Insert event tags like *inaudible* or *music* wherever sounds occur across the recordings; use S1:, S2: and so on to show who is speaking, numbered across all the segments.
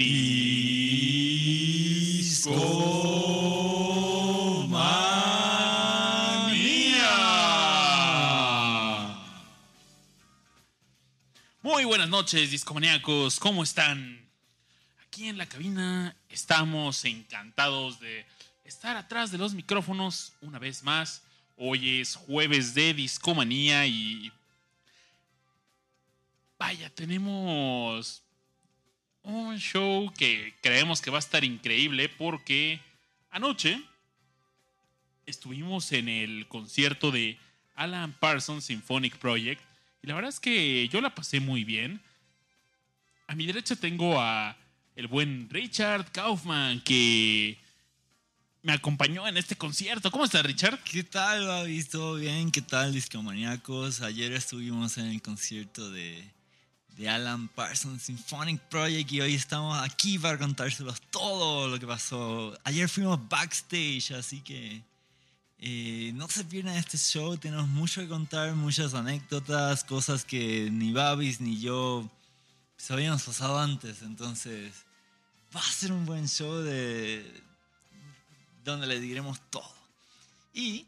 S1: Discomanía. Muy buenas noches, discomaníacos. ¿Cómo están? Aquí en la cabina estamos encantados de estar atrás de los micrófonos una vez más. Hoy es jueves de discomanía y vaya, tenemos un show que creemos que va a estar increíble porque anoche estuvimos en el concierto de Alan Parsons Symphonic Project y la verdad es que yo la pasé muy bien. A mi derecha tengo a el buen Richard Kaufman que me acompañó en este concierto. ¿Cómo estás, Richard?
S2: ¿Qué tal, Babis? ¿Todo bien? ¿Qué tal, discomaníacos? Ayer estuvimos en el concierto de, de Alan Parsons Symphonic Project y hoy estamos aquí para contárselos todo lo que pasó. Ayer fuimos backstage, así que eh, no se pierdan este show. Tenemos mucho que contar, muchas anécdotas, cosas que ni Babis ni yo se habíamos pasado antes. Entonces, va a ser un buen show de donde le diremos todo. Y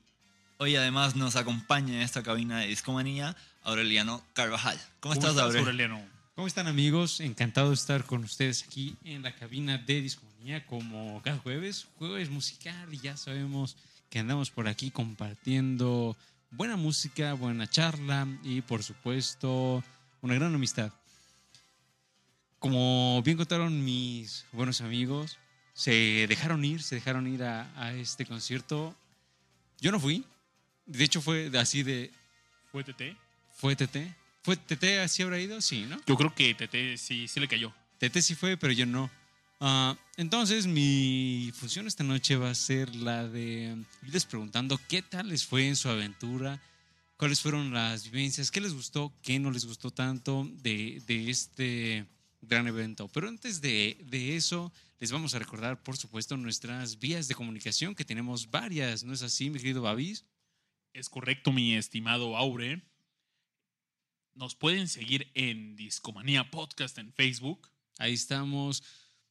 S2: hoy además nos acompaña en esta cabina de Discomanía Aureliano Carvajal. ¿Cómo, estás, Aureliano?
S1: Aureliano?
S3: ¿Cómo están amigos? Encantado de estar con ustedes aquí en la cabina de Discomanía como cada jueves, jueves musical y ya sabemos que andamos por aquí compartiendo buena música, buena charla y por supuesto una gran amistad. Como bien contaron mis buenos amigos, se dejaron ir, se dejaron ir a, a este concierto. Yo no fui, de hecho fue así de...
S1: ¿Fue TT?
S3: ¿Fue TT? ¿Fue TT así habrá ido? Sí, ¿no?
S1: Yo creo que TT sí, sí le cayó.
S3: TT sí fue, pero yo no. Ah, entonces, mi función esta noche va a ser la de irles preguntando qué tal les fue en su aventura, cuáles fueron las vivencias, qué les gustó, qué no les gustó tanto de, de este gran evento. Pero antes de, de eso, les vamos a recordar, por supuesto, nuestras vías de comunicación, que tenemos varias, ¿no es así, mi querido Babis?
S1: Es correcto, mi estimado Aure. Nos pueden seguir en Discomanía Podcast en Facebook.
S3: Ahí estamos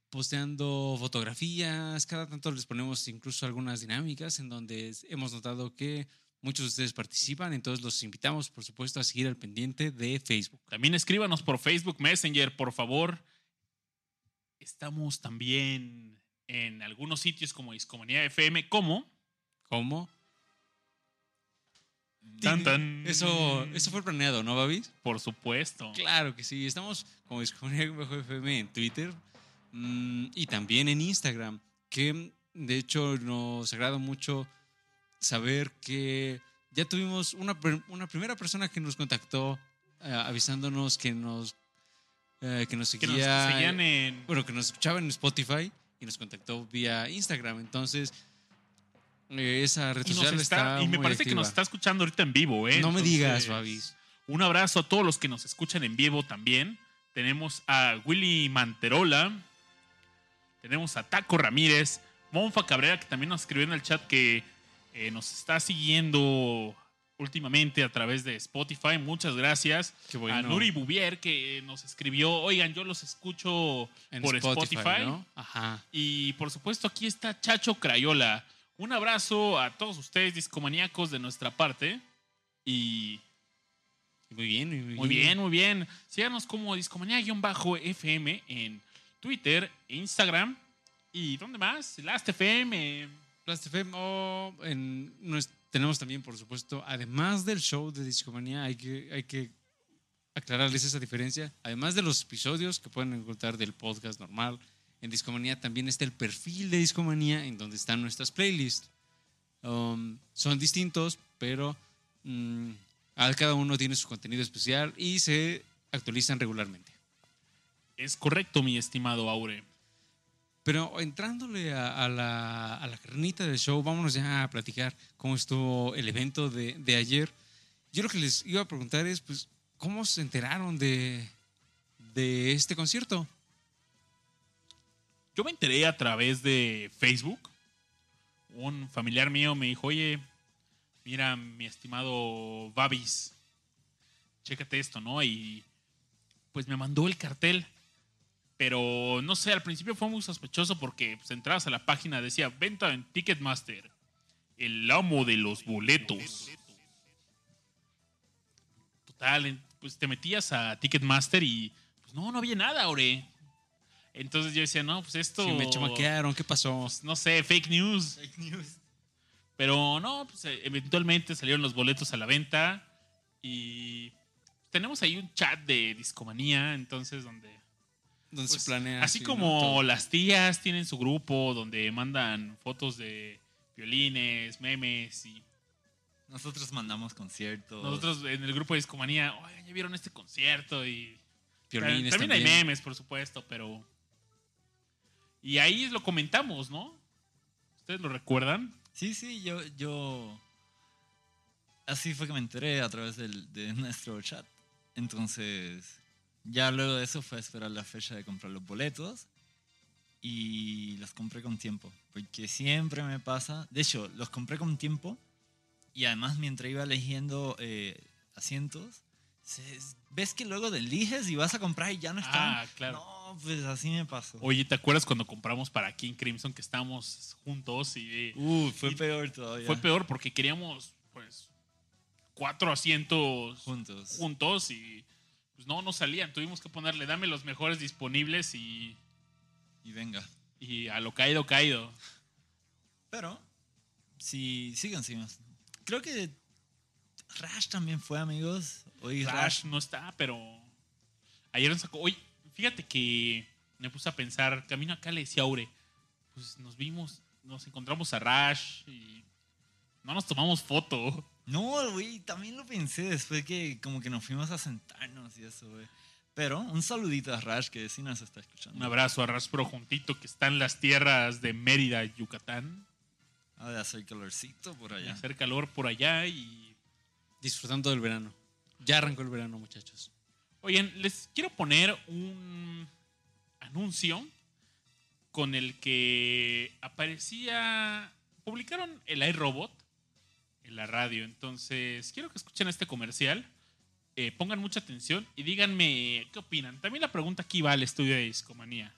S3: posteando fotografías, cada tanto les ponemos incluso algunas dinámicas en donde hemos notado que muchos de ustedes participan, entonces los invitamos, por supuesto, a seguir al pendiente de Facebook.
S1: También escríbanos por Facebook Messenger, por favor. Estamos también en algunos sitios como Discomanía FM, como
S3: ¿Cómo?
S1: Tan, tan.
S3: Eso, eso fue planeado, ¿no, Babis?
S1: Por supuesto.
S3: Claro que sí, estamos como Discomanía *laughs* FM en Twitter mm, y también en Instagram, que de hecho nos agrada mucho saber que ya tuvimos una, una primera persona que nos contactó eh, avisándonos que nos, eh, que nos
S1: Que nos
S3: seguía,
S1: seguían en.
S3: bueno, que nos escuchaba en Spotify y nos contactó vía Instagram. Entonces, esa red
S1: Y, nos
S3: social
S1: está-
S3: está
S1: y me
S3: muy
S1: parece que nos está escuchando ahorita en vivo, ¿eh?
S3: No me digas, Babis.
S1: Un abrazo a todos los que nos escuchan en vivo también. Tenemos a Willy Manterola. Tenemos a Taco Ramírez. Monfa Cabrera, que también nos escribió en el chat que eh, nos está siguiendo últimamente a través de Spotify. Muchas gracias.
S3: Bueno.
S1: A Nuri Bouvier, que nos escribió. Oigan, yo los escucho
S3: En
S1: por Spotify.
S3: ¿no? Ajá.
S1: Y por supuesto, aquí está Chacho Crayola. Un abrazo a todos ustedes, discomaníacos, de nuestra parte. Y
S3: Muy bien, muy,
S1: muy bien, muy bien. Síganos como Discomanía-FM en Twitter, Instagram y ¿dónde más? Last FM.
S3: Blast FM o en nues- tenemos también, por supuesto, además del show de Discomanía, hay que, hay que aclararles esa diferencia. Además de los episodios que pueden encontrar del podcast normal, en Discomanía también está el perfil de Discomanía en donde están nuestras playlists. Um, son distintos, pero a cada uno tiene su contenido especial y se actualizan regularmente.
S1: Es correcto, mi estimado Aure.
S3: Pero entrándole a, a la, a la carnita del show, vámonos ya a platicar cómo estuvo el evento de, de ayer. Yo lo que les iba a preguntar es, pues, ¿cómo se enteraron de, de este concierto?
S1: Yo me enteré a través de Facebook. Un familiar mío me dijo, oye, mira, mi estimado Babis, chécate esto, ¿no? Y pues me mandó el cartel. Pero no sé, al principio fue muy sospechoso porque pues, entrabas a la página, decía venta en Ticketmaster. El amo de los boletos. Total, pues te metías a Ticketmaster y pues no, no había nada, Ore. Entonces yo decía, no, pues esto.
S3: Sí, me chamaquearon, ¿qué pasó?
S1: pues, no sé, fake news.
S2: Fake news.
S1: Pero no, pues eh, eventualmente salieron los boletos a la venta y tenemos ahí un chat de discomanía, entonces donde...
S3: Donde
S1: pues,
S3: se planea.
S1: así
S3: sí,
S1: como las tías tienen su grupo donde mandan fotos de violines, memes y
S2: Nosotros mandamos conciertos.
S1: nosotros en el grupo de discomanía, oigan, ya vieron este concierto y...
S3: Violines
S1: también,
S3: también.
S1: hay memes, por supuesto, pero... Y ahí lo comentamos, ¿no? ¿Ustedes lo recuerdan?
S2: Sí, sí, yo, yo. Así fue que me enteré a través del, de *laughs* nuestro chat. Entonces, ya luego de eso fue a esperar la fecha de comprar los boletos. Y los compré con tiempo. Porque siempre me pasa. De hecho, los compré con tiempo. Y además, mientras iba eligiendo eh, asientos, se- ves que luego eliges y vas a comprar y ya no están.
S1: Ah, claro.
S2: No, pues así me pasó.
S1: Oye, ¿te acuerdas cuando compramos para King Crimson que estábamos juntos y
S2: Uh, fue
S1: y
S2: peor todavía.
S1: fue peor porque queríamos pues cuatro asientos
S2: Juntos.
S1: juntos y pues no, no salían. Tuvimos que ponerle, dame los mejores disponibles y,
S2: Y venga.
S1: y a lo caído, caído.
S2: Pero, si sigan, sigan. Creo que Rash también fue, amigos. Hoy Rash.
S1: Rash no está, pero ayer nos sacó. Fíjate que me puse a pensar, camino acá le decía a Aure, pues nos vimos, nos encontramos a Rash y no nos tomamos foto.
S2: No, güey, también lo pensé después que como que nos fuimos a sentarnos y eso, güey. Pero un saludito a Rash que sí nos está escuchando.
S1: Un abrazo a Raspro Juntito que está en las tierras de Mérida, Yucatán.
S2: Ha de hacer calorcito por allá.
S1: hacer calor por allá y...
S3: Disfrutando del verano. Ya arrancó el verano, muchachos.
S1: Oigan, les quiero poner un anuncio con el que aparecía... Publicaron el iRobot en la radio. Entonces, quiero que escuchen este comercial. eh, pongan mucha atención y díganme qué opinan. También la pregunta aquí va al estudio de Discomanía.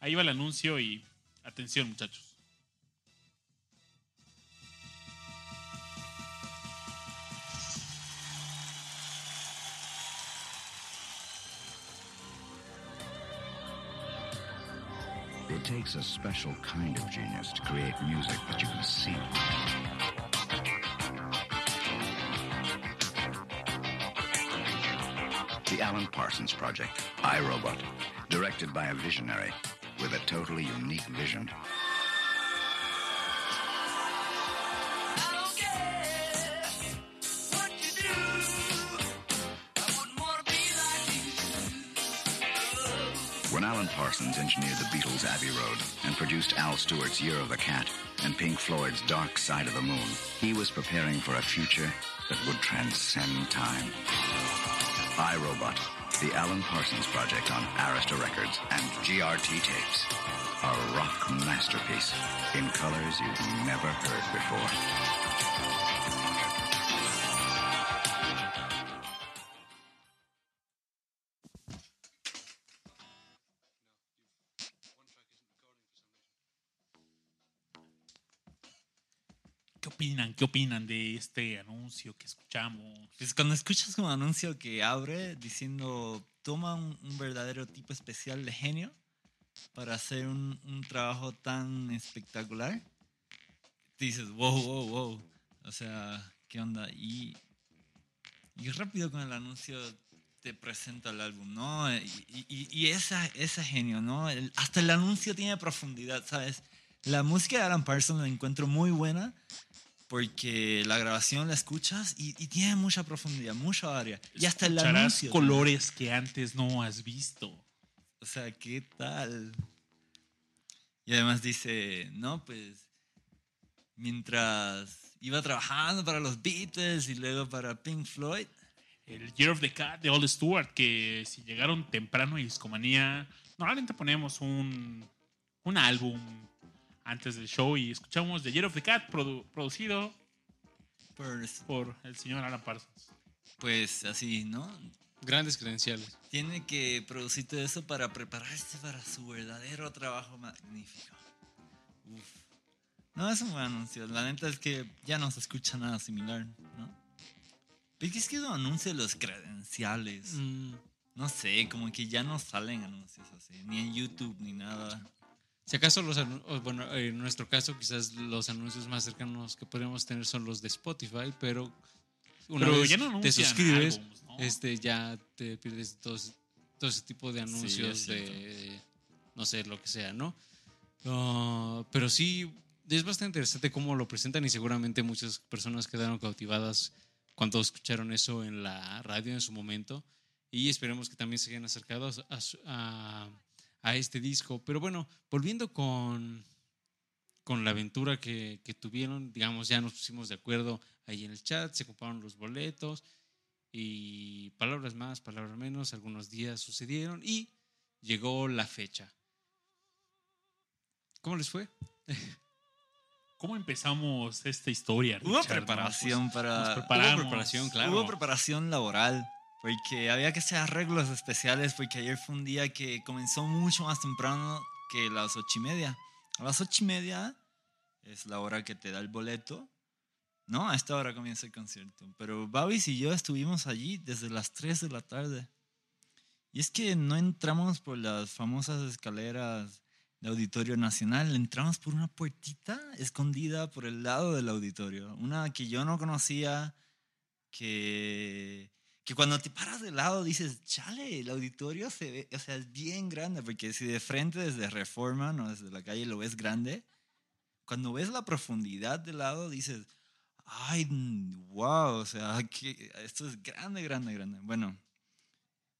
S1: Ahí va el anuncio y atención, muchachos.
S4: It takes a special kind of genius to create music that you can see. The Alan Parsons Project, iRobot, directed by a visionary with a totally unique vision. Parsons engineered the Beatles' Abbey Road and produced Al Stewart's Year of the Cat and Pink Floyd's Dark Side of the Moon, he was preparing for a future that would transcend time. iRobot, the Alan Parsons Project on Arista Records and GRT tapes. A rock masterpiece in colors you've never heard before.
S1: Opinan? ¿Qué opinan de este anuncio que escuchamos?
S2: Pues cuando escuchas un anuncio que abre diciendo toma un, un verdadero tipo especial de genio para hacer un, un trabajo tan espectacular, te dices, wow, wow, wow. O sea, ¿qué onda? Y, y rápido con el anuncio te presenta el álbum, ¿no? Y, y, y esa, ese genio, ¿no? El- hasta el anuncio tiene profundidad, ¿sabes? La música de Alan Parsons la encuentro muy buena porque la grabación la escuchas y, y tiene mucha profundidad, mucha área. Y hasta el anuncio.
S1: colores que antes no has visto.
S2: O sea, ¿qué tal? Y además dice, no, pues, mientras iba trabajando para los Beatles y luego para Pink Floyd,
S1: El Year of the Cat de All Stewart, que si llegaron temprano y discomanía, normalmente ponemos un, un álbum antes del show y escuchamos The Year of the Cat, produ- producido por el señor Alan Parsons.
S2: pues así, ¿no?
S3: Grandes credenciales.
S2: Tiene que producir todo eso para prepararse para su verdadero trabajo magnífico. Uf. No, es un buen anuncio. La neta es que ya no se escucha nada similar, ¿no? Pero es que anuncio de los credenciales.
S3: Mm,
S2: No sé, como que ya no salen anuncios así, ni en YouTube ni nada.
S3: Si acaso los bueno, en nuestro caso quizás los anuncios más cercanos que podríamos tener son los de Spotify, pero una
S1: Pero
S3: vez
S1: ya no
S3: te suscribes,
S1: álbums, ¿no?
S3: este ya te pierdes todo, todo ese tipo de anuncios
S2: es
S3: de no sé, lo que sea, ¿no? Ah, pero sí, es bastante interesante cómo lo presentan y seguramente muchas personas quedaron cautivadas cuando escucharon eso en la radio en su momento y esperemos que también se hayan acercado a, a- a este disco. Pero bueno, volviendo con, con la aventura que, que tuvieron, digamos, ya nos pusimos de acuerdo ahí en el chat, se compraron los boletos y palabras más, palabras menos, algunos días sucedieron y llegó la fecha. ¿Cómo les fue? *laughs*
S1: ¿Cómo empezamos esta historia?
S2: Hubo
S1: Richard?
S2: preparación para...
S1: nos preparamos.
S3: Hubo preparación, claro.
S2: Hubo preparación laboral, porque había que hacer arreglos especiales, porque ayer fue un día que comenzó mucho más temprano que las ocho y media. A las ocho y media es la hora que te da el boleto. No, a esta hora comienza el concierto. Pero Babis y yo estuvimos allí desde las 3 de la tarde. Y es que no entramos por las famosas escaleras de Auditorio Nacional, entramos por una puertita escondida por el lado del auditorio. Una que yo no conocía, que, que cuando te paras de lado dices, chale, el auditorio se ve, o sea, es bien grande, porque si de frente desde Reforma, no desde la calle lo ves grande, cuando ves la profundidad de lado dices, ay, wow, o sea, que esto es grande, grande, grande. Bueno,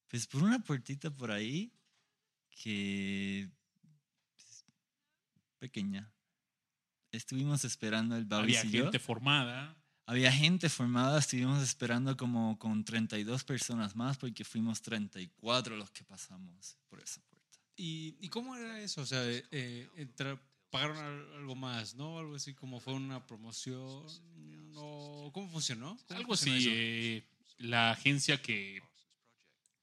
S2: pues por una puertita por ahí que pues, pequeña. Estuvimos esperando el Babis
S1: Había
S2: y yo.
S1: gente formada.
S2: Había gente formada, estuvimos esperando como con 32 personas más porque fuimos 34 los que pasamos por esa puerta.
S3: ¿Y, y cómo era eso? O sea, eh, eh, entra- pagaron al- algo más, ¿no? Algo así como fue una promoción. ¿O ¿Cómo funcionó? ¿Cómo
S1: Algo
S3: funcionó
S1: así. eh, la agencia que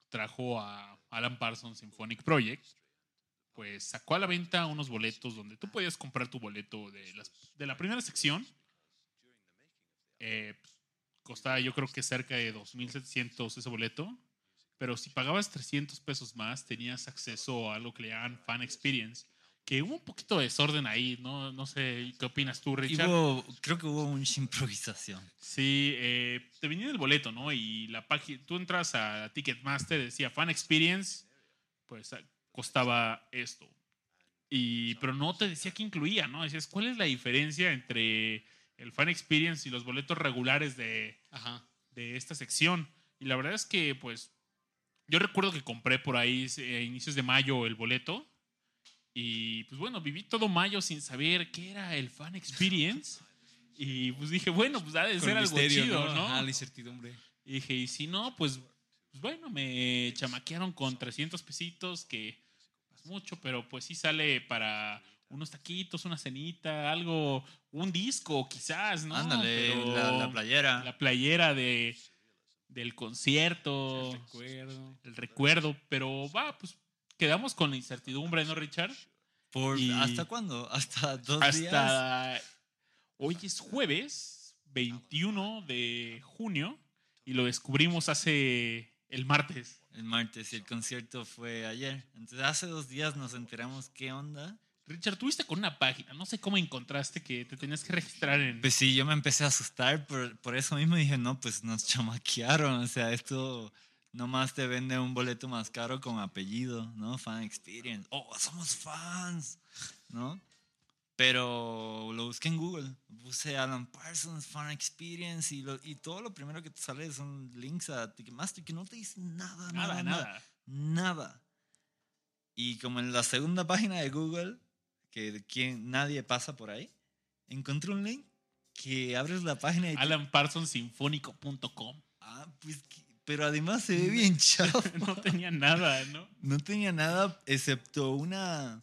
S1: trajo a Alan Parsons Symphonic Project, pues sacó a la venta unos boletos donde tú podías comprar tu boleto de, las- de la primera sección. Eh, pues, costaba yo creo que cerca de 2.700 ese boleto. Pero si pagabas 300 pesos más, tenías acceso a algo que le llaman Fan Experience. Que hubo un poquito de desorden ahí, ¿no? No sé, ¿qué opinas tú, Richard?
S2: hubo- creo que hubo mucha improvisación.
S1: Sí, eh, te venía el boleto, ¿no? Y la página, tú entras a Ticketmaster, decía Fan Experience, pues ah, costaba esto. Y, pero no te decía qué incluía, ¿no? Decías, ¿cuál es la diferencia entre el Fan Experience y los boletos regulares de,
S3: Ajá.
S1: de esta sección? Y la verdad es que, pues, yo recuerdo que compré por ahí eh, a inicios de mayo el boleto. Y pues bueno, viví todo mayo sin saber qué era el Fan Experience. Y pues dije, bueno, pues ha de ser algo
S3: misterio,
S1: chido, ¿no?
S3: Ajá, la incertidumbre.
S1: Y dije, y si no, pues, pues bueno, me chamaquearon con 300 pesitos, que no es mucho, pero pues sí sale para unos taquitos, una cenita, algo, un disco quizás, ¿no?
S2: Ándale,
S1: Pero
S2: la, la playera.
S1: la playera de, del concierto,
S3: Recuerdo.
S1: el recuerdo, pero va, pues quedamos con la incertidumbre, ¿no, Richard?
S2: Por,
S1: y-
S2: ¿Hasta cuándo? ¿Hasta dos días?
S1: Hasta hoy es jueves 21 de junio y lo descubrimos hace el martes.
S2: El martes y el concierto fue ayer. Entonces hace dos días nos enteramos qué onda.
S1: Richard, tuviste con una página, no sé cómo encontraste que te tenías que registrar en...
S2: Pues sí, yo me empecé a asustar por, por eso mismo dije, no, pues nos chamaquearon. O sea, esto nomás te vende un boleto más caro con apellido, ¿no? Fan Experience. Oh, somos fans, ¿no? Pero lo busqué en Google. Puse Alan Parsons, Fan Experience y, lo- y todo lo primero que te sale son links a Ticketmaster que no te dicen nada,
S1: nada,
S2: nada,
S1: nada.
S2: nada. Y como en la segunda página de Google, que quien nadie pasa por ahí, encontré un link que abres la página y
S1: AlanParsonsSinfónico.com.
S2: Ah, pues, pero además se ve *laughs* bien chavo.
S1: No tenía nada, ¿no?
S2: No tenía nada excepto una,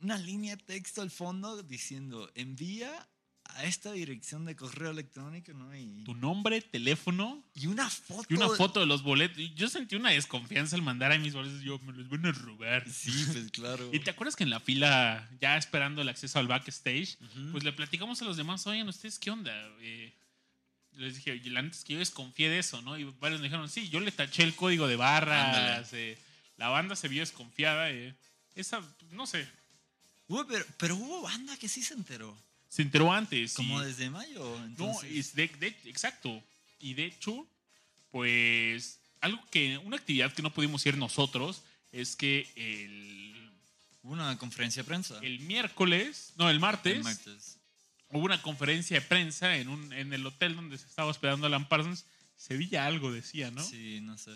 S2: una línea de texto al fondo diciendo envía a esta dirección de correo electrónico, ¿no? Y,
S1: Tu nombre, teléfono
S2: y una foto.
S1: y una foto de los boletos. Yo sentí una desconfianza al mandar a mis boletos. Yo, me los van a robar.
S2: Sí, pues claro. *laughs*
S1: ¿Y te acuerdas que en la fila, ya esperando el acceso al backstage, pues le platicamos a los demás, oigan, ¿ustedes qué onda? Eh, les dije, "Oye, la neta es que yo desconfié de eso, ¿no? Y varios me dijeron, sí, yo le taché el código de barras, eh, la banda se vio desconfiada. eh. Esa, no sé,
S2: pero, pero hubo banda que sí se enteró.
S1: Se enteró antes.
S2: Como desde mayo.
S1: No,
S2: Entonces,
S1: es de, de- exacto. Y de hecho, pues algo que, una actividad que no pudimos ir nosotros es que el,
S2: hubo una conferencia de prensa.
S1: el miércoles, no, el martes,
S2: El martes.
S1: hubo una conferencia de prensa en, un, en el hotel donde se estaba hospedando Alan Parsons. Sevilla algo decía, ¿no?
S2: Sí, no sé.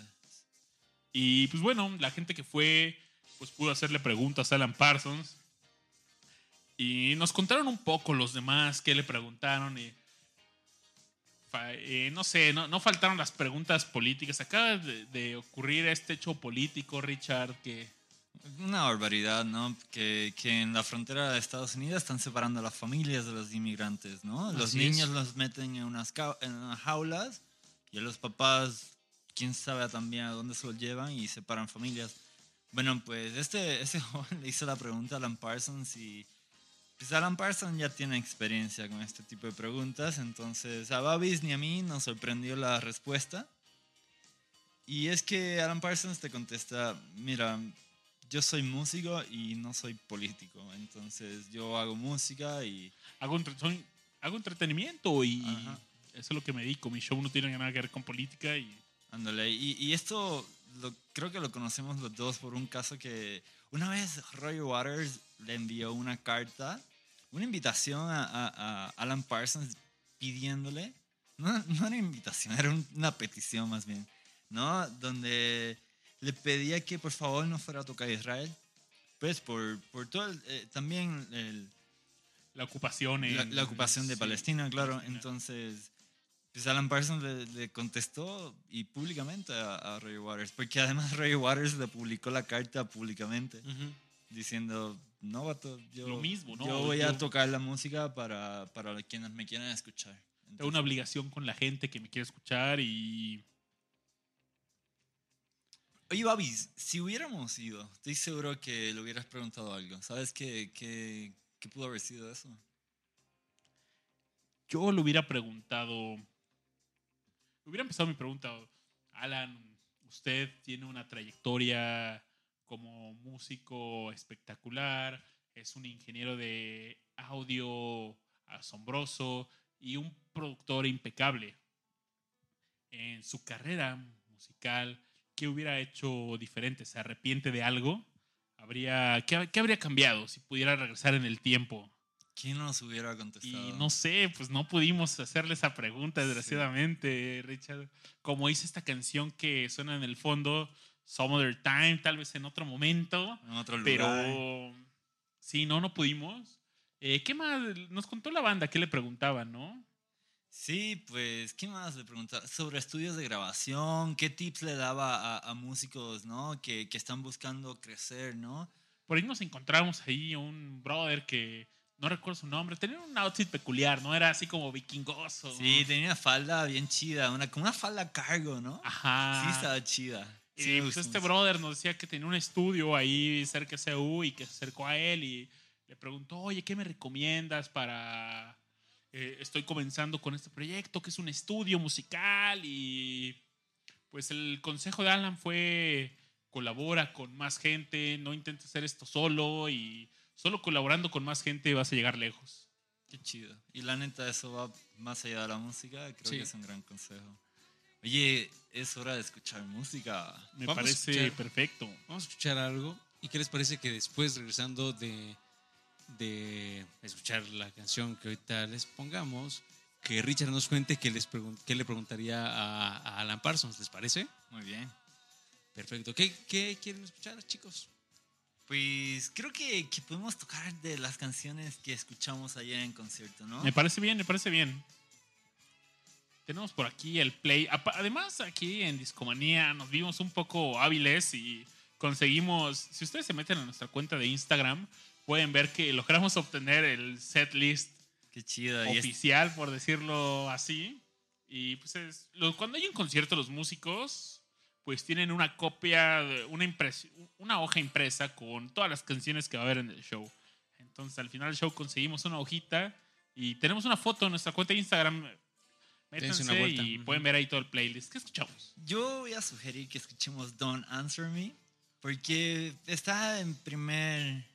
S1: Y pues bueno, la gente que fue, pues pudo hacerle preguntas a Alan Parsons. Y nos contaron un poco los demás qué le preguntaron. Y, eh, no sé, no, no faltaron las preguntas políticas. Acaba de, de ocurrir este hecho político, Richard, que
S2: Una barbaridad, ¿no? Que, que en la frontera de Estados Unidos están separando a las familias de los inmigrantes, ¿no? Los
S3: Así
S2: niños
S3: es.
S2: los meten en unas, en unas jaulas y a los papás, quién sabe también a dónde se los llevan y separan familias. Bueno, pues este, *laughs* este joven le hizo la pregunta a Alan Parsons y pues Alan Parsons ya tiene experiencia con este tipo de preguntas, entonces a Babis ni a mí nos sorprendió la respuesta. Y es que Alan Parsons te contesta, mira, yo soy músico y no soy político, entonces yo hago música y
S1: hago, entre- soy- hago entretenimiento y
S2: Ajá.
S1: eso es lo que me dedico. Mi show no tiene nada que ver con política y
S2: ándale. Y, y esto lo, creo que lo conocemos los dos por un caso que una vez Roger Waters le envió una carta, una invitación a, a- a Alan Parsons pidiéndole, no, no era invitación, era un- una petición más bien, ¿no? Donde le pedía que por favor no fuera a tocar a Israel. Pues por, por todo el, eh, también el,
S1: la ocupación.
S2: la,
S1: en-
S2: la ocupación de
S1: sí,
S2: Palestina, claro.
S1: Palestina.
S2: Entonces, pues Alan Parsons le, le contestó y públicamente a, a Roger Waters, porque además *laughs* Roger Waters le publicó la carta públicamente diciendo, no, vato, yo,
S1: Lo mismo, ¿no?
S2: yo voy
S1: Yo-
S2: a tocar la música para, para quienes me quieran escuchar.
S1: Tengo una obligación con la gente que me quiere escuchar y
S2: Oye, Babis, si hubiéramos ido, estoy seguro que le hubieras preguntado algo. ¿Sabes qué, qué, qué pudo haber sido eso?
S1: yo le hubiera preguntado, hubiera empezado mi pregunta, Alan, usted tiene una trayectoria como músico espectacular, es un ingeniero de audio asombroso y un productor impecable. En su carrera musical, ¿qué hubiera hecho diferente? ¿Se arrepiente de algo? ¿Habría, qué, qué habría cambiado si pudiera regresar en el tiempo?
S2: ¿Quién nos hubiera contestado?
S1: Y no sé, pues no pudimos hacerle esa pregunta, desgraciadamente, Richard. Como dice esta canción que suena en el fondo, Some Other Time, tal vez en otro momento,
S2: en otro lugar.
S1: pero sí, no, no pudimos. Eh, ¿Qué más? Nos contó la banda, ¿qué le preguntaban, no?
S2: Sí, pues, ¿qué más le preguntaba? Sobre estudios de grabación, ¿qué tips le daba a, a músicos, ¿no? Que, que están buscando crecer, ¿no?
S1: Por ahí nos encontramos ahí un brother que no recuerdo su nombre, tenía un outfit peculiar, ¿no? Era así como vikingoso.
S2: Sí, tenía una falda bien chida, una, como una falda cargo, ¿no?
S1: Ajá.
S2: Sí, estaba chida. Sí,
S1: pues este brother nos decía que tenía un estudio ahí cerca de CU y que se acercó a él y le preguntó, oye, ¿qué me recomiendas para... eh, estoy comenzando con este proyecto que es un estudio musical y pues el consejo de Alan fue colabora con más gente, no intentes hacer esto solo y solo colaborando con más gente vas a llegar lejos.
S2: Qué chido. Y la neta, eso va más allá de la música. Creo
S3: Sí.
S2: que es un gran consejo. Oye, es hora de escuchar música.
S1: Me
S3: Vamos
S1: parece
S3: escuchar.
S1: perfecto.
S3: Vamos a escuchar algo. ¿Y qué les parece que después, regresando de, de escuchar la canción que ahorita les pongamos, que Richard nos cuente qué, les pregun- qué le preguntaría a, a Alan Parsons? ¿Les parece?
S2: Muy bien.
S3: Perfecto. ¿Qué, qué quieren escuchar, chicos?
S2: Pues creo que, que podemos tocar de las canciones que escuchamos ayer en concierto, ¿no?
S1: Me parece bien, me parece bien. Tenemos por aquí el play. Además, aquí en Discomanía nos vimos un poco hábiles y conseguimos. Si ustedes se meten a nuestra cuenta de Instagram, pueden ver que logramos obtener el set list
S2: Qué chido.
S1: Oficial, por decirlo así. Y pues es, cuando hay un concierto, los músicos pues tienen una copia, una, una hoja impresa con todas las canciones que va a haber en el show. Entonces al final del show conseguimos una hojita y tenemos una foto en nuestra cuenta de Instagram. Métanse
S3: una vuelta.
S1: y pueden ver ahí todo el playlist. ¿Qué escuchamos?
S2: Yo voy a sugerir que escuchemos Don't Answer Me porque está en primer...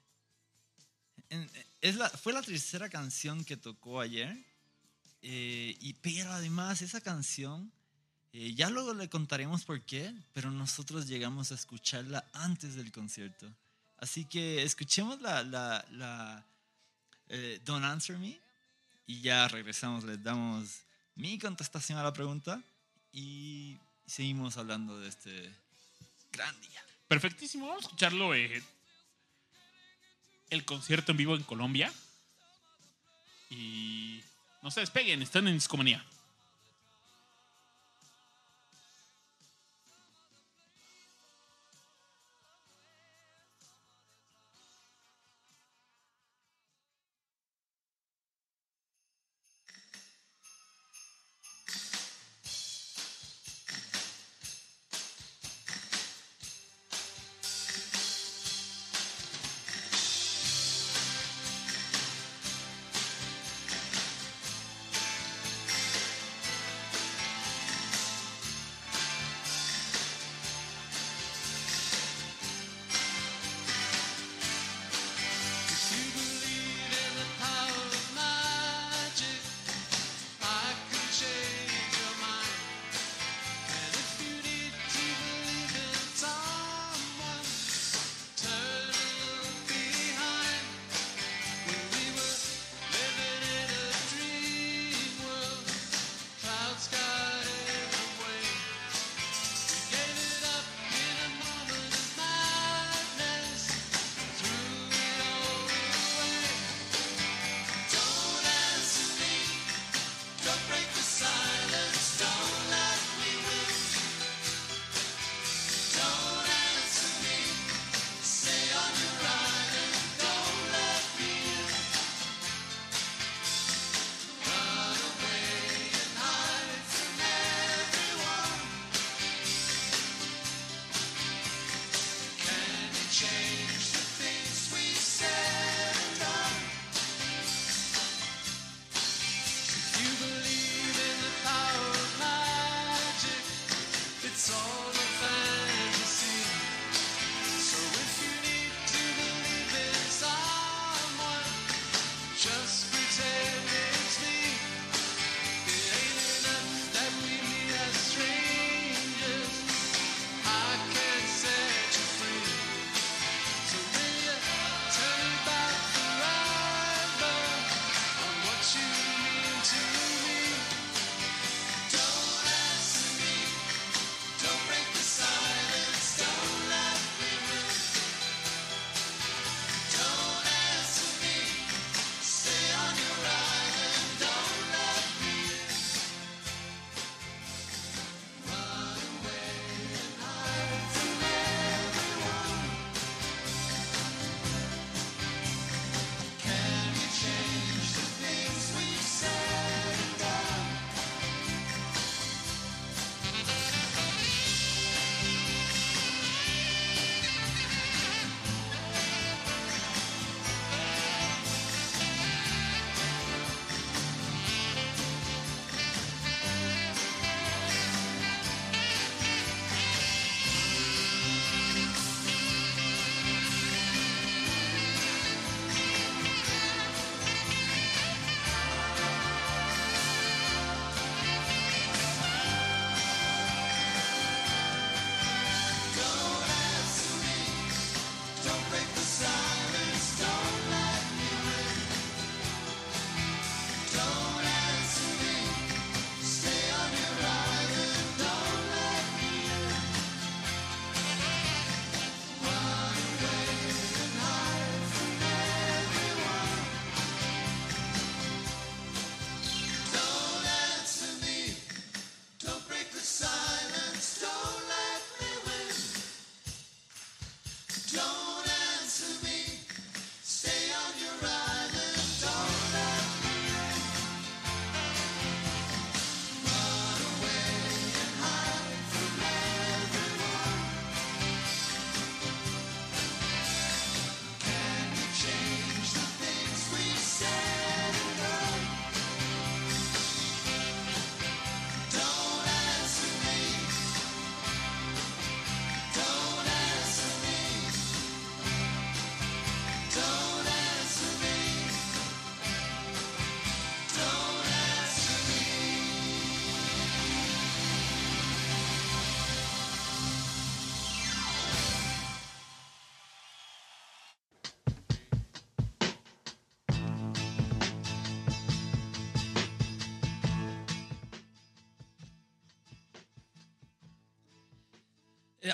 S2: en- es la, fue la tercera canción que tocó ayer. eh, y, pero además esa canción, eh, ya luego le contaremos por qué, pero nosotros llegamos a escucharla antes del concierto. Así que escuchemos la, la, la eh, Don't Answer Me y ya regresamos, les damos mi contestación a la pregunta y seguimos hablando de este gran día.
S1: Perfectísimo, vamos a escucharlo. eh, el concierto en vivo en Colombia. Y no se despeguen, están en Discomanía.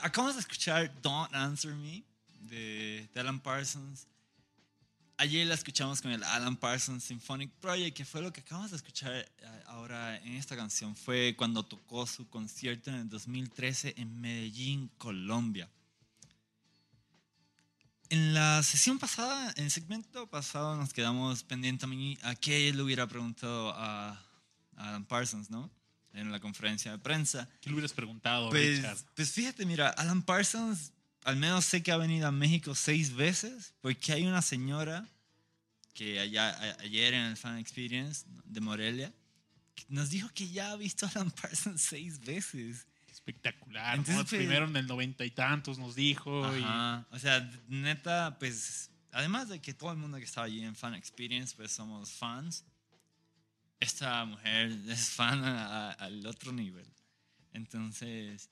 S2: Acabamos de escuchar Don't Answer Me de, Alan Parsons. Ayer la escuchamos con el Alan Parsons Symphonic Project, que fue lo que acabamos de escuchar eh, ahora en esta canción. Fue cuando tocó su concierto en el 2013 en Medellín, Colombia. En la sesión pasada, en el segmento pasado, nos quedamos pendientes a qué le hubiera preguntado a Alan Parsons, ¿no? En la conferencia de prensa.
S1: ¿Qué le hubieras preguntado,
S2: Pues,
S1: Richard?
S2: pues fíjate, mira, Alan Parsons, al menos sé que ha venido a México seis veces, porque hay una señora que allá, a- ayer en el Fan Experience de Morelia, nos dijo que ya ha visto a Alan Parsons seis veces.
S1: Espectacular.
S2: Entonces,
S1: ¿no?
S2: pues-
S1: Primero en el noventa y tantos nos dijo. y-
S2: Ajá. O sea, neta, pues, además de que todo el mundo que estaba allí en Fan Experience, pues somos fans, esta mujer *laughs* es fan al otro nivel. Entonces,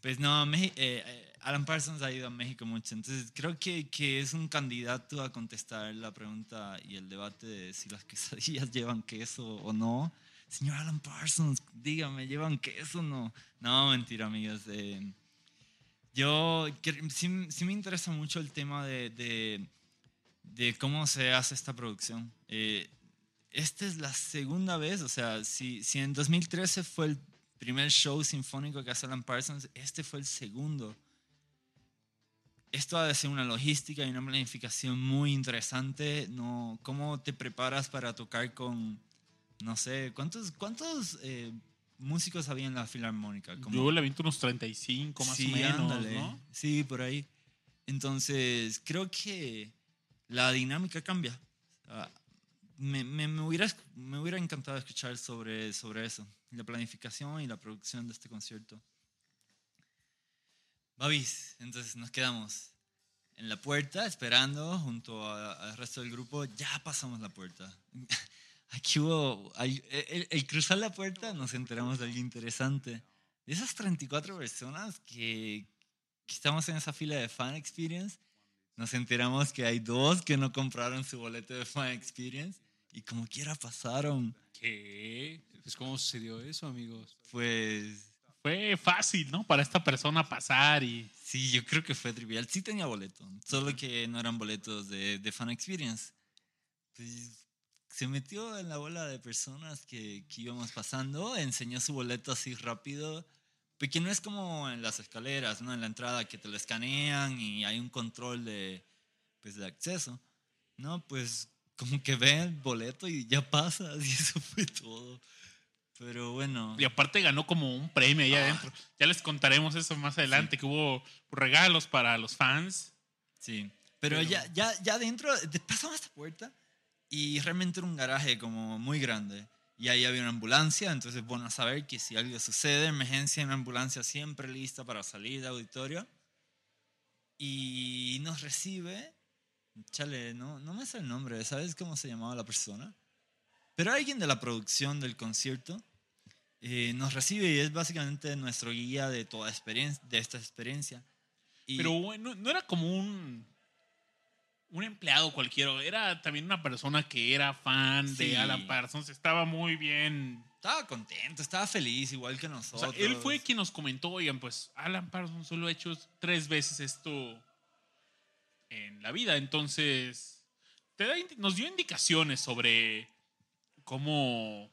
S2: pues no, eh, eh, Alan Parsons ha ido a México mucho, entonces creo que, que es un candidato a contestar la pregunta y el debate de si las *laughs* quesadillas llevan queso o no. Señor Alan Parsons, dígame, ¿llevan queso o no? No, mentira, amigos. eh, yo sí, sí me interesa mucho el tema de, de, cómo se hace esta producción. Esta es la segunda vez, o sea, si, si en 2013 fue el primer show sinfónico que hace Alan Parsons, este fue el segundo. Esto ha de ser una logística y una planificación muy interesante. No, ¿Cómo te preparas para tocar con, no sé, cuántos, cuántos eh, músicos había en la filarmónica? Como-
S1: Yo le aviento unos 35 más
S2: Sí,
S1: o menos,
S2: ándale.
S1: ¿no?
S2: Sí, por ahí. Entonces, creo que la dinámica cambia. Me, me, me hubiera, me hubiera encantado escuchar sobre, sobre eso, la planificación y la producción de este concierto. Babis, entonces nos quedamos en la puerta esperando junto al resto del grupo. Ya pasamos la puerta. *laughs* Aquí hubo, hay- el, el cruzar la puerta nos enteramos de algo interesante. De esas 34 personas que, que estamos en esa fila de Fan Experience, nos enteramos que hay dos que no compraron su boleto de Fan Experience y como quiera pasaron.
S3: ¿Qué? Pues, ¿cómo sucedió eso, amigos?
S2: Pues
S1: Fue fácil, ¿no? Para esta persona pasar y...
S2: sí, yo creo que fue trivial. Sí tenía boleto, solo que no eran boletos de, de Fan Experience. Pues se metió en la bola de personas que, que íbamos pasando, enseñó su boleto así rápido, porque no es como en las escaleras, ¿no? En la entrada que te lo escanean y hay un control de, pues, de acceso, ¿no? Pues como que ve el boleto y ya pasa, *laughs* y eso fue todo. Pero bueno.
S1: Y aparte ganó como un premio
S2: Ah.
S1: ahí adentro. Ya les contaremos eso más adelante, que hubo regalos para los fans.
S2: Sí, pero,
S1: Pero-
S2: ya, ya, ya dentro, de- pasamos esta puerta y realmente era un garaje como muy grande. Y ahí había una ambulancia, entonces bueno a saber que si algo sucede, emergencia, una ambulancia siempre lista para salir del auditorio. Y nos recibe, chale, no, no me sé el nombre, ¿sabes cómo se llamaba la persona? Pero alguien de la producción del concierto eh, nos recibe y es básicamente nuestro guía de toda experiencia, de esta experiencia. Y-
S1: Pero bueno, no era como un, un empleado cualquiera, era también una persona que era fan
S2: Sí.
S1: de Alan Parsons, estaba muy bien.
S2: Estaba contento, estaba feliz, igual que
S1: O
S2: nosotros.
S1: sea, él fue quien nos comentó, oigan, pues Alan Parsons solo ha hecho tres veces esto en la vida, entonces te da nos dio indicaciones sobre cómo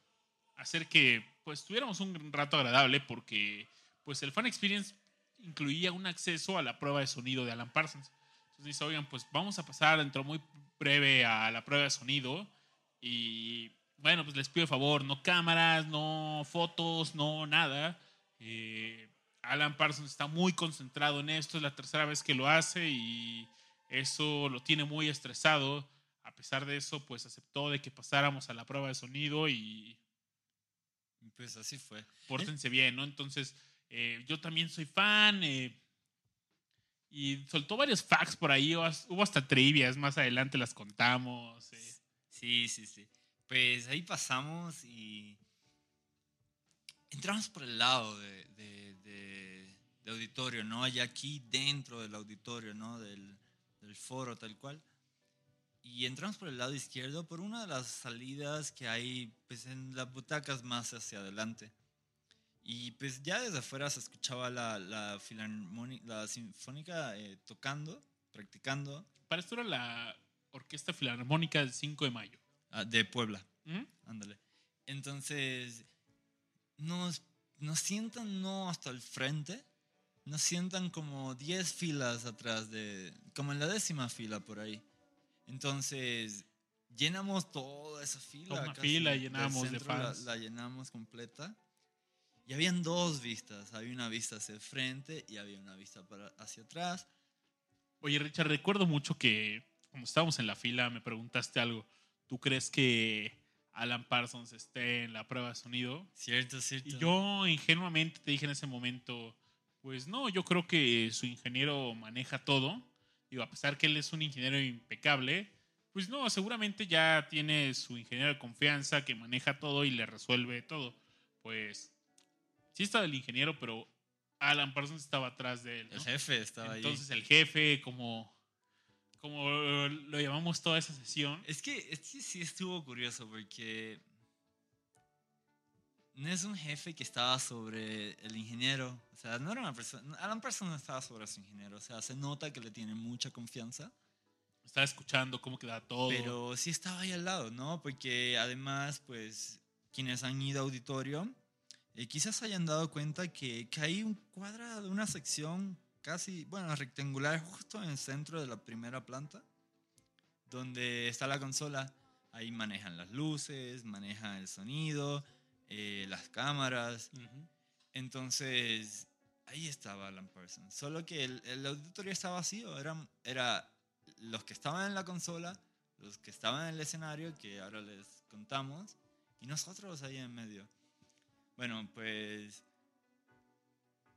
S1: hacer que pues tuviéramos un rato agradable porque pues el fan experience incluía un acceso a la prueba de sonido de Alan Parsons. Entonces dice, oigan, pues vamos a pasar dentro muy breve a la prueba de sonido y bueno, pues les pido favor, no cámaras, no fotos, no nada. Eh, Alan Parsons está muy concentrado en esto, es la tercera vez que lo hace y eso lo tiene muy estresado. A pesar de eso, pues aceptó de que pasáramos a la prueba de sonido y
S2: Pues así fue.
S1: pórtense bien, ¿no? Entonces, eh, yo también soy fan. eh, y soltó varios facts por ahí. Hubo hasta trivias, más adelante las contamos. eh.
S2: Sí, sí, sí. Pues ahí pasamos y entramos por el lado de, de- de- de auditorio, ¿no? Allá aquí dentro del auditorio, ¿no? Del, del foro tal cual. Y entramos por el lado izquierdo por una de las salidas que hay pues, en las butacas más hacia adelante. Y pues ya desde afuera se escuchaba la, la, la sinfónica eh, tocando, practicando,
S1: Para esto era la Orquesta Filarmónica del 5 de mayo.
S2: ah, de Puebla.
S1: ¿Mm?
S2: Ándale. Entonces, nos, nos sientan no hasta el frente, nos sientan como 10 filas atrás de, como en la décima fila por ahí. Entonces, llenamos toda esa fila.
S1: Una fila llenamos de
S2: la-
S1: fans.
S2: La, llenamos completa. Y habían dos vistas. Había una vista hacia el frente y había una vista para, hacia atrás.
S1: Oye, Richard, recuerdo mucho que, como estábamos en la fila, me preguntaste algo. ¿Tú crees que Alan Parsons esté en la prueba de sonido?
S2: Cierto, cierto.
S1: Y yo ingenuamente te dije en ese momento, pues no, yo creo que su ingeniero maneja todo. Digo, a pesar que él es un ingeniero impecable, pues no, seguramente ya tiene su ingeniero de confianza que maneja todo y le resuelve todo. Pues sí estaba el ingeniero, pero Alan Parsons estaba atrás de él. ¿no?
S2: El jefe estaba ahí.
S1: Entonces el jefe, como, como lo llamamos toda esa sesión,
S2: Es que, es que sí estuvo curioso porque no es un jefe que estaba sobre el ingeniero. O sea, no era una persona. Alan Parsons no estaba sobre su ingeniero. O sea, se nota que le tiene mucha confianza.
S1: estaba escuchando cómo quedaba todo.
S2: Pero sí estaba ahí al lado, ¿no? Porque además, pues, quienes han ido a auditorio, eh, quizás hayan dado cuenta que, que hay un cuadrado, una sección casi, bueno, rectangular, justo en el centro de la primera planta, donde está la consola. Ahí manejan las luces, manejan el sonido, eh, las cámaras. Entonces, ahí estaba Alan Parsons. Solo que el, el auditorio estaba vacío. Eran, era los que estaban en la consola, los que estaban en el escenario, que ahora les contamos, y nosotros ahí en medio. Bueno, pues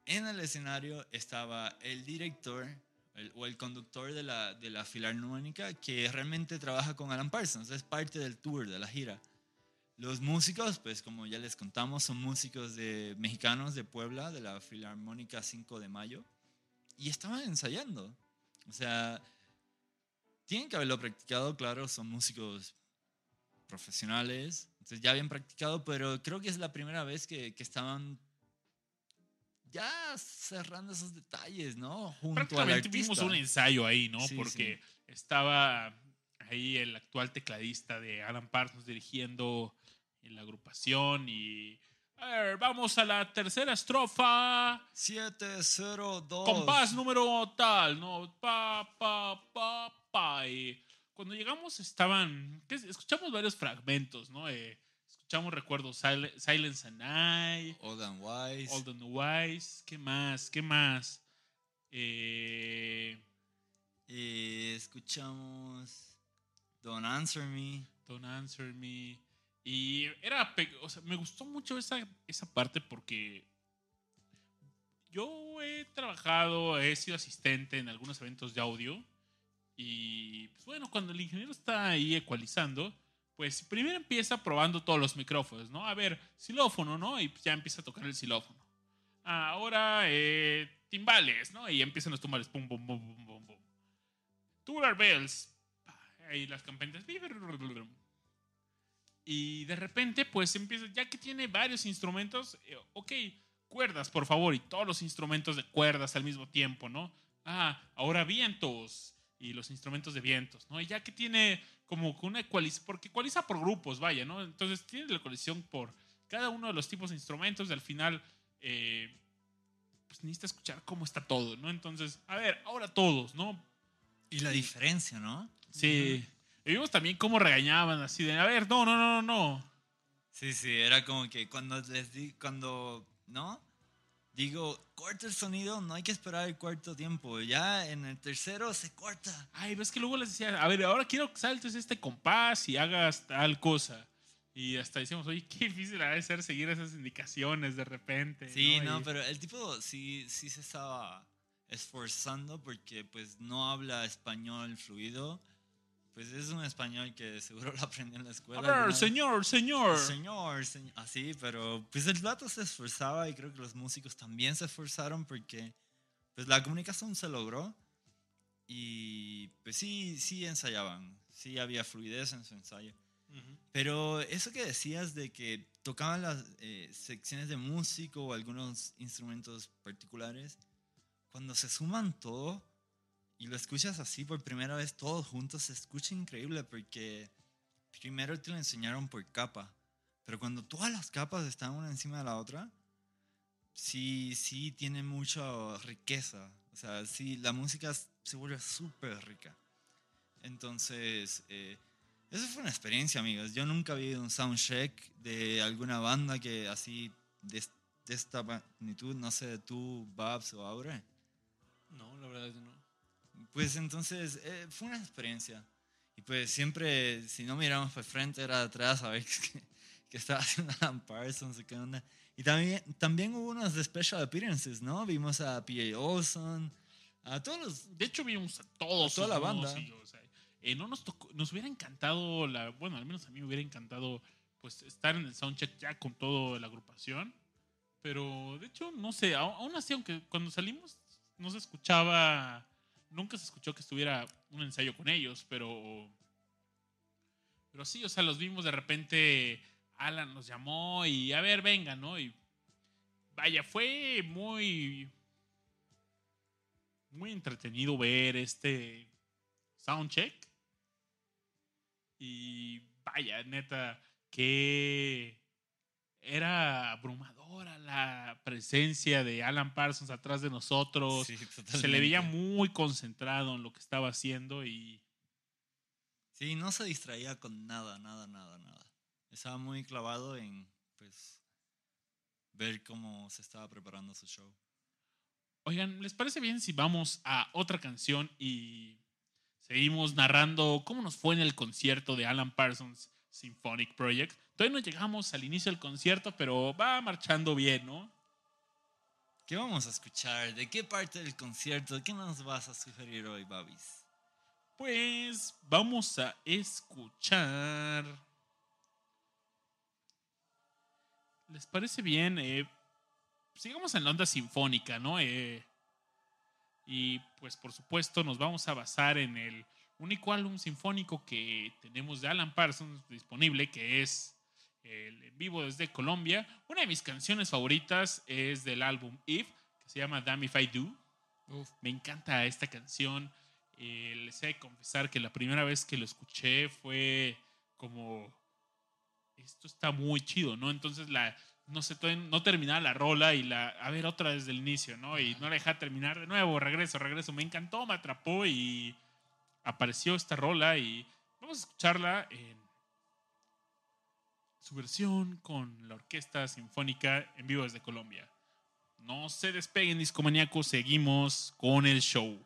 S2: en el escenario estaba el director el- o el conductor de la, de la filarmónica que realmente trabaja con Alan Parsons, es parte del tour, de la gira. Los músicos, pues como ya les contamos, son músicos de, mexicanos de Puebla, de la Filarmónica 5 de Mayo, y estaban ensayando. O sea, tienen que haberlo practicado, claro, son músicos profesionales, entonces ya habían practicado, pero creo que es la primera vez que, que estaban ya cerrando esos detalles, ¿no? Junto
S1: Prácticamente vimos un ensayo ahí, ¿no?
S2: Sí,
S1: Porque estaba ahí el actual tecladista de Alan Parsons dirigiendo la agrupación y... A ver, vamos a la tercera estrofa.
S2: 702.
S1: Compás número tal, ¿no? Pa, pa, pa, pa. Y cuando llegamos estaban... Escuchamos varios fragmentos, ¿no? Eh, escuchamos, recuerdo, Sil- Silence and I.
S2: Old and Wise.
S1: Old and Wise. ¿Qué más? ¿Qué más? Eh,
S2: Y escuchamos Don't Answer Me.
S1: Don't Answer Me. Y era. O sea, me gustó mucho esa, esa parte porque. Yo he trabajado, he sido asistente en algunos eventos de audio. Y pues bueno, cuando el ingeniero está ahí ecualizando, pues primero empieza probando todos los micrófonos, ¿no? A ver, xilófono, ¿no? Y ya empieza a tocar el xilófono. Ah, Ahora, eh, timbales, ¿no? Y empiezan los timbales. Pum, pum, pum, pum, pum, pum. Tubular bells. Ahí las campanitas. Y de repente, pues empieza, ya que tiene varios instrumentos, eh, ok, cuerdas, por favor, y todos los instrumentos de cuerdas al mismo tiempo, ¿no? Ah, ahora vientos y los instrumentos de vientos, ¿no? Y ya que tiene como que una ecualización, porque ecualiza por grupos, vaya, ¿no? Entonces tiene la ecualización por cada uno de los tipos de instrumentos y al final, eh, pues necesita escuchar cómo está todo, ¿no? Entonces, a ver, ahora todos, ¿no?
S2: Y la diferencia, ¿no?
S1: Sí. Y vimos también cómo regañaban así de, a ver, no, no, no, no, no.
S2: Sí, sí, era como que cuando les di, cuando, ¿no? Digo, corta el sonido, no hay que esperar el cuarto tiempo. Ya en el tercero se corta.
S1: Ay, ves que luego les decía, a ver, ahora quiero que saltes este compás y hagas tal cosa. Y hasta decíamos, oye, qué difícil ha de ser seguir esas indicaciones de repente.
S2: Sí, no,
S1: Y-
S2: pero el tipo sí, sí se estaba esforzando porque pues no habla español fluido. Pues es un español que seguro lo aprendió en la
S1: A
S2: escuela.
S1: ver,
S2: alguna vez.
S1: señor, señor.
S2: Señor, señor. Así, pero pues el vato se esforzaba y creo que los músicos también se esforzaron porque pues la comunicación se logró y pues sí, sí ensayaban, sí había fluidez en su ensayo.
S1: Ujú.
S2: Pero eso que decías de que tocaban las eh, secciones de músico o algunos instrumentos particulares, cuando se suman todo y lo escuchas así por primera vez todos juntos, se escucha increíble porque primero te lo enseñaron por capa, pero cuando todas las capas están una encima de la otra, sí, sí tiene mucha riqueza. O sea, sí, la música se vuelve súper rica. Entonces, eh, eso fue una experiencia, amigos. Yo nunca había ido a un soundcheck de alguna banda que así, de, de esta magnitud, no sé, tú, Babs o Aure.
S3: No, la verdad es que no.
S2: Pues entonces, eh, fue una experiencia. Y pues siempre, si no miramos para frente, era atrás a ver *laughs* qué, qué estaba haciendo Alan Parsons o qué onda. Y también, también hubo unos de special appearances, ¿no? Vimos a P.A. Olson, a todos los...
S1: De hecho, vimos a todos.
S2: A toda la banda.
S1: o sea, eh, no nos tocó, nos hubiera encantado, la, bueno, al menos a mí me hubiera encantado pues estar en el soundcheck ya con toda la agrupación. Pero de hecho, no sé, aún así, aunque cuando salimos no se escuchaba, nunca se escuchó que estuviera un ensayo con ellos, pero... Pero sí, o sea, los vimos de repente, Alan nos llamó y a ver, venga, ¿no? Y vaya, fue muy muy entretenido ver este soundcheck. Y vaya, neta, que era abrumadora la presencia de Alan Parsons atrás de nosotros.
S2: Sí,
S1: Se le veía muy concentrado en lo que estaba haciendo y
S2: Sí, no se distraía con nada, nada, nada, nada. Estaba muy clavado en, pues, ver cómo se estaba preparando su show.
S1: Oigan, ¿les parece bien si vamos a otra canción y seguimos narrando cómo nos fue en el concierto de Alan Parsons Symphonic Project? Todavía no llegamos al inicio del concierto, pero va marchando bien, ¿no?
S2: ¿Qué vamos a escuchar? ¿De qué parte del concierto? ¿Qué nos vas a sugerir hoy, Babis?
S1: Pues vamos a escuchar. ¿Les parece bien? Eh, sigamos en la onda sinfónica, ¿no? Eh, y pues por supuesto nos vamos a basar en el único álbum sinfónico que tenemos de Alan Parsons disponible, que es el vivo desde Colombia. Una de mis canciones favoritas es del álbum If, que se llama Damn If I Do.
S3: Uf.
S1: Me encanta esta canción. Eh, les he de confesar que la primera vez que lo escuché fue como. Esto está muy chido, ¿no? Entonces la. No sé, no terminaba la rola y la. A ver, otra desde el inicio, ¿no? Y no la dejaba terminar de nuevo. Regreso, regreso. Me encantó, me atrapó y. Apareció esta rola y. Vamos a escucharla en. Su versión con la Orquesta Sinfónica en vivo desde Colombia. No se despeguen, discomaníacos. Seguimos con el show.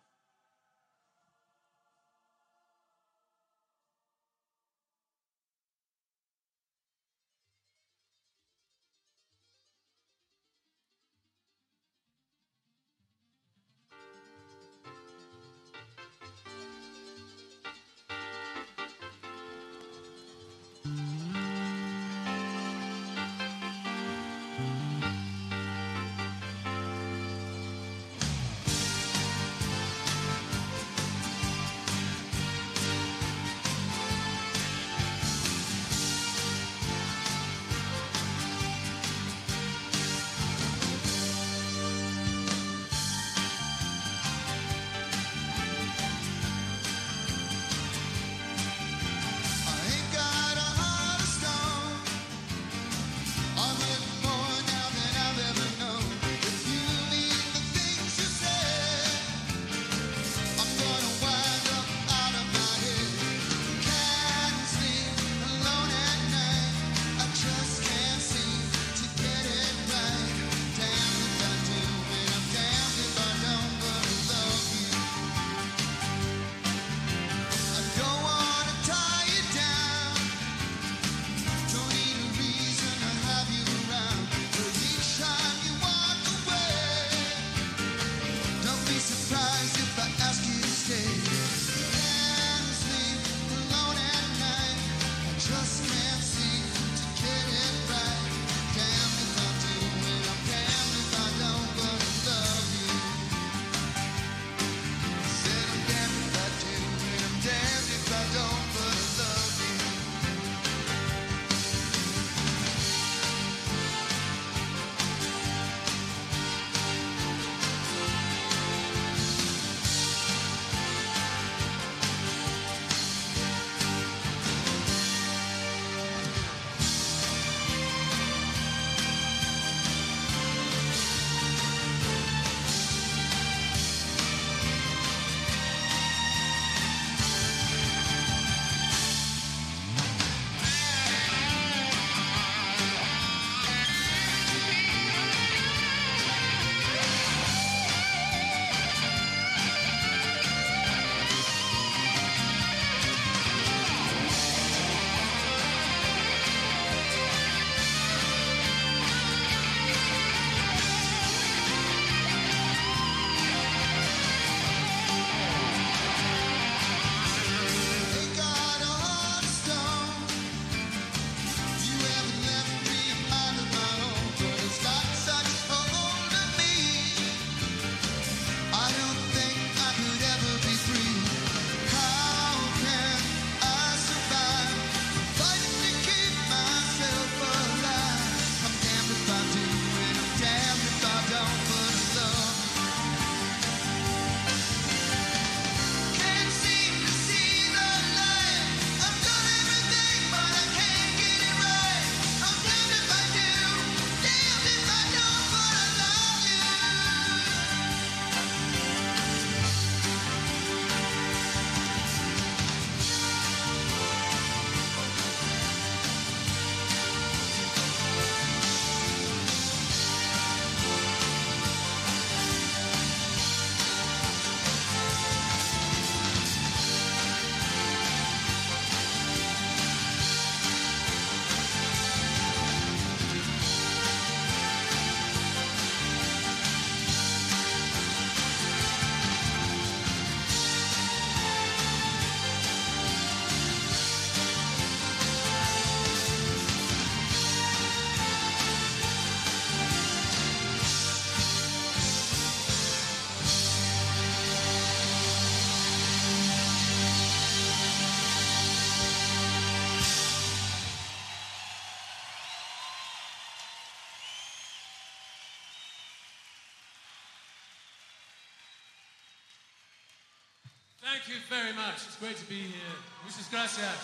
S5: Very much. It's great to be here. Muchas gracias.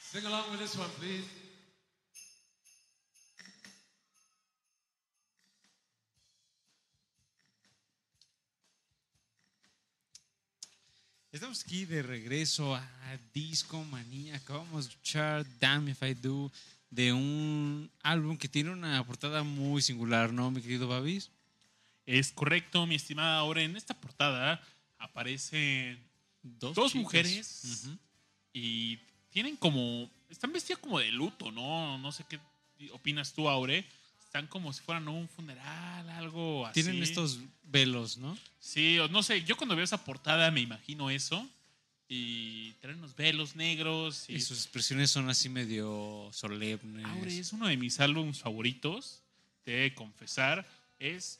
S5: Sing along with this one, please.
S3: Estamos aquí de regreso a Disco Manía. Acabamos de escuchar Damn If I Do de un álbum que tiene una portada muy singular, ¿no, mi querido Babis?
S1: Es correcto, mi estimada. Ahora en esta portada aparecen dos, mujeres y tienen como. Están vestidas como de luto, ¿no? No sé qué opinas tú, Aure. Están como si fueran un funeral, algo así.
S3: Tienen estos velos, ¿no?
S1: Sí, no sé. Yo cuando veo esa portada me imagino eso. Y traen unos velos negros. Y,
S3: Y sus expresiones son así medio solemnes.
S1: Aure es uno de mis álbumes favoritos. Te he de confesar. Es.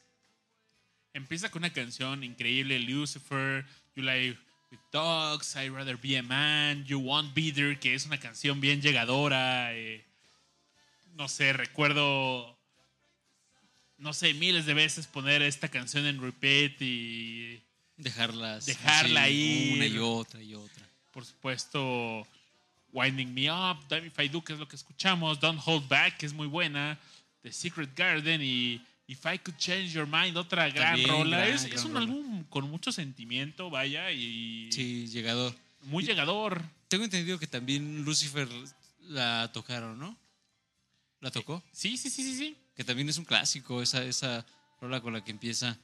S1: Empieza con una canción increíble: Lucifer, You Like with Dogs, I'd Rather Be a Man, You Won't Be There, que es una canción bien llegadora. eh, no sé, recuerdo. No sé, miles de veces poner esta canción en repeat y.
S3: Dejarlas.
S1: Dejarla
S3: así,
S1: ahí.
S3: Una y otra y otra.
S1: por supuesto, Winding Me Up, Damn If I Do, que es lo que escuchamos, Don't Hold Back, que es muy buena, The Secret Garden y If I Could Change Your Mind, otra gran
S3: También
S1: rola.
S3: gran,
S1: es,
S3: gran
S1: es un
S3: rola.
S1: álbum con mucho sentimiento, vaya, y
S3: Sí, llegador.
S1: muy llegador.
S3: Tengo entendido que también Lucifer la tocaron, ¿no? ¿La tocó?
S1: Sí, sí, sí, sí, sí.
S3: Que también es un clásico, esa, esa rola con la que empieza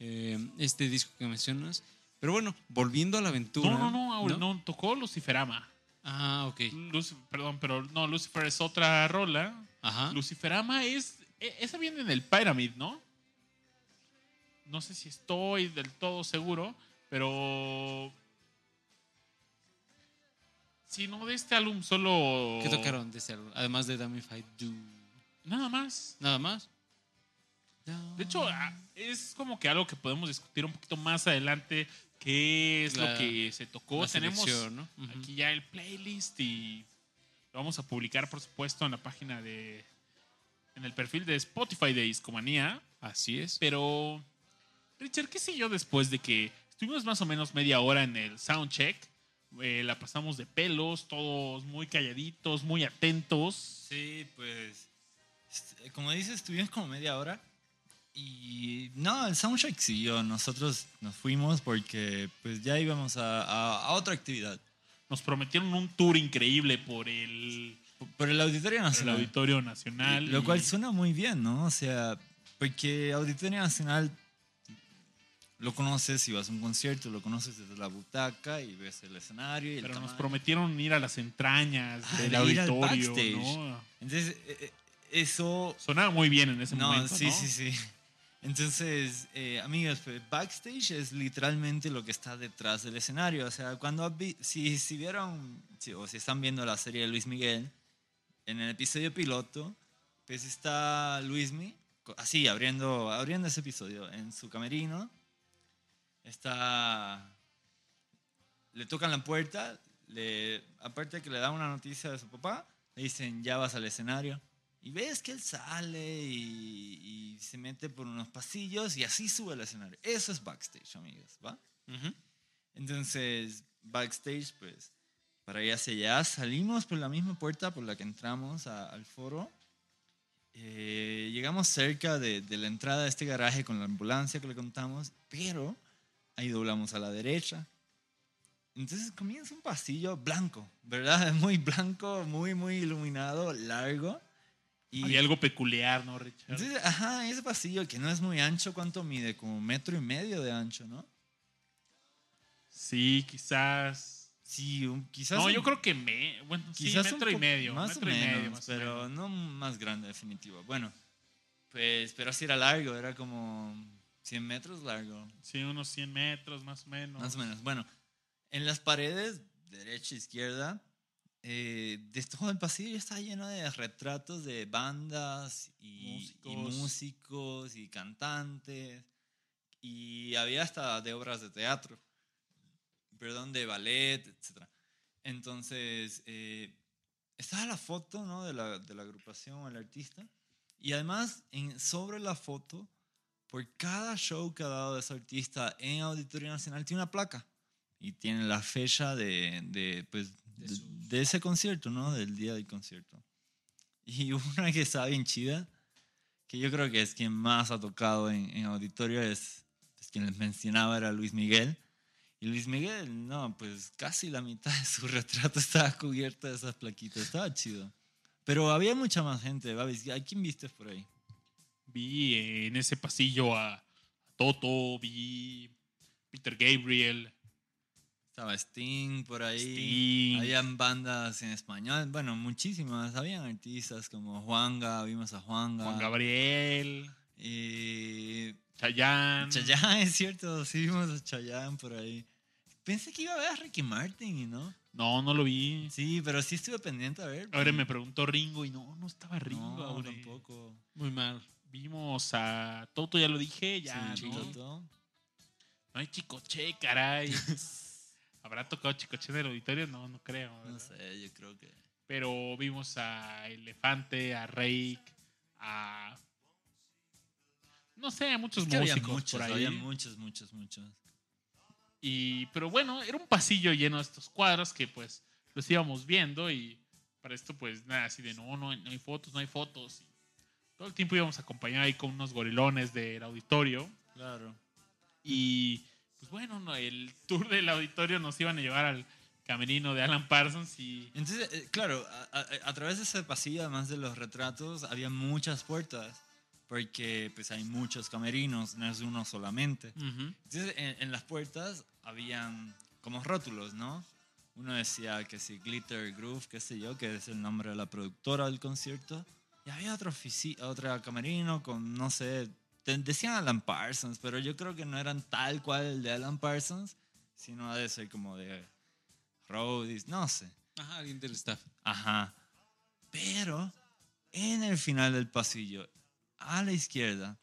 S3: eh, este disco que mencionas. Pero bueno, volviendo a la aventura.
S1: No, no, no, ahora no, tocó Luciferama.
S3: Ah, ok.
S1: Luci- perdón, pero no, Lucifer es otra rola.
S3: Ajá.
S1: Luciferama es. E- Esa viene en el Pyramid, ¿no? No sé si estoy del todo seguro, pero. Si no, de este álbum solo.
S3: ¿Qué tocaron de ese álbum? Además de Damn If I Do.
S1: Nada más.
S3: ¿Nada más?
S1: De hecho, es como que algo que podemos discutir un poquito más adelante. ¿Qué es
S3: La-
S1: lo que se tocó?
S3: la
S1: Tenemos aquí ya el playlist y lo vamos a publicar, por supuesto, en la página de. En el perfil de Spotify de Discomanía.
S3: Así es.
S1: Pero, Richard, ¿qué sé yo después de que estuvimos más o menos media hora en el soundcheck? eh, la pasamos de pelos, todos muy calladitos, muy atentos.
S2: Sí, pues. est- Como dices, estuvimos como media hora. Y no, el soundcheck siguió. Nosotros nos fuimos porque pues ya íbamos a, a- a otra actividad.
S1: Nos prometieron un tour increíble por el,
S2: Por- Por el Auditorio
S1: por el
S2: Nacional.
S1: Auditorio Nacional.
S2: Lo cual
S1: y-
S2: suena muy bien, ¿no? O sea, porque Auditorio Nacional lo conoces y vas a un concierto, lo conoces desde la butaca y ves el escenario y el
S1: Pero nos
S2: tamaño.
S1: prometieron ir a las entrañas
S2: Ah,
S1: del auditorio.
S2: backstage.
S1: ¿no?
S2: Entonces, eh, eh, eso
S1: Sonaba muy bien en ese
S2: No,
S1: momento.
S2: sí,
S1: ¿no?
S2: sí, sí. Entonces, eh, amigos, pues, backstage es literalmente lo que está detrás del escenario. O sea, cuando si, si vieron si- o si están viendo la serie de Luis Miguel, en el episodio piloto, pues está Luismi, así, abriendo, abriendo ese episodio en su camerino. Está. Le tocan la puerta, le, aparte que le dan una noticia de su papá, le dicen, ya vas al escenario. Y ves que él sale y, y se mete por unos pasillos y así sube al escenario. Eso es backstage, amigos, ¿va? Entonces, backstage, pues, para ir hacia allá, salimos por la misma puerta por la que entramos a- al foro. Eh, llegamos cerca de, de la entrada de este garaje con la ambulancia que le contamos, pero ahí doblamos a la derecha. Entonces comienza un pasillo blanco, ¿verdad? *laughs* Muy blanco, muy, muy iluminado, largo. Y
S1: Había algo peculiar, ¿no, Richard?
S2: entonces, ajá, ese pasillo que no es muy ancho, ¿cuánto mide? Como metro y medio de ancho, ¿no?
S1: sí, quizás.
S2: Sí, un- quizás.
S1: No,
S2: un-
S1: yo creo que me. Bueno,
S2: quizás
S1: sí,
S2: un
S1: metro y medio.
S2: Más
S1: metro
S2: o
S1: y
S2: menos,
S1: medio, más
S2: pero
S1: menos.
S2: no más grande, definitivo. Bueno, pues, pero así era largo, era como 100 metros largo,
S1: Sí, unos 100 metros, más o menos.
S2: más o menos. Bueno, en las paredes, derecha e izquierda, eh, de todo el pasillo está lleno de retratos de bandas y y
S1: Músicos.
S2: músicos y cantantes. Y había hasta de obras de teatro, perdón, de ballet, etc. Entonces, eh, estaba la foto ¿no? de, la, de la agrupación el artista. Y además, en, sobre la foto por cada show que ha dado ese artista en Auditorio Nacional tiene una placa y tiene la fecha de, de, pues, de, de ese concierto, ¿no? Del día del concierto. Y *laughs* una que está bien chida, que yo creo que es quien más ha tocado en, en Auditorio, es, es quien les mencionaba, era Luis Miguel. Y Luis Miguel, no, pues casi la mitad de su *laughs* retrato estaba cubierta de esas plaquitas, estaba chido. Pero había mucha más gente, Babis. ¿A quién viste por ahí?
S1: Vi en ese pasillo a Toto, vi Peter Gabriel,
S2: Estaba Sting por ahí.
S1: Sting.
S2: Habían bandas en español, bueno, muchísimas. Habían artistas como Juanga, vimos a Juanga.
S1: Juan Gabriel,
S2: Y
S1: Chayanne.
S2: Chayanne, *laughs* es cierto, sí vimos a Chayanne por ahí. Pensé que iba a ver a Ricky Martin y no.
S1: No, no lo vi.
S2: Sí, pero sí estuve pendiente a ver.
S1: Ahora me preguntó Ringo y no, no estaba Ringo.
S2: No, tampoco.
S3: Muy mal.
S1: Vimos a Toto, ya lo dije, ya,
S2: Sí,
S1: ¿no?
S2: Toto.
S1: No hay Chicoche, caray. *laughs* ¿Habrá tocado Chicoche en el auditorio? No, no creo.
S2: No sé, yo creo que.
S1: Pero vimos a Elefante, a Rake, a. No sé, muchos
S2: Es que había
S1: músicos
S2: muchos,
S1: por ahí.
S2: había muchos, muchos, muchos.
S1: Y, pero bueno, era un pasillo lleno de estos cuadros que pues los íbamos viendo y para esto pues nada, así de no, no, hay- no hay fotos, no hay fotos. Y todo el tiempo íbamos acompañados ahí con unos gorilones del auditorio
S2: Claro.
S1: y pues bueno, no, el tour del auditorio nos iban a llevar al camerino de Alan Parsons y
S2: Entonces, eh, claro, a, a- a través de ese pasillo, además de los retratos, había muchas puertas, porque pues hay muchos camerinos, no es uno solamente. Entonces, en, en las puertas habían como rótulos, ¿no? Uno decía que si Glitter Groove, qué sé yo, que es el nombre de la productora del concierto. Y había otro, otro camerino con, no sé, decían Alan Parsons, pero yo creo que no eran tal cual el de Alan Parsons, sino ha de ser como de Roadies, no sé.
S3: Ajá, alguien del staff.
S2: Ajá. Pero en el final del pasillo, a la izquierda,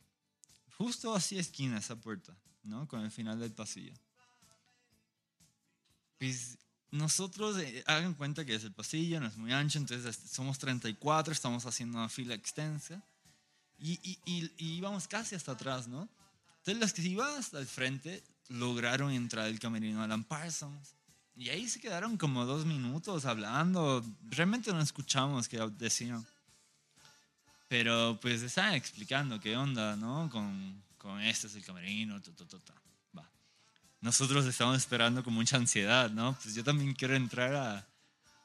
S2: justo así esquina esa puerta, ¿no? Con el final del pasillo. Pues nosotros, eh, hagan cuenta que es el pasillo, no es muy ancho, entonces es- somos 34, estamos haciendo una fila extensa y, y, y, y íbamos casi hasta atrás, ¿no? Entonces los que iban hasta el frente lograron entrar al camerino de Alan Parsons. Y ahí se quedaron como dos minutos hablando. Realmente no escuchamos qué decían. Pero pues estaban explicando qué onda, ¿no? Con, con este es el camerino, ta, ta, ta. Va. Nosotros estamos esperando con mucha ansiedad, ¿no? Pues yo también quiero entrar a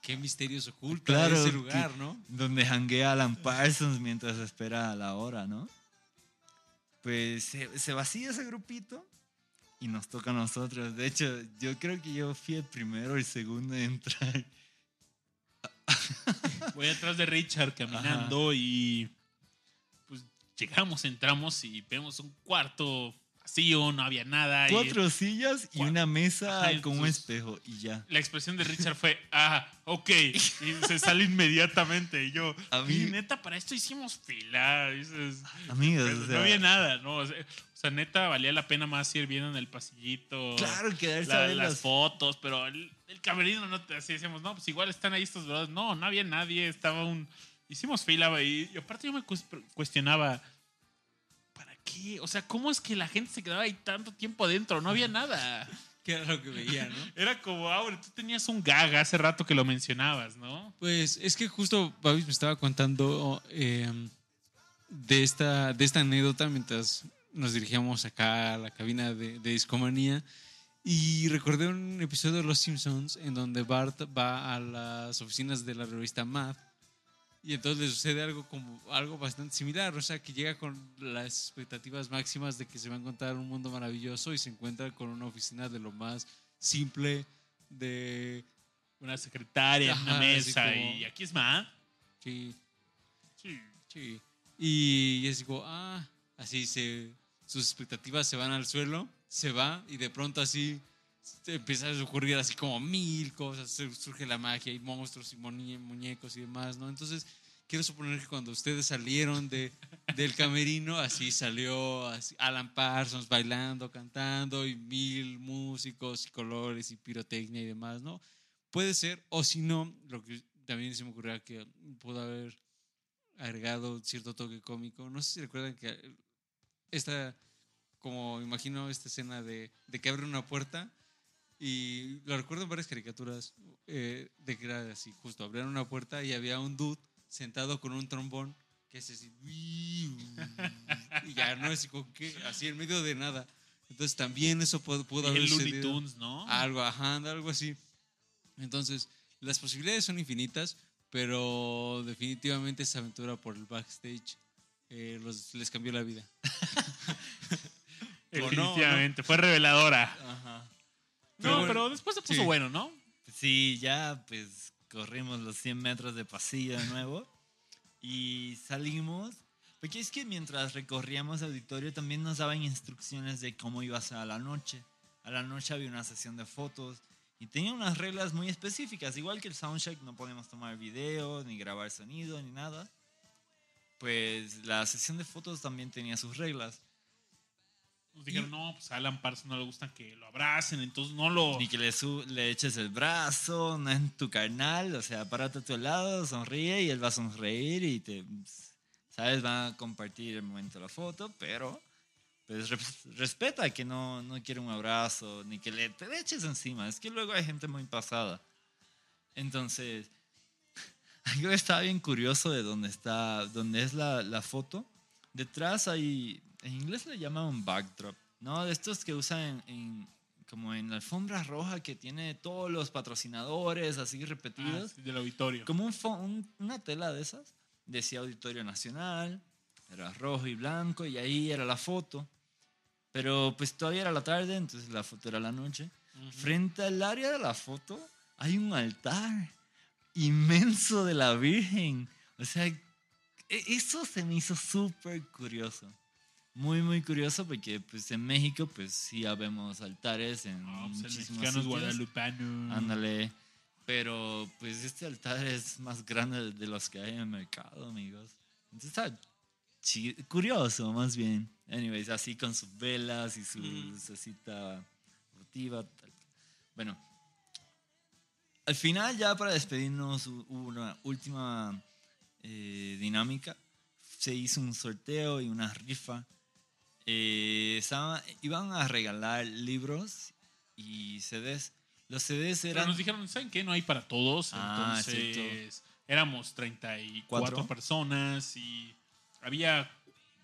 S3: Qué misterios oculta
S2: Claro,
S3: ese
S2: que-
S3: lugar, ¿no?
S2: donde janguea Alan Parsons mientras espera la hora, ¿no? Pues se, se vacía ese grupito y nos toca a nosotros. De hecho, yo creo que yo fui el primero o el segundo en entrar. *laughs*
S1: voy atrás de Richard caminando y pues llegamos, entramos y vemos un cuarto vacío, no había nada. y-
S2: Cuatro sillas y una mesa
S1: Ajá,
S2: con un espejo y ya.
S1: la expresión de Richard fue, *laughs* ah, ok. Y se sale inmediatamente. Y yo,
S2: A mí-
S1: "Y neta, para esto hicimos fila. Dices,
S2: Amigos,
S1: pero
S2: o sea,
S1: no había nada, ¿no? O sea, o sea, neta, valía la pena más ir viendo en el pasillito.
S2: Claro, quedarse
S1: la-
S2: a ver
S1: las
S2: las
S1: fotos, pero el, el camerino no te así decíamos, no, pues igual están ahí estos brothers. No, no había nadie, estaba un. Hicimos fila y, y aparte yo me cues- cuestionaba. ¿Para qué? O sea, ¿cómo es que la gente se quedaba ahí tanto tiempo adentro? No había nada. *laughs*
S3: Que era lo que veía, ¿no? *laughs*
S1: Era como, ahora tú tenías un gag hace rato que lo mencionabas, ¿no?
S3: Pues es que justo Babis me estaba contando eh, de, esta, de esta anécdota mientras nos dirigíamos acá a la cabina de, de Discomanía. Y recordé un episodio de Los Simpsons en donde Bart va a las oficinas de la revista Mad y entonces le sucede algo como algo bastante similar, o sea, que llega con las expectativas máximas de que se va a encontrar un mundo maravilloso y se encuentra con una oficina de lo más simple de
S1: Una secretaria una mesa
S3: como-
S1: y aquí es más.
S3: sí,
S1: Sí.
S3: Sí. Y es como, ah, así se, sus expectativas se van al suelo, se va y de pronto así se empieza a ocurrir así como mil cosas, surge la magia y monstruos y muñe- muñecos y demás, ¿no? Entonces, quiero suponer que cuando ustedes salieron de, del camerino, así salió Alan Parsons bailando, cantando y mil músicos y colores y pirotecnia y demás, ¿no? Puede ser, o si no, lo que también se me ocurría que pudo haber agregado cierto toque cómico. No sé si recuerdan que esta como imagino esta escena de, de que abre una puerta y lo recuerdo en varias caricaturas eh, de que era así, justo abrían una puerta y había un dude sentado con un trombón que es así y ya no es como que así en medio de nada. Entonces también eso pudo, pudo haber
S1: Looney. Tunes, ¿no?
S3: Algo, ajá, algo así. Entonces, las posibilidades son infinitas, pero definitivamente esa aventura por el backstage eh, los- les cambió la vida. *laughs* O no,
S1: Definitivamente, fue reveladora.
S2: Ajá.
S1: No,
S3: Pero-
S1: pero después se puso
S3: sí.
S1: bueno, ¿no?
S2: Sí, ya pues corrimos los 100 metros de pasillo de nuevo y salimos. Porque es que mientras recorríamos el auditorio también nos daban instrucciones de cómo iba a ser a la noche. A la noche había una sesión de fotos y tenía unas reglas muy específicas. Igual que el soundcheck no podemos tomar video, ni grabar sonido, ni nada. Pues la sesión de fotos también tenía sus reglas.
S1: Nos dijeron, no, pues a Alan Parsons no le gusta que lo abracen, entonces no lo...
S2: Ni que le, le eches el brazo, no es tu carnal, o sea, párate a tu lado, sonríe y él va a sonreír y te, sabes, va a compartir el momento de la foto, pero pues res- respeta que no, no quiere un abrazo, ni que le, te le eches encima, es que luego hay gente muy pasada. Entonces, *laughs* yo estaba bien curioso de dónde está, dónde es la, la foto. Detrás hay, en inglés le llaman un backdrop, ¿no? De estos que usan en, en- como en la alfombra roja que tiene todos los patrocinadores así
S1: Ah,
S2: repetidos.
S1: sí, del auditorio.
S2: Como un un- una tela de esas. Decía Auditorio Nacional, era rojo y blanco y ahí era la foto. Pero pues todavía era la tarde, entonces la foto era la noche. Frente al área de la foto hay un altar inmenso de la Virgen. O sea, e- eso se me hizo súper curioso. Muy, muy curioso porque pues en México pues sí habemos altares en
S1: Ah, pues el
S2: muchísimos
S1: es
S2: sitios.
S1: guadalupano.
S2: Ándale. Pero pues este altar es más grande de los que hay en el mercado, amigos. Entonces está curioso, más bien. Anyways, así con sus velas y su lucecita votiva. tal. Bueno, al final ya para despedirnos hu- hubo una última eh, dinámica. Se hizo un sorteo y una rifa. Eh, estaba- iban a regalar libros y CDs. Los CDs
S1: Pero
S2: eran...
S1: nos dijeron, ¿saben qué? No hay para todos.
S2: Ah,
S1: Entonces, éramos 34
S2: ¿Cuatro?
S1: personas y había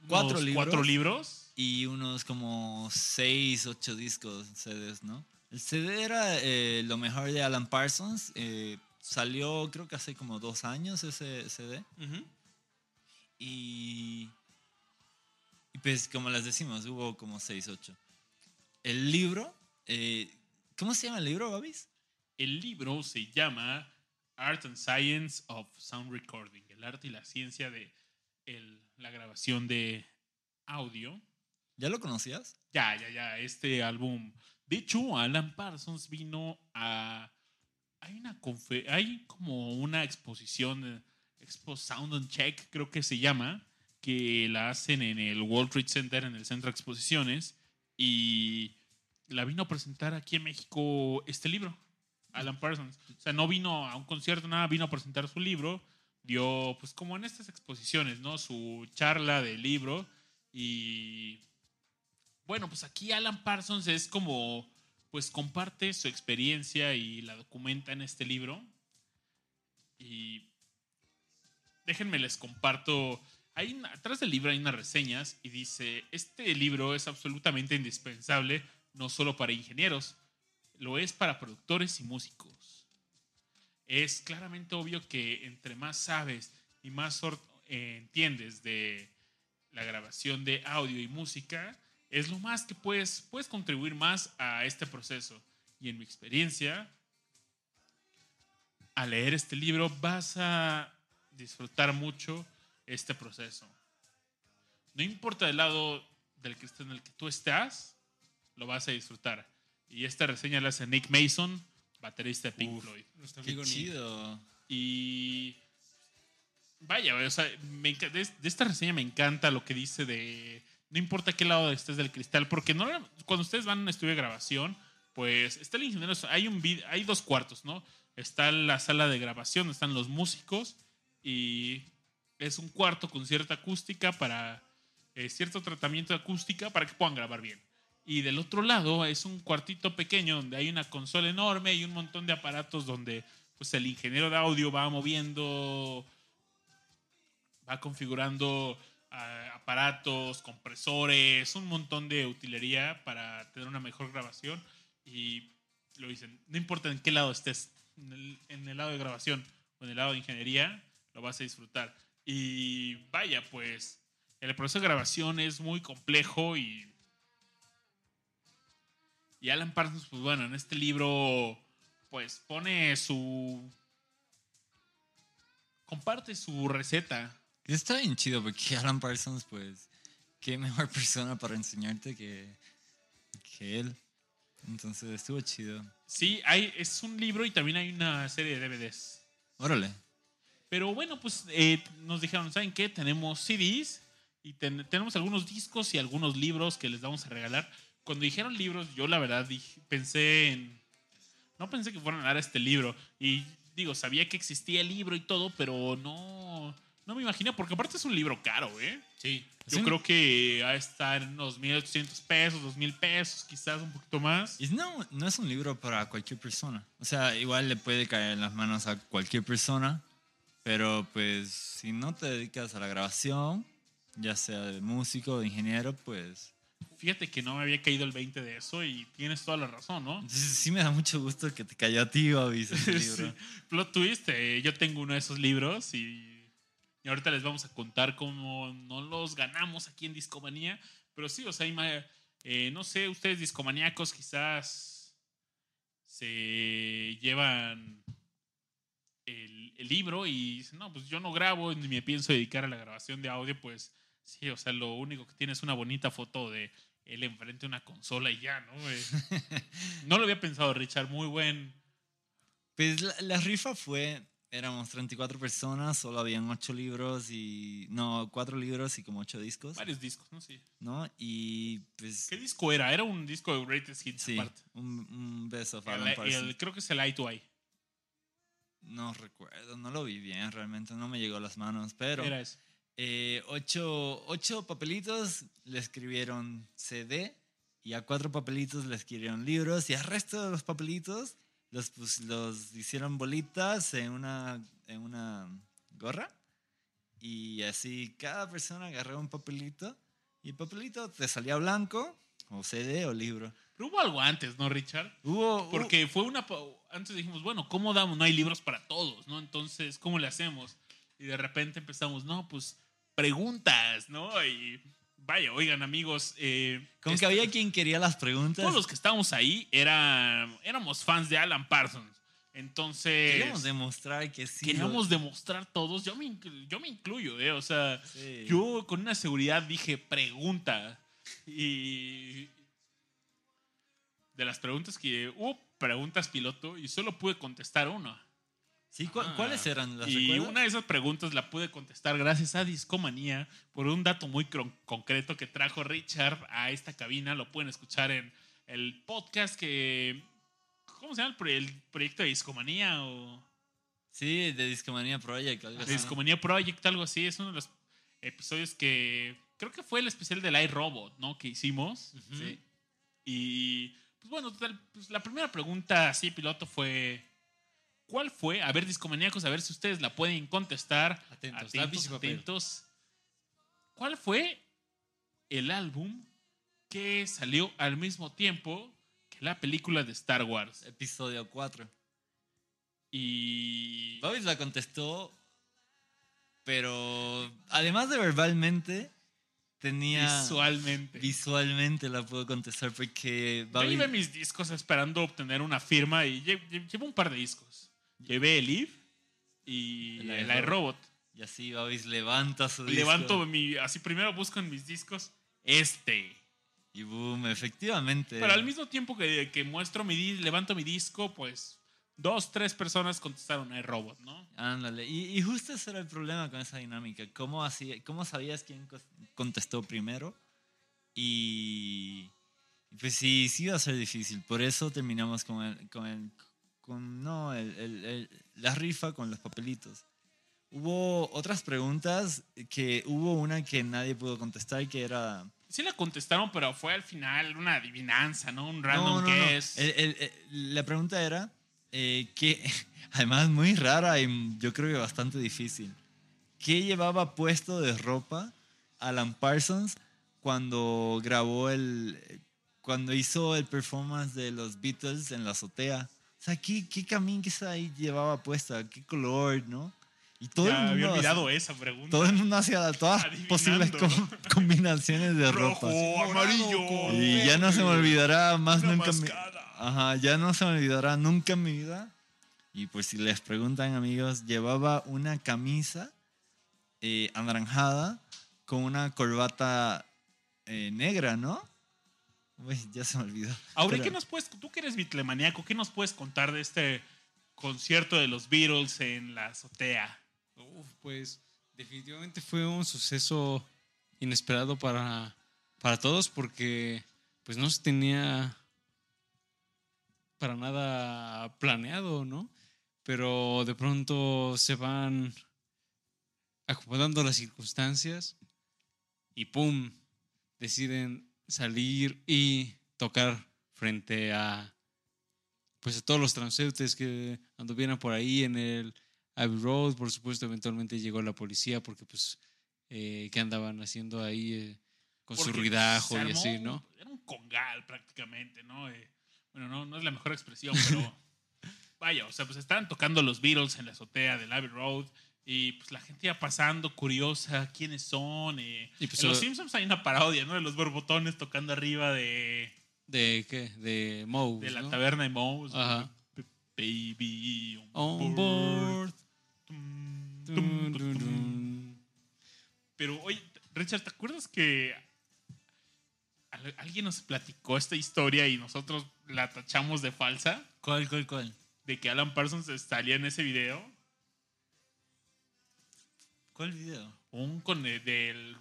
S2: Cuatro libros.
S1: cuatro libros.
S2: y unos como 6, 8 discos CDs, ¿no? El CD era eh, lo mejor de Alan Parsons. eh, salió creo que hace como dos años ese CD. Y, y pues como les decimos, hubo como 6, 8. El libro, eh, ¿cómo se llama el libro, Babis?
S1: El libro se llama Art and Science of Sound Recording, el arte y la ciencia de el- la grabación de audio.
S2: ¿Ya lo conocías?
S1: Ya, ya, ya, este álbum. De hecho, Alan Parsons vino a... Hay una confe- hay como una exposición, Expo Sound and Check, creo que se llama, que la hacen en el World Trade Center, en el Centro de Exposiciones, y la vino a presentar aquí en México este libro, Alan Parsons. O sea, no vino a un concierto, nada, vino a presentar su libro, dio, pues como en estas exposiciones, ¿no? Su charla del libro, y bueno, pues aquí Alan Parsons es como, pues comparte su experiencia y la documenta en este libro. Y déjenme les comparto. Hay una- atrás del libro hay unas reseñas y dice, este libro es absolutamente indispensable no solo para ingenieros, lo es para productores y músicos. Es claramente obvio que entre más sabes y más eh, entiendes de la grabación de audio y música, es lo más que puedes, puedes contribuir más a este proceso. Y en mi experiencia, al leer este libro vas a disfrutar mucho este proceso. No importa el lado del que esté- en el que tú estás, lo vas a disfrutar. Y esta reseña la hace Nick Mason, baterista de Pink Floyd.
S3: Nuestro
S2: Qué chido.
S1: Y vaya, o sea, me de, de esta reseña me encanta lo que dice de no importa qué lado estés del cristal, porque no, cuando ustedes van a un estudio de grabación, pues está el ingeniero, hay, un, hay dos cuartos, ¿no? Está la sala de grabación, están los músicos y es un cuarto con cierta acústica para eh, cierto tratamiento de acústica para que puedan grabar bien. Y del otro lado es un cuartito pequeño donde hay una consola enorme y un montón de aparatos donde pues el ingeniero de audio va moviendo, va configurando ah, aparatos, compresores, un montón de utilería para tener una mejor grabación. Y lo dicen, no importa en qué lado estés, en el, en el lado de grabación o en el lado de ingeniería, lo vas a disfrutar. Y vaya, pues el proceso de grabación es muy complejo y... Y Alan Parsons, pues bueno, en este libro, pues pone su... Comparte su receta.
S2: Está bien chido porque Alan Parsons, pues, qué mejor *laughs* persona para enseñarte que, que él. Entonces estuvo chido.
S1: Sí, hay, es un libro y también hay una serie de DVDs.
S2: Órale.
S1: Pero bueno, pues eh, nos dijeron, ¿saben qué? Tenemos CDs y ten- tenemos algunos discos y algunos libros que les vamos a regalar. Cuando dijeron libros, yo la verdad dije- pensé en... No pensé que fueran a dar este libro. Y digo, sabía que existía el libro y todo, pero no... No me imaginé, porque aparte es un libro caro, ¿eh?
S3: Sí.
S1: Yo
S2: Sí.
S1: creo que va a estar en unos 1.800 pesos, 2.000 pesos, quizás un poquito más.
S2: Y no, no es un libro para cualquier persona. O sea, igual le puede caer en las manos a cualquier persona, pero pues si no te dedicas a la grabación, ya sea de músico o de ingeniero, pues
S1: Fíjate que no me había caído el 20 de eso y tienes toda la razón, ¿no?
S2: sí, sí me da mucho gusto que te cayó a ti, Babis, ese *laughs*
S1: Sí.
S2: libro.
S1: Plot twist, eh, yo tengo uno de esos libros y, y ahorita les vamos a contar cómo no los ganamos aquí en Discomanía. Pero sí, o sea, eh, no sé, ustedes discomaníacos quizás se llevan el, el libro y dicen, no, pues yo no grabo ni me pienso dedicar a la grabación de audio, pues sí, o sea, lo único que tiene es una bonita foto de él enfrente de una consola y ya, ¿no? Eh, *laughs* no lo había pensado, Richard, muy buen...
S2: Pues la, la rifa fue, éramos 34 personas, solo habían 8 libros y, no, 4 libros y como 8 discos,
S1: Varios discos, ¿no? Sí.
S2: ¿no? Y pues,
S1: ¿Qué disco era? Era un disco de Greatest Hits
S2: sí,
S1: aparte.
S2: un, un Best of
S1: El-
S2: Alan
S1: el-
S2: Parsons.
S1: creo que es el Eye to Eye.
S2: No recuerdo, no lo vi bien, realmente no me llegó a las manos, pero
S1: Era eso.
S2: eh, ocho, ocho papelitos le escribieron CD y a cuatro papelitos le escribieron libros y al resto de los papelitos los, los hicieron bolitas en una, en una gorra y así cada persona agarró un papelito y el papelito te salía blanco o CD o libro.
S1: Pero hubo algo antes, ¿no, Richard?
S2: Hubo,
S1: Porque fue una... Antes dijimos, bueno, ¿cómo damos? No hay libros para todos, ¿no? Entonces, ¿cómo le hacemos? Y de repente empezamos, no, pues preguntas, ¿no? Y vaya, oigan, amigos. Eh,
S2: como que
S1: este-
S2: había quien quería las preguntas.
S1: Todos los que estábamos ahí era, éramos fans de Alan Parsons. Entonces...
S2: Queríamos demostrar que sí. lo-
S1: queríamos demostrar todos, yo me, yo me incluyo, ¿eh? O sea,
S2: Sí.
S1: yo con una seguridad dije, pregunta. Y de las preguntas que hubo preguntas piloto y solo pude contestar una.
S2: Sí, ¿cu-
S1: Ah.
S2: ¿cuáles eran las
S1: Y
S2: recuerdas?
S1: una de esas preguntas la pude contestar gracias a Discomanía por un dato muy concreto que trajo Richard a esta cabina. Lo pueden escuchar en el podcast que... ¿Cómo se llama el, pro- el proyecto de Discomanía? O...
S2: Sí, de Discomanía Project. Algo
S1: de
S2: así.
S1: Discomanía Project, algo así. Es uno de los episodios que creo que fue el especial del iRobot, ¿no? Que hicimos. Sí. Y pues bueno, total, pues, la primera pregunta así, piloto, fue. ¿Cuál fue? A ver, discomaníacos, a ver si ustedes la pueden contestar.
S3: Atentos, papel.
S1: atentos. ¿Cuál fue el álbum que salió al mismo tiempo que la película de Star Wars?
S2: Episodio 4.
S1: Y.
S2: Babis la contestó, pero además de verbalmente, tenía...
S1: Visualmente.
S2: Visualmente la puedo contestar porque
S1: Yo llevé mis discos esperando obtener una firma y lle- lle- llevo un par de discos. Llevé el Eve y
S2: El
S1: el
S2: iRobot. Y así Babis levanta su disco.
S1: Levanto mi. Así primero busco en mis discos este.
S2: Y boom, efectivamente.
S1: Pero al mismo tiempo que, que muestro mi levanto mi disco, pues dos, tres personas contestaron iRobot, ¿no?
S2: Ándale. Y, y justo ese era el problema con esa dinámica. ¿Cómo, hacía, cómo sabías quién contestó primero? Y, pues sí, sí iba a ser difícil. Por eso terminamos con el, con el, con, no, el- el- el- la rifa con los papelitos. hubo otras preguntas que hubo una que nadie pudo contestar que era
S1: Sí la contestaron, pero fue al final una adivinanza, ¿no? Un random
S2: No, no. El- el- el- la pregunta era eh, que, *laughs* además muy rara y yo creo que bastante difícil. ¿Qué llevaba puesto de ropa Alan Parsons cuando grabó el, cuando hizo el performance de los Beatles en la azotea? O sea, ¿qué, qué camisa ahí llevaba puesta? ¿Qué color, no? Y todo
S1: Ya
S2: el mundo
S1: había olvidado esa pregunta.
S2: todo el mundo hacía todas
S1: Adivinando.
S2: posibles com- *laughs* combinaciones de
S1: Rojo,
S2: ropa.
S1: amarillo.
S2: Y ya no se me olvidará más nunca
S1: mascada.
S2: Ajá, ya no se me olvidará nunca en mi vida. Y pues si les preguntan amigos, llevaba una camisa eh, anaranjada con una corbata eh, negra, ¿no? Uy, ya se me olvidó.
S1: Ahora,
S2: Pero-
S1: ¿qué nos puedes, tú que eres bitlemaníaco, qué nos puedes contar de este concierto de los Beatles en la azotea?
S3: Uf, pues definitivamente fue un suceso inesperado para, para todos porque pues no se tenía para nada planeado, ¿no? Pero de pronto se van acomodando las circunstancias y ¡pum! deciden salir y tocar frente a pues a todos los transeúntes que anduvieran por ahí en el Abbey Road, por supuesto, eventualmente llegó la policía porque pues eh, ¿qué andaban haciendo ahí eh, con su
S1: Porque
S3: ruidajo
S1: se
S3: y así, ¿no?
S1: Era un congal prácticamente, ¿no? Eh, bueno, no, no es la mejor expresión, pero *laughs* vaya, o sea, pues estaban tocando los Beatles en la azotea del Abbey Road y pues la gente iba pasando curiosa, quiénes son. eh.
S3: Y pues,
S1: en Los Simpsons hay una parodia, ¿no? De los borbotones tocando arriba de,
S3: ¿De qué? De Moe.
S1: de la
S3: ¿no?
S1: taberna de Moe's.
S3: Ajá.
S1: Baby
S3: On
S1: board. Tum, tum, tum. Pero, oye, Richard, ¿te acuerdas que alguien nos platicó esta historia y nosotros la tachamos de falsa?
S2: ¿Cuál, cuál, cuál?
S1: De que Alan Parsons salía en ese video.
S2: ¿Cuál video?
S1: Un con el del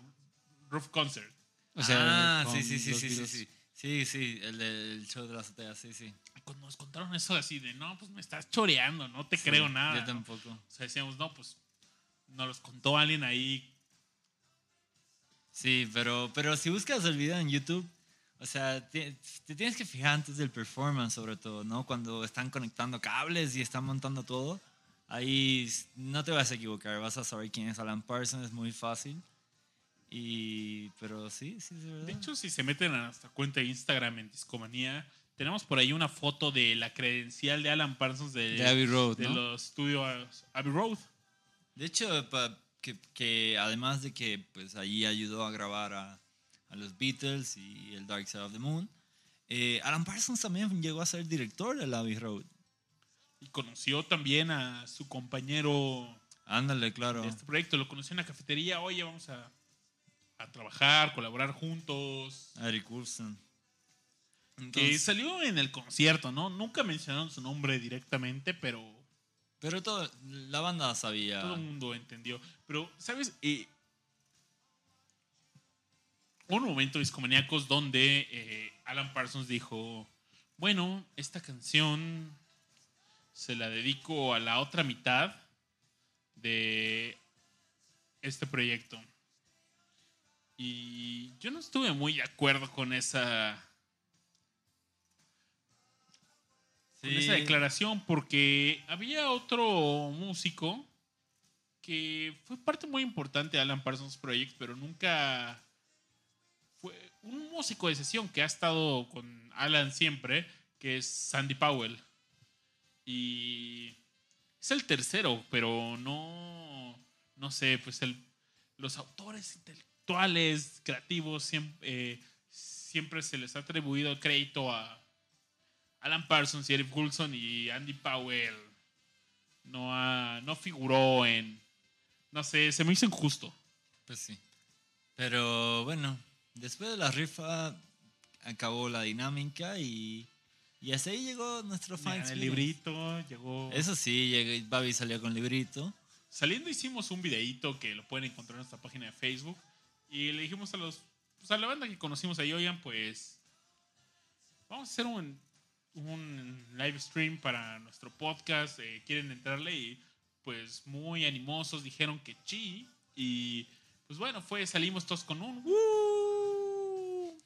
S1: Roof Concert.
S3: O sea,
S2: ah, sí, sí, sí, sí, sí, sí. Sí, sí, el del show de la azotea, sí, sí.
S1: Y Cuando nos contaron eso así de, no, pues me estás choreando, no te creo nada.
S2: Yo
S1: ¿no?
S2: tampoco.
S1: O sea, decíamos, no, pues nos los contó alguien ahí.
S2: Sí, pero, pero si buscas el video en YouTube, o sea, te, te tienes que fijar antes del performance, sobre todo, ¿no? Cuando están conectando cables y están montando todo, ahí no te vas a equivocar, vas a saber quién es Alan Parsons, es muy fácil. Y, pero sí, sí, es verdad.
S1: De hecho, si se meten a nuestra cuenta de Instagram en Discomanía, tenemos por ahí una foto de la credencial de Alan Parsons de,
S3: De Abbey Road,
S1: de
S3: ¿no?
S1: los estudios Abbey Road.
S2: De hecho, pa- que, que además de que pues allí ayudó a grabar a, a los Beatles y el Dark Side of the Moon, eh, Alan Parsons también llegó a ser director de Abbey Road.
S1: Y conoció también a su compañero
S2: Ándale, claro.
S1: de este proyecto. Lo conoció en la cafetería. Oye, vamos a, a trabajar, colaborar juntos.
S2: Eric Wilson.
S1: Que
S2: Entonces-
S1: salió en el concierto, ¿no? Nunca mencionaron su nombre directamente, pero
S2: Pero todo, la banda sabía.
S1: todo el mundo entendió. Pero, ¿sabes? Eh, un momento discomaníacos donde eh, Alan Parsons dijo, bueno, esta canción se la dedico a la otra mitad de este proyecto. Y yo no estuve muy de acuerdo con esa, con esa declaración porque había otro músico que fue parte muy importante de Alan Parsons Project, pero nunca fue un músico de sesión que ha estado con Alan siempre, que es Sandy Powell. Y es el tercero, pero no, no sé, pues el, los autores intelectuales, creativos, siempre, siempre se les ha atribuido crédito a Alan Parsons y Eric Wilson y Andy Powell no, ha- no figuró en, no sé, se me hizo injusto.
S2: Pues sí. Pero bueno, después de la rifa acabó la dinámica y, y hasta ahí llegó nuestro fan
S1: el librito llegó...
S2: Eso sí, llegó, Babi salió con librito.
S1: Saliendo hicimos un videíto que lo pueden encontrar en nuestra página de Facebook y le dijimos a los pues, a la banda que conocimos ahí, oigan, pues vamos a hacer un, un live stream para nuestro podcast, eh, quieren entrarle y pues muy animosos, dijeron que sí. Y pues bueno, fue, salimos todos con un "Woo".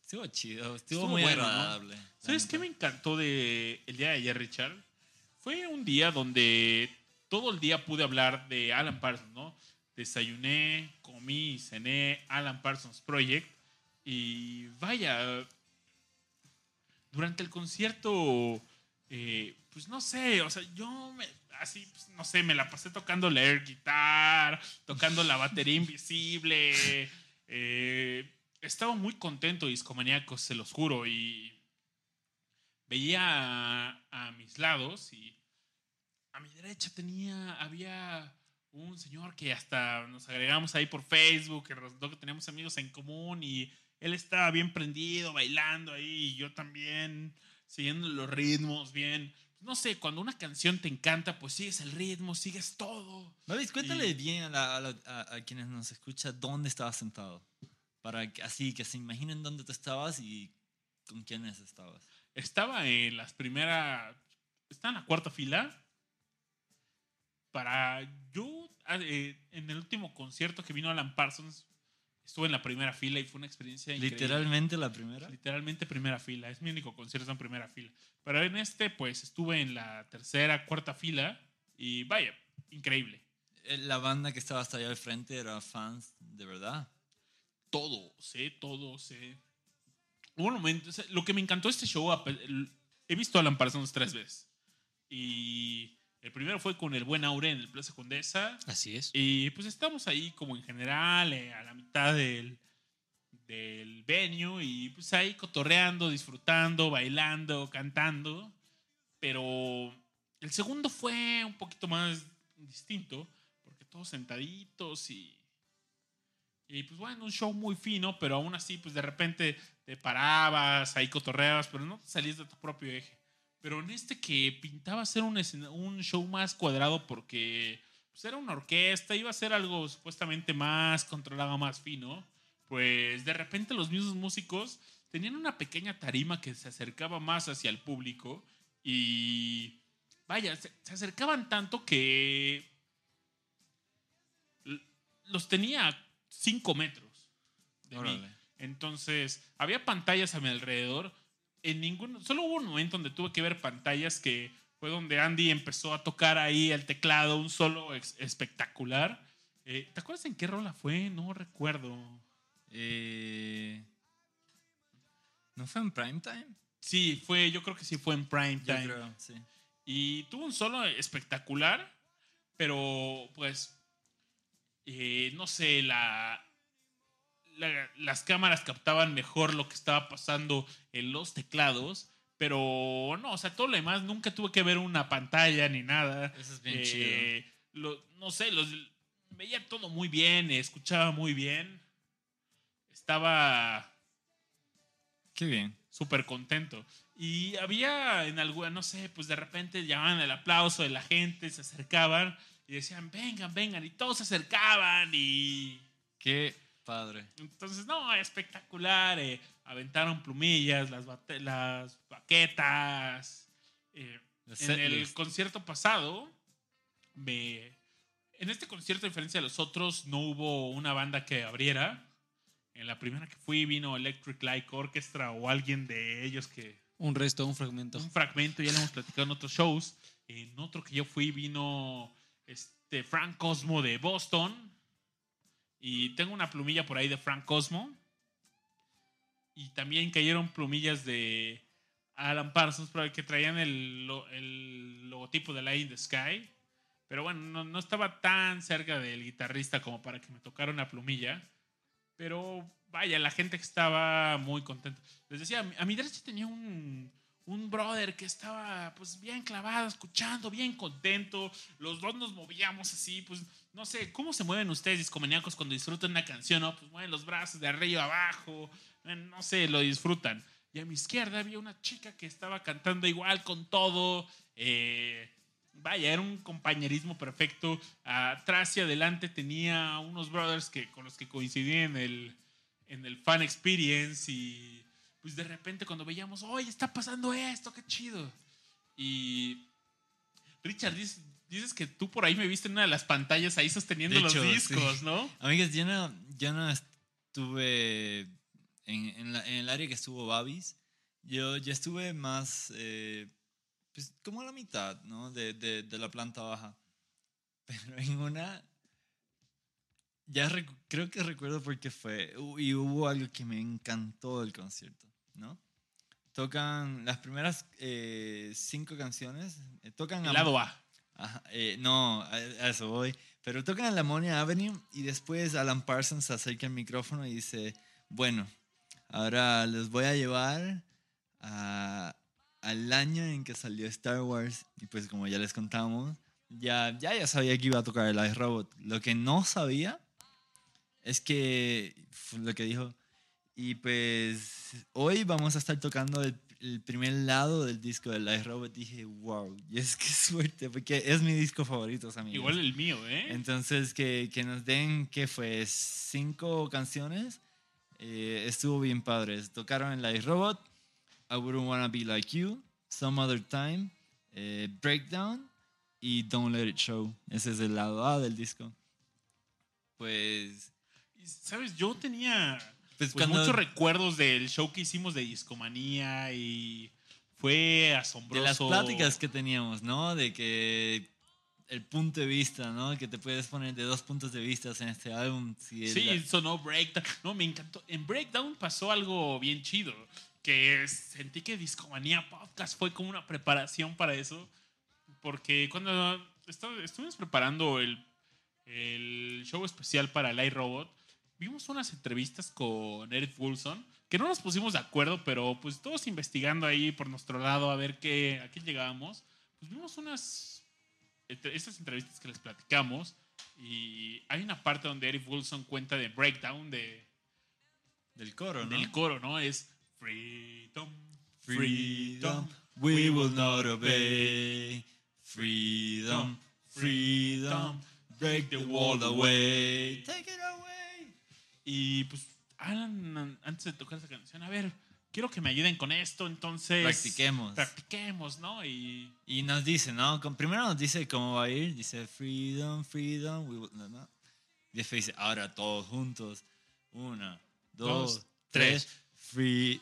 S2: Estuvo chido, estuvo,
S1: Estuvo
S2: muy agradable.
S1: ¿Sabes qué me encantó de el día de ayer, Richard? Fue un día donde todo el día pude hablar de Alan Parsons, ¿no? Desayuné, comí, cené Alan Parsons Project y vaya, durante el concierto, eh, pues no sé, o sea, yo me, así, pues, no sé, me la pasé tocando la guitar, tocando la batería invisible. eh, estaba muy contento, discomaníacos, se los juro, y veía a, a mis lados y a mi derecha tenía, había un señor que hasta nos agregamos ahí por Facebook, que resultó que teníamos amigos en común y él estaba bien prendido, bailando ahí, y yo también, siguiendo los ritmos bien. No sé, cuando una canción te encanta, pues sigues el ritmo, sigues todo.
S2: Babis, cuéntale
S1: Y-
S2: bien a, la- a la- a- a quienes nos escuchan dónde estabas sentado. Para que, así que se imaginen dónde tú estabas y con quiénes estabas.
S1: Estaba en las primeras. Está en la cuarta fila. Para. Yo, ah, eh, en el último concierto que vino Alan Parsons, estuve en la primera fila y fue una experiencia increíble.
S2: Literalmente la primera.
S1: Literalmente primera fila. Es mi único concierto en primera fila. Pero en este, pues estuve en la tercera, cuarta fila. Y vaya, increíble.
S2: Eh, La banda que estaba hasta allá al frente era fans de verdad.
S1: todo, sé todo, sé. Hubo un momento, o sea, lo que me encantó este show, he visto a Alan Parsons tres veces. Y el primero fue con el buen Aure en el Plaza Condesa.
S3: Así es.
S1: Y pues estamos ahí como en general, eh, a la mitad del, del venue y pues ahí cotorreando, disfrutando, bailando, cantando. Pero el segundo fue un poquito más distinto, porque todos sentaditos y... Y pues bueno, un show muy fino, pero aún así pues de repente te parabas, ahí cotorreabas, pero no te salías de tu propio eje. Pero en este que pintaba ser un, un show más cuadrado porque pues era una orquesta, iba a ser algo supuestamente más controlado, más fino, pues de repente los mismos músicos tenían una pequeña tarima que se acercaba más hacia el público y vaya, se, se acercaban tanto que los tenía a 5 metros de mí. Entonces, había pantallas a mi alrededor. En ningún, solo hubo un momento donde tuve que ver pantallas que fue donde Andy empezó a tocar ahí el teclado, un solo espectacular. Eh, ¿Te acuerdas en qué rola fue? No recuerdo.
S2: Eh, ¿No fue en prime time?
S1: Sí, fue, yo creo que sí fue en prime
S2: Yo
S1: time.
S2: creo, sí.
S1: Y tuvo un solo espectacular, pero pues, eh, no sé, la, la- las cámaras captaban mejor lo que estaba pasando en los teclados, pero no, o sea, todo lo demás nunca tuve que ver una pantalla ni nada.
S2: Eso es bien
S1: Eh, lo- no sé, los, veía todo muy bien, escuchaba muy bien, estaba
S2: Qué bien.
S1: súper contento. Y había en alguna, no sé, pues de repente llamaban el aplauso de la gente, se acercaban y decían, vengan, vengan, y todos se acercaban y...
S2: Qué padre.
S1: Entonces, no, espectacular. eh, aventaron plumillas, las, las baquetas. eh, en el concierto pasado, me, en este concierto, a diferencia de los otros, no hubo una banda que abriera. En la primera que fui vino Electric Light Orchestra o alguien de ellos que
S3: Un resto, un fragmento.
S1: un fragmento, ya lo hemos platicado en otros shows. En otro que yo fui vino este Frank Cosmo de Boston. Y tengo una plumilla por ahí de Frank Cosmo. Y también cayeron plumillas de Alan Parsons, que traían el, el logotipo de Light in the Sky. Pero bueno, no, no estaba tan cerca del guitarrista como para que me tocara una plumilla. Pero vaya, la gente que estaba muy contenta. Les decía, a mi derecha tenía un, un brother que estaba pues bien clavado, escuchando, bien contento. Los dos nos movíamos así, pues no sé, ¿cómo se mueven ustedes discomaníacos cuando disfrutan una canción? No? Pues mueven los brazos de arriba abajo, eh, no sé, lo disfrutan. Y a mi izquierda había una chica que estaba cantando igual con todo. eh, vaya, era un compañerismo perfecto. Atrás y adelante tenía unos brothers que, con los que coincidí en el, en el fan experience y pues de repente cuando veíamos, oye, está pasando esto, qué chido. Y Richard dice, dices que tú por ahí me viste en una de las pantallas ahí sosteniendo
S2: De
S1: los
S2: hecho,
S1: discos,
S2: sí.
S1: ¿no?
S2: Amigos, yo no, yo no estuve en, en la- en el área que estuvo Babis. Yo, yo estuve más, eh, pues como a la mitad, ¿no? De, de, de la planta baja. *laughs* Pero en una, ya creo que recuerdo por qué fue. Y hubo algo que me encantó del concierto, ¿no? Tocan las primeras eh, cinco canciones. eh, tocan
S1: El lado A.
S2: Eh, no, a, eso voy. Pero tocan en la Ammonia Avenue y después Alan Parsons se acerca al micrófono y dice, bueno, ahora les voy a llevar al año en que salió Star Wars. Y pues como ya les contamos, ya, ya, ya sabía que iba a tocar el iRobot. Lo que no sabía es que, lo que dijo, y pues hoy vamos a estar tocando el, el primer lado del disco del iRobot. Dije, wow, y es que suerte, porque es mi disco favorito, amigos.
S1: Igual el mío, ¿eh?
S2: Entonces, que, que nos den, ¿qué fue? Cinco canciones. eh, estuvo bien padres. Tocaron el iRobot, I Wouldn't Wanna Be Like You, Some Other Time, eh, Breakdown y Don't Let It Show. Ese es el lado A del disco. Pues,
S1: ¿Sabes? Yo tenía
S2: pues,
S1: pues,
S2: cuando...
S1: muchos recuerdos del show que hicimos de Discomanía y fue
S2: de
S1: asombroso.
S2: las pláticas que teníamos, ¿no? De que el punto de vista, ¿no? Que te puedes poner de dos puntos de vista en este álbum. Si
S1: Sí,
S2: la-
S1: sonó Breakdown. No, me encantó. En Breakdown pasó algo bien chido. Que sentí que Discomanía Podcast fue como una preparación para eso. Porque cuando estu- estuvimos preparando el, el show especial para el iRobot, vimos unas entrevistas con Eric Wilson. Que no nos pusimos de acuerdo, pero pues todos investigando ahí por nuestro lado a ver qué, a qué llegábamos. Pues vimos unas. Estas entrevistas que les platicamos. Y hay una parte donde Eric Wilson cuenta de breakdown de,
S2: del coro, ¿no?
S1: del coro, ¿no? Es freedom,
S2: Freedom, we will not obey. Freedom, freedom, break the wall away. Take it away.
S1: Y pues Alan, an- antes de tocar esa canción, a ver, quiero que me ayuden con esto, entonces.
S2: Practiquemos.
S1: Practiquemos, ¿no? Y.
S2: Y nos dice, ¿no? Con- primero nos dice cómo va a ir. Dice, freedom, freedom. We will, no, no. Y después dice, ahora todos juntos. Una, dos,
S1: Dos,
S2: tres. Free.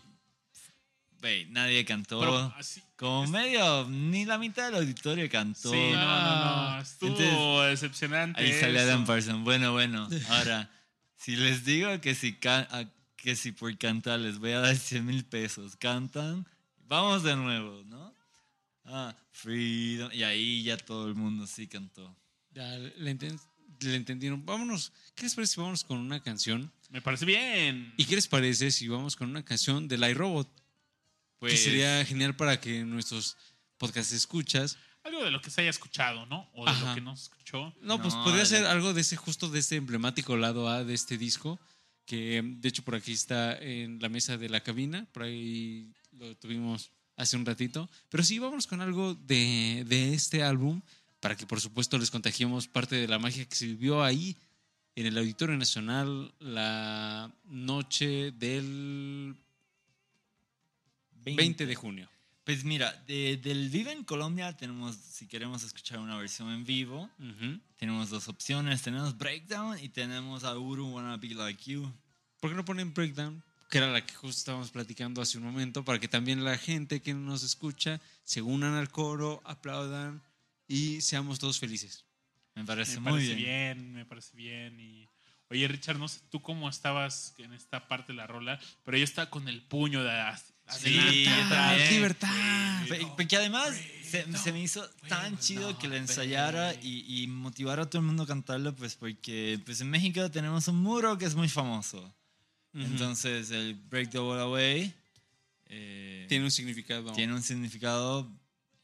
S2: Wey, nadie cantó.
S1: Pero así.
S2: Como medio, ni la mitad del auditorio cantó.
S1: Sí, no, no, no. Estuvo
S2: Entonces,
S1: decepcionante.
S2: Ahí sale. Adam Parsons. Bueno, bueno. Ahora, *laughs* si les digo que si, que si por cantar les voy a dar *laughs* 100 mil pesos, cantan, vamos de nuevo, ¿no? Ah, Freedom. Y ahí ya todo el mundo sí cantó.
S3: Ya le, enten- le entendieron. Vámonos. ¿Qué les parece si vamos con una canción?
S1: Me parece bien.
S3: ¿Y qué les parece si vamos con una canción de iRobot?
S2: Pues,
S3: que sería genial para que nuestros podcast escuchas.
S1: Algo de lo que se haya escuchado, ¿no? O de
S3: Ajá.
S1: lo que no se escuchó.
S3: No, pues
S2: No,
S3: podría ser algo de ese, justo de este emblemático lado A de este disco. Que de hecho por aquí está en la mesa de la cabina. Por ahí lo tuvimos hace un ratito. Pero sí, vamos con algo de, de este álbum. Para que por supuesto les contagiemos parte de la magia que se vivió ahí en el Auditorio Nacional la noche del 20 de junio.
S2: Pues mira, de- del Vive en Colombia tenemos, si queremos escuchar una versión en vivo,
S3: Ujú.
S2: tenemos dos opciones. Tenemos Breakdown y tenemos I Wouldn't Wanna Be Like You.
S3: ¿Por qué no ponen Breakdown? Que era la que justo estábamos platicando hace un momento, para que también la gente que nos escucha se unan al coro, aplaudan y seamos todos felices.
S2: Me parece
S1: Me
S2: muy
S1: parece
S2: bien.
S1: bien. me parece bien. Y, oye, Richard, no sé tú cómo estabas en esta parte de la rola, pero yo estaba con el puño de
S2: Sí,
S3: libertad.
S2: Porque además se, se me hizo tan chido que la ensayara y, y motivara a todo el mundo a cantarlo, pues porque pues en México tenemos un muro que es muy famoso. Entonces el Break the Wall Away eh,
S3: Tiene un significado.
S2: tiene un significado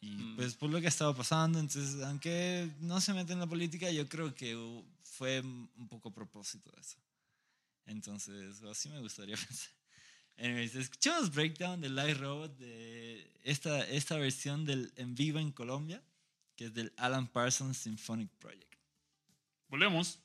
S2: y
S3: Mm.
S2: pues por lo que estaba pasando, entonces aunque no se mete en la política, yo creo que fue un poco a propósito de eso. Entonces así me gustaría *laughs* pensar. Anyways, escuchamos Breakdown de Live Robot de esta, esta versión del en vivo en Colombia, que es del Alan Parsons Symphonic Project.
S1: Volvemos.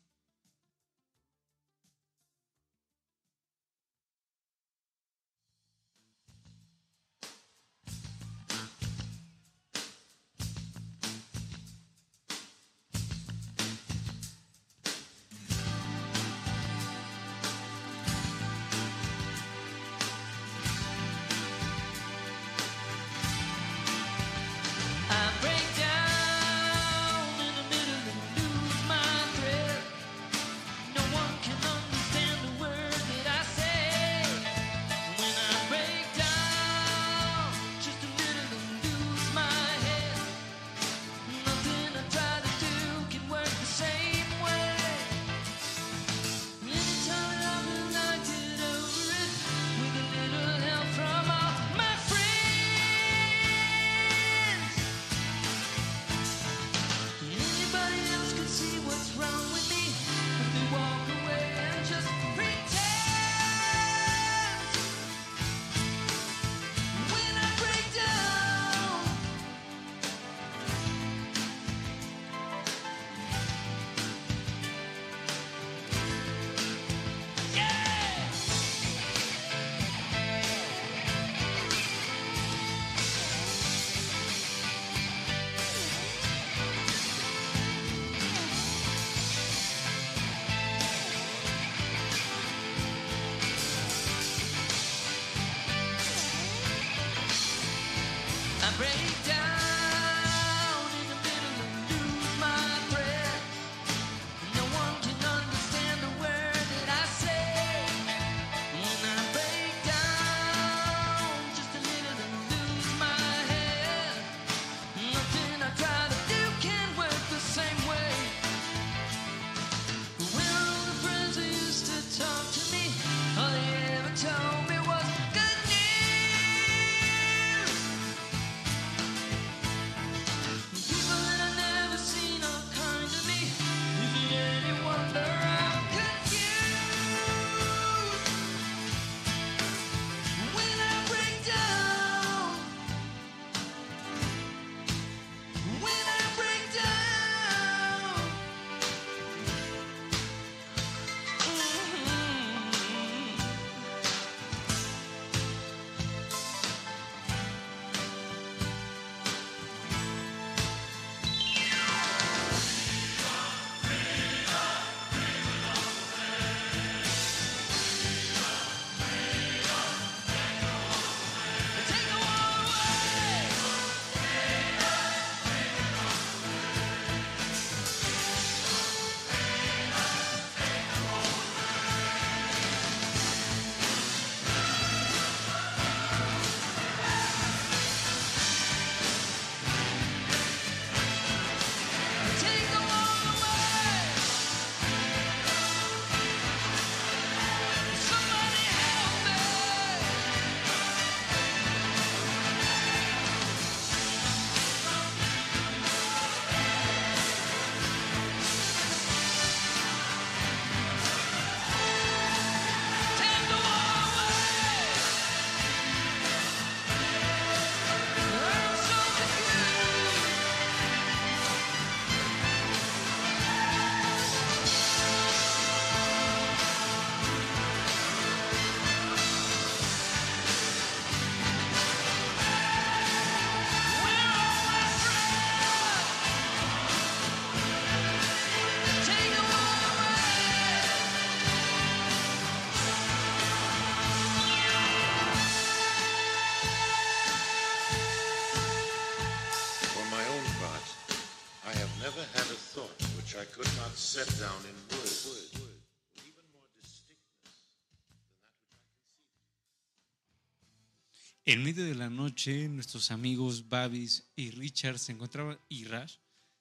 S3: En medio de la noche, nuestros amigos Babis y Richard se encontraban, y Rash,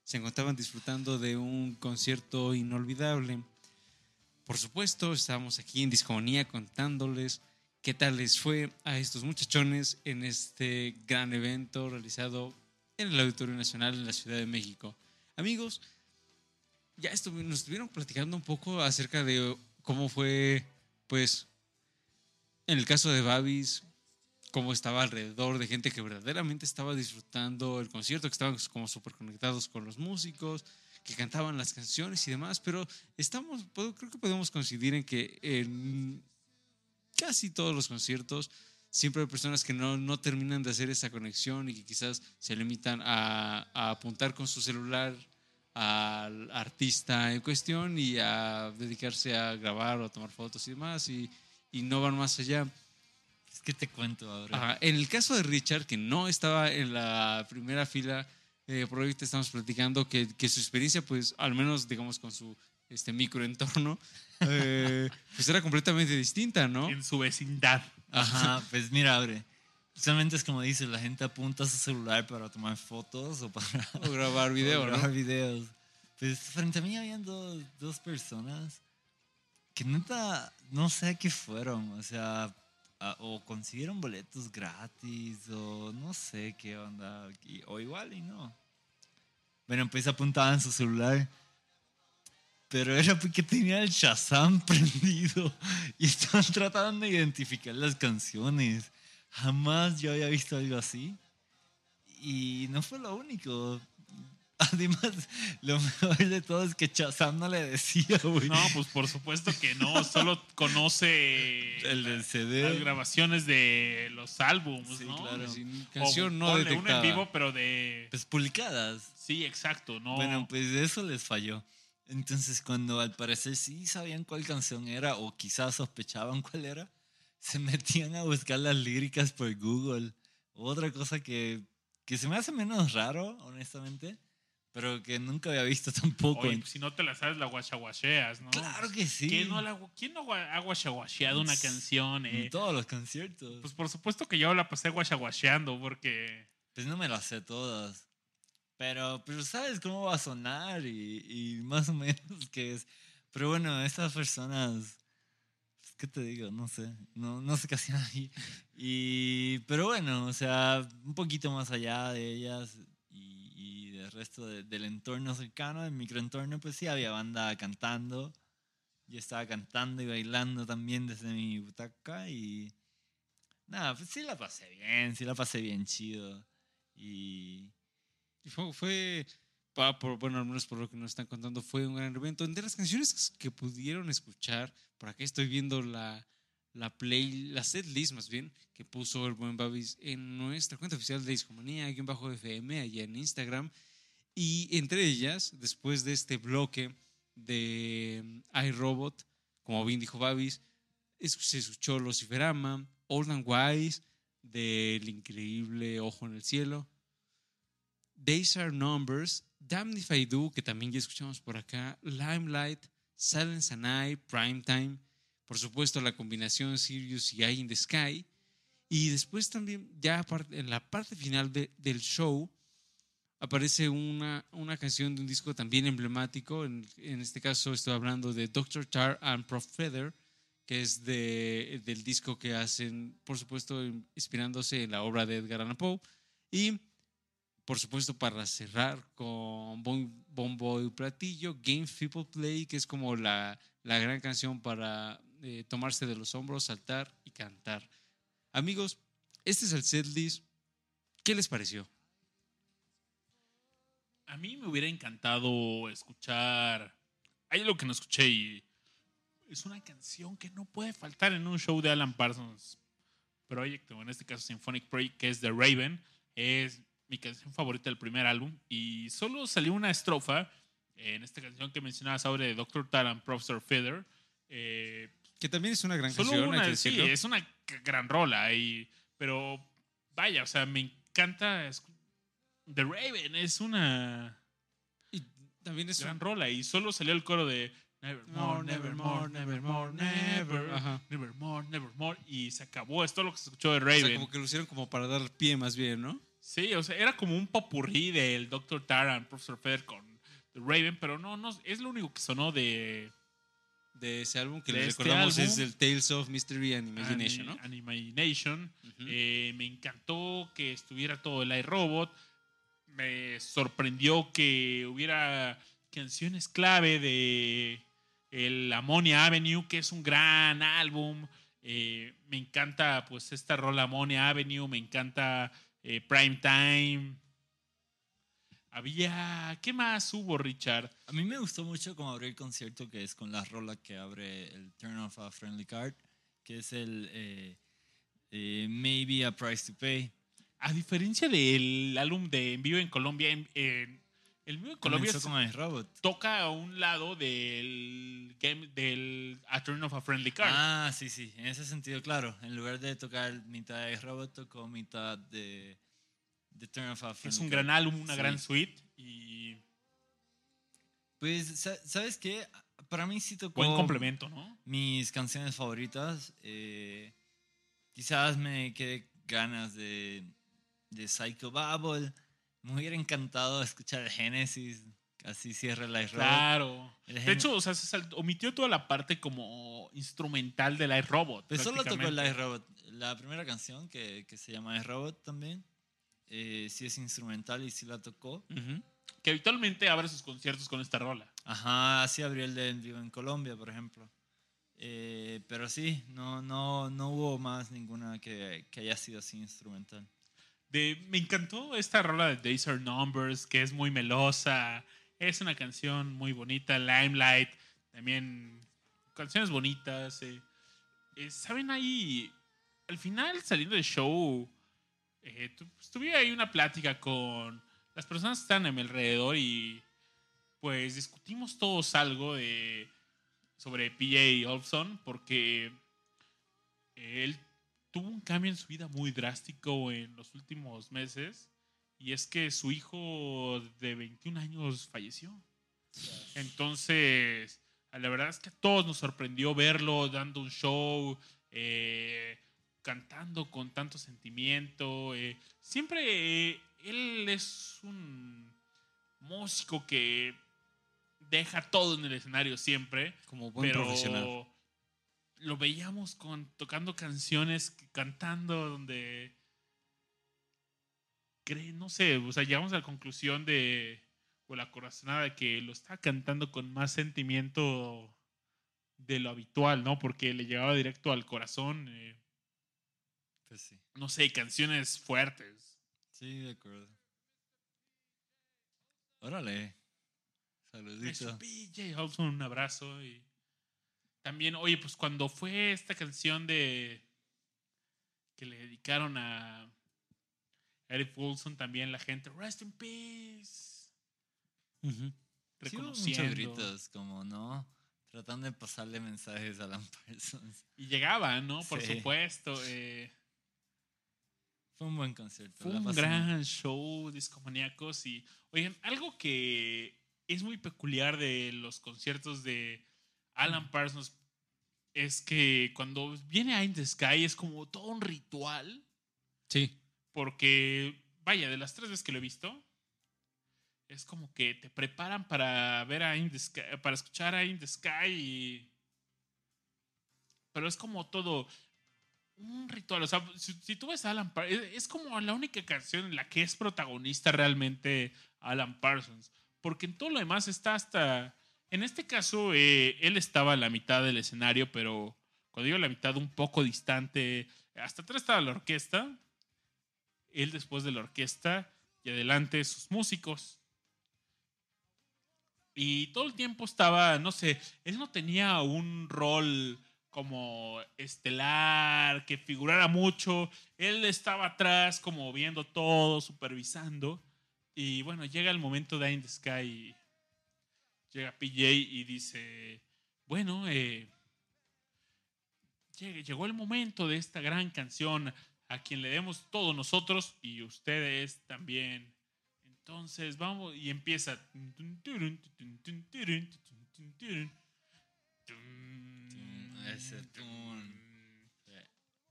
S3: se encontraban disfrutando de un concierto inolvidable. Por supuesto, estábamos aquí en Discomanía contándoles qué tal les fue a estos muchachones en este gran evento realizado en el Auditorio Nacional en la Ciudad de México. Amigos, ya estuvi- nos estuvieron platicando un poco acerca de cómo fue, pues, en el caso de Babis, cómo estaba alrededor de gente que verdaderamente estaba disfrutando el concierto, que estaban como súper conectados con los músicos, que cantaban las canciones y demás, pero estamos, creo que podemos coincidir en que en casi todos los conciertos siempre hay personas que no, no terminan de hacer esa conexión y que quizás se limitan a, a apuntar con su celular al artista en cuestión y a dedicarse a grabar o a tomar fotos y demás y, y no van más allá.
S2: Que te cuento ahora.
S3: Ajá, En el caso de Richard, que no estaba en la primera fila, eh, por ahorita estamos platicando que, que su experiencia, pues, al menos, digamos, con su este microentorno, *laughs* eh, pues era completamente distinta, ¿no?
S1: En su vecindad.
S2: Ajá, pues mira, Aure. Solamente es como dices, la gente apunta a su celular para tomar fotos o para
S3: O grabar *laughs* video,
S2: o
S3: ¿no?
S2: grabar videos. Pues frente a mí habían dos, dos personas que neta no sé qué fueron. O sea, o consiguieron boletos gratis o no sé qué onda. O igual y no. Bueno, pues apuntaban su celular. Pero era porque tenía el Shazam *laughs* prendido y estaban tratando de identificar las canciones. Jamás yo había visto algo así. Y no fue lo único. Además, lo mejor de todo es que Shazam no le decía, güey.
S1: No, pues por supuesto que no. Solo conoce
S2: El del
S1: las
S2: CD.
S1: grabaciones de los álbumes,
S2: Sí,
S1: ¿no?
S2: claro.
S3: Sin
S1: O
S3: canción no
S1: ponle una en vivo, pero de.
S2: Pues publicadas.
S1: Sí, exacto, ¿no?
S2: Bueno, pues eso les falló. Entonces, cuando al parecer sí sabían cuál canción era, o quizás sospechaban cuál era, se metían a buscar las líricas por Google. Otra cosa que, que se me hace menos raro, honestamente, pero que nunca había visto *laughs* tampoco.
S1: Oye, pues, si no te la sabes, la guachaguacheas, ¿no?
S2: claro que sí.
S1: ¿Quién no, la, ¿quién no ha guachaguacheado una canción?
S2: En
S1: eh?
S2: todos los conciertos.
S1: Pues por supuesto que yo la pasé guachaguacheando porque...
S2: Pues no me las sé todas. Pero, pero sabes cómo va a sonar y, y más o menos qué es. Pero bueno, estas personas, pues, ¿qué te digo? No sé. No, no sé qué hacían ahí. Y, pero bueno, o sea, un poquito más allá de ellas resto de- del entorno cercano, del microentorno, pues sí había banda cantando. Yo estaba cantando y bailando también desde mi butaca y... Nada, pues sí la pasé bien, sí la pasé bien chido. Y...
S3: Y Fue, fue por, bueno, al menos por lo que nos están contando, fue un gran evento. De las canciones que pudieron escuchar, por aquí estoy viendo la, la play, la set list más bien, que puso el buen Babis en nuestra cuenta oficial de Discomanía, aquí en bajo FM, allá en Instagram. Y entre ellas, después de este bloque de mm, iRobot, como bien dijo Babis, se escuchó Luciferama, Old and Wise, del increíble Ojo en el Cielo, Days Are Numbers, Damn If I Do, que también ya escuchamos por acá, Limelight, Silence and I, Primetime, por supuesto la combinación Sirius y Eye in the Sky, y después también, ya en la parte final de- del show, aparece una, una canción de un disco también emblemático, en, en este caso estoy hablando de Dr. Tar and Prof Feather, que es de, del disco que hacen, por supuesto, inspirándose en la obra de Edgar Allan Poe, y por supuesto, para cerrar con Bon- Bombo y Platillo, Game People Play, que es como la, la gran canción para eh, tomarse de los hombros, saltar y cantar. Amigos, este es el setlist. ¿Qué les pareció?
S1: A mí me hubiera encantado escuchar... Hay lo que no escuché y... Es una canción que no puede faltar en un show de Alan Parsons Project, o en este caso Symphonic Project, que es The Raven. Es mi canción favorita del primer álbum. Y solo salió una estrofa en esta canción que mencionabas ahora de Dr. Taran, Professor Feather. Eh,
S3: Que también es una gran
S1: Solo
S3: canción, hay
S1: una,
S3: que
S1: sí, es una gran rola. Y, pero vaya, o sea, me encanta. The Raven es una.
S3: Y También es
S1: gran
S3: un-
S1: rola. Y solo salió el coro de Nevermore, Nevermore, Nevermore, Never,
S3: Ajá.
S1: Nevermore, Nevermore. Y se acabó. Es todo lo que se escuchó de
S3: O
S1: Raven.
S3: sea, como que lo hicieron como para dar pie más bien, ¿no?
S1: Sí, o sea, era como un popurrí del Dr. Taran, Professor Feather con The Raven, pero no, no, es lo único que sonó de
S3: De ese álbum que les
S1: este
S3: recordamos
S1: álbum.
S3: es el Tales of Mystery and Imagination, ¿no?
S1: Ani- Animation. Eh, me encantó que estuviera todo el iRobot. Me sorprendió que hubiera canciones clave de el Ammonia Avenue, que es un gran álbum. Eh, me encanta pues esta rola Ammonia Avenue, me encanta eh, Prime Time. Había, ¿qué más hubo, Richard?
S2: A mí me gustó mucho como abrir el concierto, que es con la rola que abre el Turn Off a Friendly Card, que es el eh, eh, Maybe a Price to Pay.
S1: A diferencia del álbum de En Vivo en Colombia, en, en- el Vivo en Colombia
S2: el robot.
S1: toca a un lado del game del A Turn of a Friendly Card.
S2: Ah, sí, sí, en ese sentido, claro. En lugar de tocar mitad de robot, tocó mitad de, de Turn Off a
S1: es
S2: Friendly
S1: un
S2: Card.
S1: gran álbum, una
S2: Sí.
S1: gran suite y
S2: Pues, sa- ¿sabes qué? Para mí sí tocó
S1: buen complemento, ¿no?
S2: mis canciones favoritas. eh, quizás me quedé ganas de, de Psycho Bubble. Me hubiera encantado escuchar Genesis. Así cierra la Robot.
S1: Claro.
S2: El
S1: De hecho, o sea, se salt- omitió toda la parte como instrumental del iRobot.
S2: Pues solo tocó el
S1: prácticamente.
S2: iRobot. La primera canción que, que se llama iRobot también. eh, sí es instrumental y sí la tocó.
S3: Ujú.
S1: Que habitualmente abre sus conciertos con esta rola.
S2: Ajá, así abrió el de En Vivo en Colombia, por ejemplo. Eh, pero sí, no, no, no hubo más ninguna que, que haya sido así instrumental.
S1: De, me encantó esta rola de Days Are Numbers, que es muy melosa. Es una canción muy bonita. Limelight, también canciones bonitas. eh. Eh, ¿Saben ahí? Al final, saliendo del show, eh, tu- pues, tuve ahí una plática con las personas que están a mi alrededor y pues discutimos todos algo de sobre PJ Olson porque él tuvo un cambio en su vida muy drástico en los últimos meses y es que su hijo de 21 años falleció. Entonces, la verdad es que a todos nos sorprendió verlo dando un show, eh, cantando con tanto sentimiento. eh. Siempre eh, él es un músico que deja todo en el escenario siempre
S3: Como buen
S1: pero
S3: profesional.
S1: Lo veíamos con tocando canciones cantando donde cree no sé o sea llegamos a la conclusión de o la corazonada de que lo estaba cantando con más sentimiento de lo habitual no porque le llegaba directo al corazón eh,
S2: Pues sí.
S1: no sé canciones fuertes
S2: Sí, de acuerdo. Órale.
S1: Eso,
S2: Saludito.
S1: PJ Olson, un abrazo. Y también, oye, pues cuando fue esta canción de que le dedicaron a Eric Wilson, también la gente, Rest in Peace. Reconociendo.
S2: muchos gritos, como, ¿no? Tratando de pasarle mensajes a Alan *laughs* Parsons.
S1: y llegaban, ¿no? Por
S2: Sí.
S1: supuesto. eh,
S2: Fue un buen concierto.
S1: Fue
S2: la
S1: un gran show, discomaníacos. Y, oigan, algo que es muy peculiar de los conciertos de Alan Parsons es que cuando viene a In the Sky es como todo un ritual.
S3: Sí.
S1: Porque, vaya, de las tres veces que lo he visto, es como que te preparan para ver a In the Sky, para escuchar a In the Sky. y- Pero es como todo un ritual. O sea, si, si tú ves a Alan Parsons, es, es como la única canción en la que es protagonista realmente Alan Parsons. Porque en todo lo demás está hasta. En este caso, eh, él estaba a la mitad del escenario, pero cuando digo la mitad, un poco distante. Hasta atrás estaba la orquesta. Él después de la orquesta y adelante sus músicos. Y todo el tiempo estaba, no sé, él no tenía un rol como estelar, que figurara mucho. Él estaba atrás como viendo todo, supervisando. Y bueno, llega el momento de In the Sky. Llega PJ y dice, bueno, eh, llegó el momento de esta gran canción a quien le demos todos nosotros y ustedes también. Entonces, vamos, y empieza.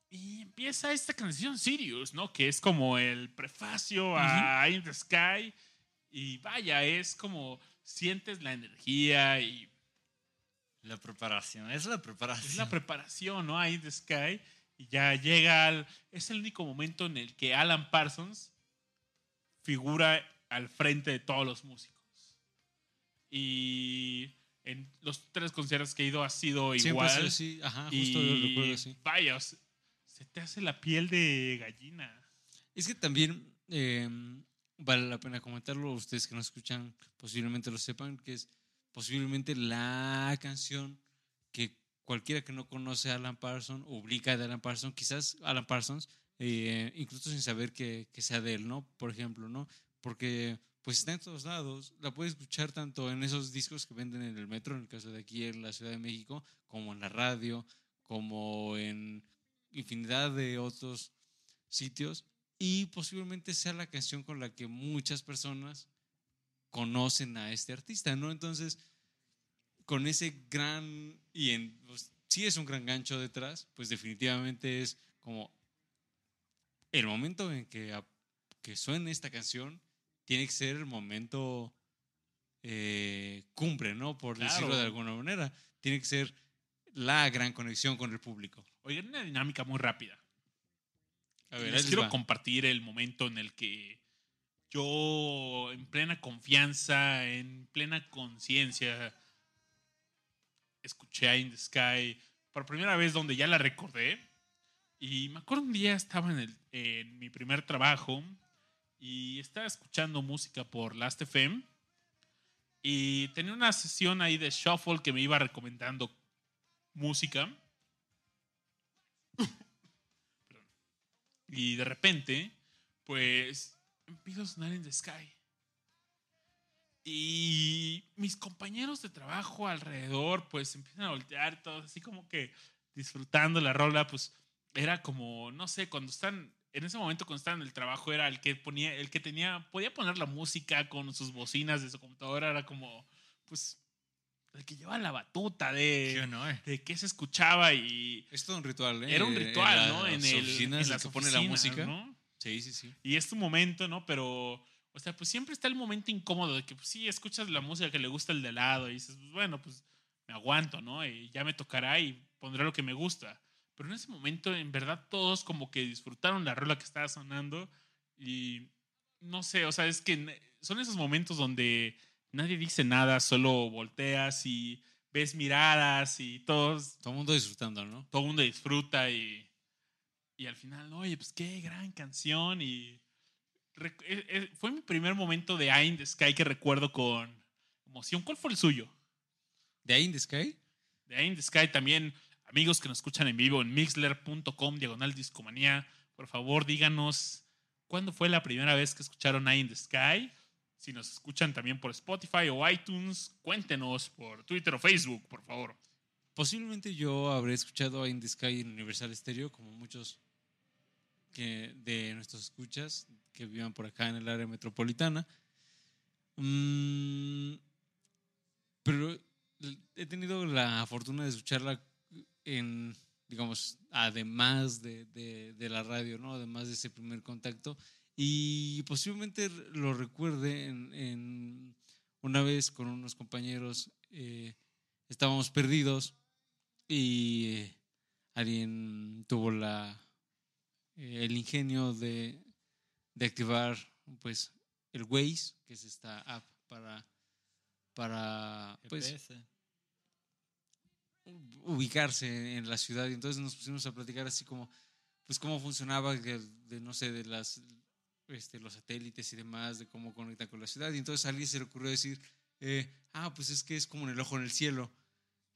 S1: Y empieza esta canción Sirius, ¿no? Que es como el prefacio a In the Sky. Y vaya, es como sientes la energía y
S2: La preparación, es la preparación.
S1: es la preparación, ¿no? A In the Sky. Y ya llega al. Es el único momento en el que Alan Parsons figura al frente de todos los músicos. Y en los tres conciertos que he ido ha sido
S3: Siempre
S1: igual.
S3: sido así, ajá, justo
S1: y
S3: lo recuerdo así.
S1: vaya, se te hace la piel de gallina.
S3: Es que también eh, vale la pena comentarlo, ustedes que nos escuchan posiblemente lo sepan, que es posiblemente la canción que cualquiera que no conoce a Alan Parsons, ubica de Alan Parsons, quizás Alan Parsons, eh, incluso sin saber que, que sea de él, ¿no? Por ejemplo, ¿no? Porque pues está en todos lados, la puedes escuchar tanto en esos discos que venden en el metro, en el caso de aquí en la Ciudad de México, como en la radio, como en infinidad de otros sitios y posiblemente sea la canción con la que muchas personas conocen a este artista, ¿no? Entonces, con ese gran, y en, pues, sí es un gran gancho detrás, pues definitivamente es como el momento en que, a- que suene esta canción, tiene que ser el momento eh, cumbre, ¿no? Por
S1: Claro.
S3: decirlo de alguna manera. Tiene que ser la gran conexión con el público.
S1: Oigan, una dinámica muy rápida.
S3: A ver,
S1: les quiero
S3: va.
S1: compartir el momento en el que yo, en plena confianza, en plena conciencia, escuché a In the Sky por primera vez, donde ya la recordé. Y me acuerdo un día estaba en, el- en mi primer trabajo y estaba escuchando música por Last FM. Y tenía una sesión ahí de shuffle que me iba recomendando música. Y de repente, pues, empiezo a sonar en the sky. Y mis compañeros de trabajo alrededor, pues, empiezan a voltear todos así como que disfrutando la rola, pues, era como, no sé, cuando están, en ese momento cuando estaban en el trabajo, era el que ponía, el que tenía, podía poner la música con sus bocinas de su computadora, era como, pues, el que llevaba la batuta de,
S2: honor.
S1: de qué se escuchaba y
S3: Es todo un ritual, ¿eh?
S1: era un ritual, ¿no? En, el,
S3: oficinas,
S1: en las
S3: que pone la música.
S1: ¿no?
S3: Sí, sí, sí.
S1: Y es tu momento, ¿no? Pero, o sea, pues siempre está el momento incómodo de que, pues sí, escuchas la música que le gusta el de lado y dices, pues bueno, pues me aguanto, ¿no? Y ya me tocará y pondré lo que me gusta. Pero en ese momento, en verdad, todos como que disfrutaron la rola que estaba sonando y no sé, o sea, es que son esos momentos donde nadie dice nada, solo volteas y ves miradas y todos
S3: Todo el mundo disfrutando, ¿no?
S1: todo el mundo disfruta y, y al final, oye, pues qué gran canción y eh, eh, fue mi primer momento de Eye in the Sky que recuerdo con emoción. ¿Cuál fue el suyo?
S3: ¿De ahí in the Sky?
S1: De Eye in the Sky también, amigos que nos escuchan en vivo en mixler.com, diagonal discomanía, por favor díganos cuándo fue la primera vez que escucharon Eye in the Sky. Si nos escuchan también por Spotify o iTunes, cuéntenos por Twitter o Facebook, por favor.
S3: Posiblemente yo habré escuchado a In the Sky en Universal Stereo, como muchos de nuestros escuchas que vivan por acá en el área metropolitana. Mm, pero he tenido la fortuna de escucharla en, digamos, además de, de- de la radio, ¿no? Además de ese primer contacto. Y posiblemente lo recuerde en, en una vez con unos compañeros. eh, estábamos perdidos y eh, alguien tuvo la eh, el ingenio de, de activar pues el Waze que es esta app para para pues ubicarse en la ciudad y entonces nos pusimos a platicar así como pues cómo funcionaba de, de, no sé de las este, los satélites y demás de cómo conecta con la ciudad. Y entonces a alguien se le ocurrió decir eh, ah pues es que es como en el ojo en el cielo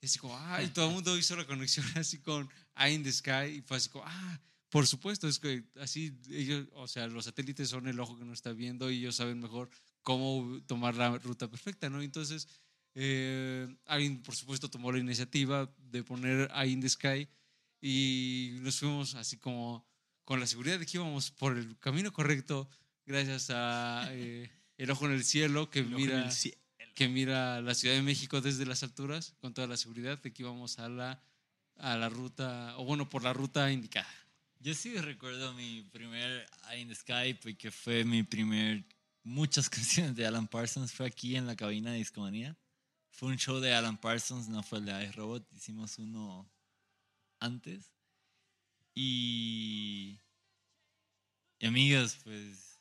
S3: y así como ah y todo el mundo hizo la conexión *laughs* así con Eye in the Sky y fue así como ah por supuesto es que así ellos o sea los satélites son el ojo que nos está viendo y ellos saben mejor cómo tomar la ruta perfecta no entonces eh, alguien, por supuesto, tomó la iniciativa de poner Eye in the Sky y nos fuimos así como con la seguridad de que íbamos por el camino correcto gracias a, eh, el ojo en el cielo que
S1: El
S3: mira
S1: el cielo.
S3: que mira la Ciudad de México desde las alturas con toda la seguridad de que íbamos a la a la ruta o bueno por la ruta indicada.
S2: Yo sí recuerdo mi primer Eye in the Sky porque fue mi primer muchas *laughs* canciones de Alan Parsons fue aquí en la cabina de Discomanía. Fue un show de Alan Parsons, no fue el de iRobot, hicimos uno antes. Y, y amigos, pues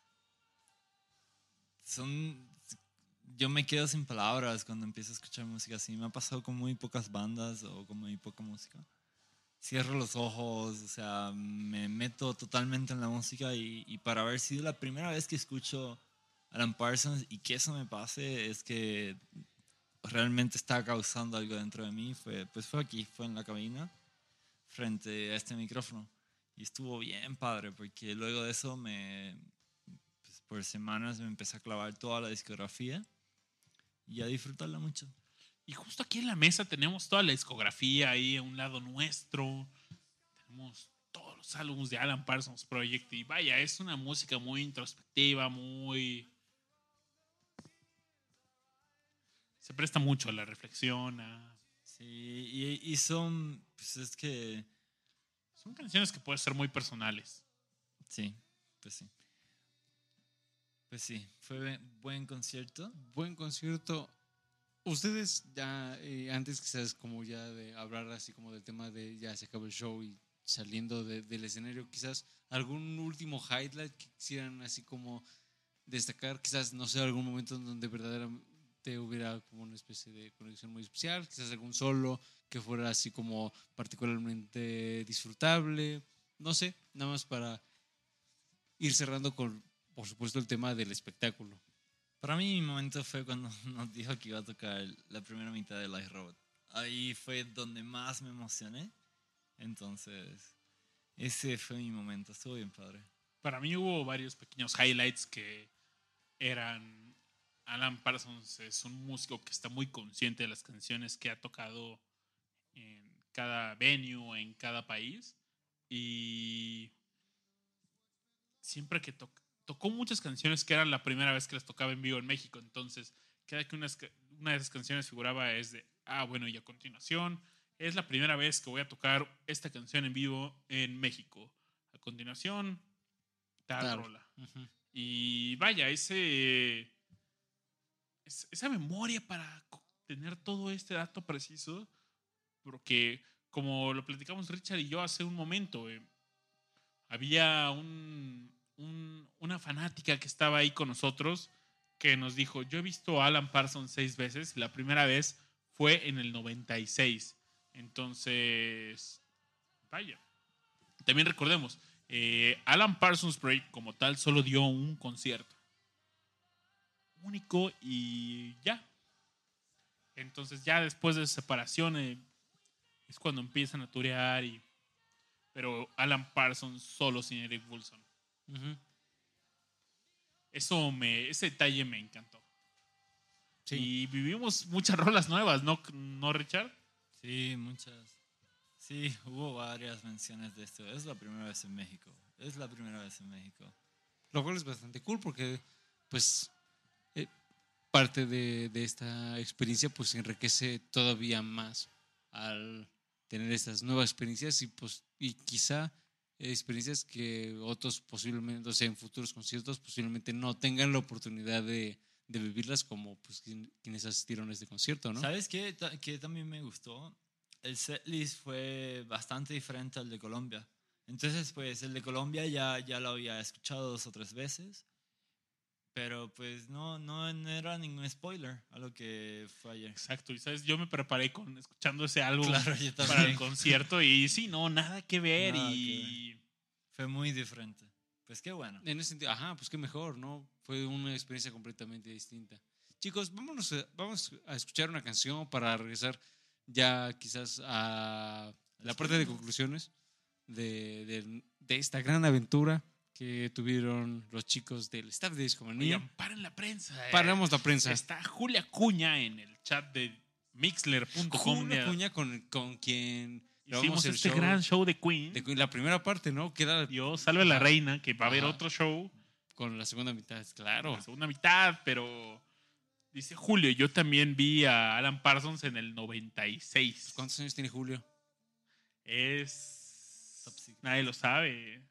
S2: son yo me quedo sin palabras cuando empiezo a escuchar música así. Me ha pasado con muy pocas bandas o con muy poca música. Cierro los ojos, o sea, me meto totalmente en la música y, y para haber sido la primera vez que escucho Alan Parsons y que eso me pase es que realmente está causando algo dentro de mí, fue, pues fue aquí, fue en la cabina, frente a este micrófono. Y estuvo bien padre, porque luego de eso me, pues, por semanas me empecé a clavar toda la discografía y a disfrutarla mucho.
S1: Y justo aquí en la mesa tenemos toda la discografía ahí a un lado nuestro. Tenemos todos los álbumes de Alan Parsons Project. Y vaya, es una música muy introspectiva, muy. Se presta mucho a la reflexión. a-
S2: Sí, y, y son, pues es que
S1: Son canciones que pueden ser muy personales.
S2: Sí, pues sí. Pues sí, fue buen- concierto.
S3: Buen concierto. Ustedes ya, eh, antes quizás como ya de hablar así como del tema de ya se acabó el show y saliendo de- del escenario, quizás algún último highlight que quisieran así como destacar, quizás no sé, algún momento en donde verdaderamente hubiera como una especie de conexión muy especial, quizás algún solo que fuera así como particularmente disfrutable, no sé, nada más para ir cerrando con, por supuesto, el tema del espectáculo.
S2: Para mí mi momento fue cuando *laughs* nos dijo que iba a tocar la primera mitad de Live Robot. Ahí fue donde más me emocioné. Entonces, ese fue mi momento. Estuvo bien padre.
S1: Para mí hubo varios pequeños highlights que eran. Alan Parsons es un músico que está muy consciente de las canciones que ha tocado en cada venue, en cada país. Y siempre que toca, tocó muchas canciones que eran la primera vez que las tocaba en vivo en México. Entonces, cada que una, de esas canciones figuraba es de, ah, bueno, y a continuación, es la primera vez que voy a tocar esta canción en vivo en México. A continuación, tal rola. Y vaya, ese, es- esa memoria para tener todo este dato preciso, porque como lo platicamos Richard y yo hace un momento, eh, había un, un- una fanática que estaba ahí con nosotros que nos dijo, yo he visto a Alan Parsons seis veces, la primera vez fue en el 96. Entonces, vaya. También recordemos, eh, Alan Parsons Project como tal solo dio un concierto. Único y ya. Entonces ya después de separación eh, es cuando empiezan a turear y... Pero Alan Parsons solo sin Eric Wilson. Eso me, ese detalle me encantó.
S3: Sí.
S1: Y vivimos muchas rolas nuevas, ¿no, ¿no Richard?
S2: Sí, muchas. Sí, hubo varias menciones de esto. Es la primera vez en México. Es la primera vez en México.
S3: Lo cual es bastante cool porque, pues, parte de, de esta experiencia, pues, enriquece todavía más al tener estas nuevas experiencias y, pues, y quizá experiencias que otros posiblemente, o sea, en futuros conciertos posiblemente no tengan la oportunidad de, de vivirlas como, pues, quien- quienes asistieron a este concierto, ¿no?
S2: ¿Sabes qué, qué también me gustó? El setlist fue bastante diferente al de Colombia. Entonces, pues, el de Colombia ya, ya lo había escuchado dos o tres veces. Pero, pues, no, no, no era ningún spoiler a lo que fue ayer.
S1: Exacto, y sabes, yo me preparé con escuchando ese álbum
S2: Claro,
S1: para el concierto y sí, no, nada que ver
S2: Nada
S1: y
S2: Fue muy diferente. Pues, qué bueno.
S3: En ese sentido, ajá, pues qué mejor, ¿no? Fue una experiencia completamente distinta. Chicos, vámonos a, vamos a escuchar una canción para regresar ya quizás a la parte de conclusiones de, de- de esta gran aventura que tuvieron los chicos del staff de Discomanía.
S1: Oigan, paren la prensa. eh.
S3: Paramos la prensa.
S1: Está Julia Cuña en el chat de mixler.com.
S3: Julio Cuña con, con quien
S1: Hicimos este
S3: show
S1: gran show de Queen.
S3: de Queen, la primera parte, ¿no? Queda
S1: Dios salve a la reina, que va a haber otro show.
S3: Con la segunda mitad, claro.
S1: la segunda mitad, pero dice Julio, yo también vi a Alan Parsons en el 96.
S3: ¿Cuántos años tiene Julio?
S1: Es... Nadie lo sabe.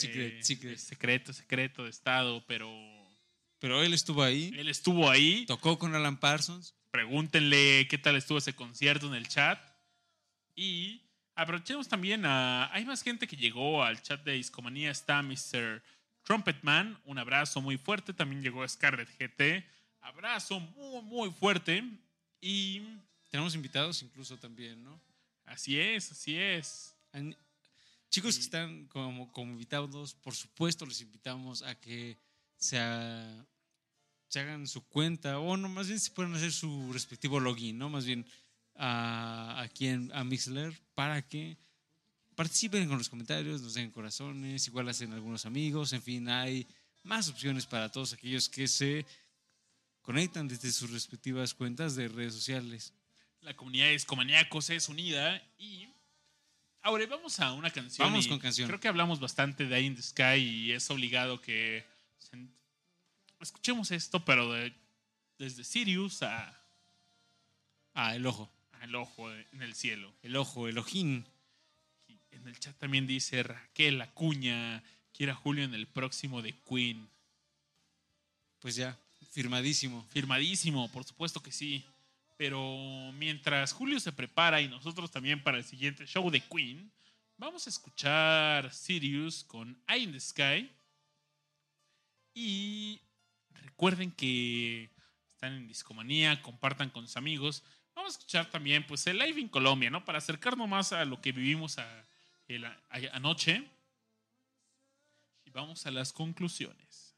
S3: Secret,
S1: Eh,
S3: secret.
S1: secreto, secreto de Estado, pero
S3: Pero él estuvo ahí,
S1: él estuvo ahí.
S3: tocó con Alan Parsons.
S1: Pregúntenle qué tal estuvo ese concierto en el chat. Y aprovechemos también a... Hay más gente que llegó al chat de Discomanía. Está Mr. Trumpetman. Un abrazo muy fuerte. También llegó Scarlett GT. Abrazo muy, muy fuerte. Y
S3: Tenemos invitados incluso también, ¿no?
S1: así es, así es.
S3: Chicos que están como, como invitados, por supuesto les invitamos a que se, ha- se hagan su cuenta o no, más bien se pueden hacer su respectivo login, ¿no? Más bien a, aquí en, a Mixler para que participen con los comentarios, nos den corazones, igual hacen algunos amigos, en fin, hay más opciones para todos aquellos que se conectan desde sus respectivas cuentas de redes sociales.
S1: La comunidad de Discomaníacos es unida. Y ahora vamos a una canción.
S3: Vamos con canción.
S1: Creo que hablamos bastante de Eye in the Sky y es obligado que escuchemos esto, pero de- desde Sirius a,
S3: Ah, el ojo,
S1: al ojo en el cielo.
S3: el ojo, el ojín.
S1: En el chat también dice Raquel Acuña, quiera Julio en el próximo de Queen.
S3: Pues ya, firmadísimo.
S1: Firmadísimo, por supuesto que sí. Pero mientras Julio se prepara y nosotros también para el siguiente show de Queen, vamos a escuchar Sirius con Eye in the Sky. Y recuerden que están en Discomanía, compartan con sus amigos. Vamos a escuchar también pues, el live en Colombia, ¿no? Para acercarnos más a lo que vivimos a- anoche. Y vamos a las conclusiones.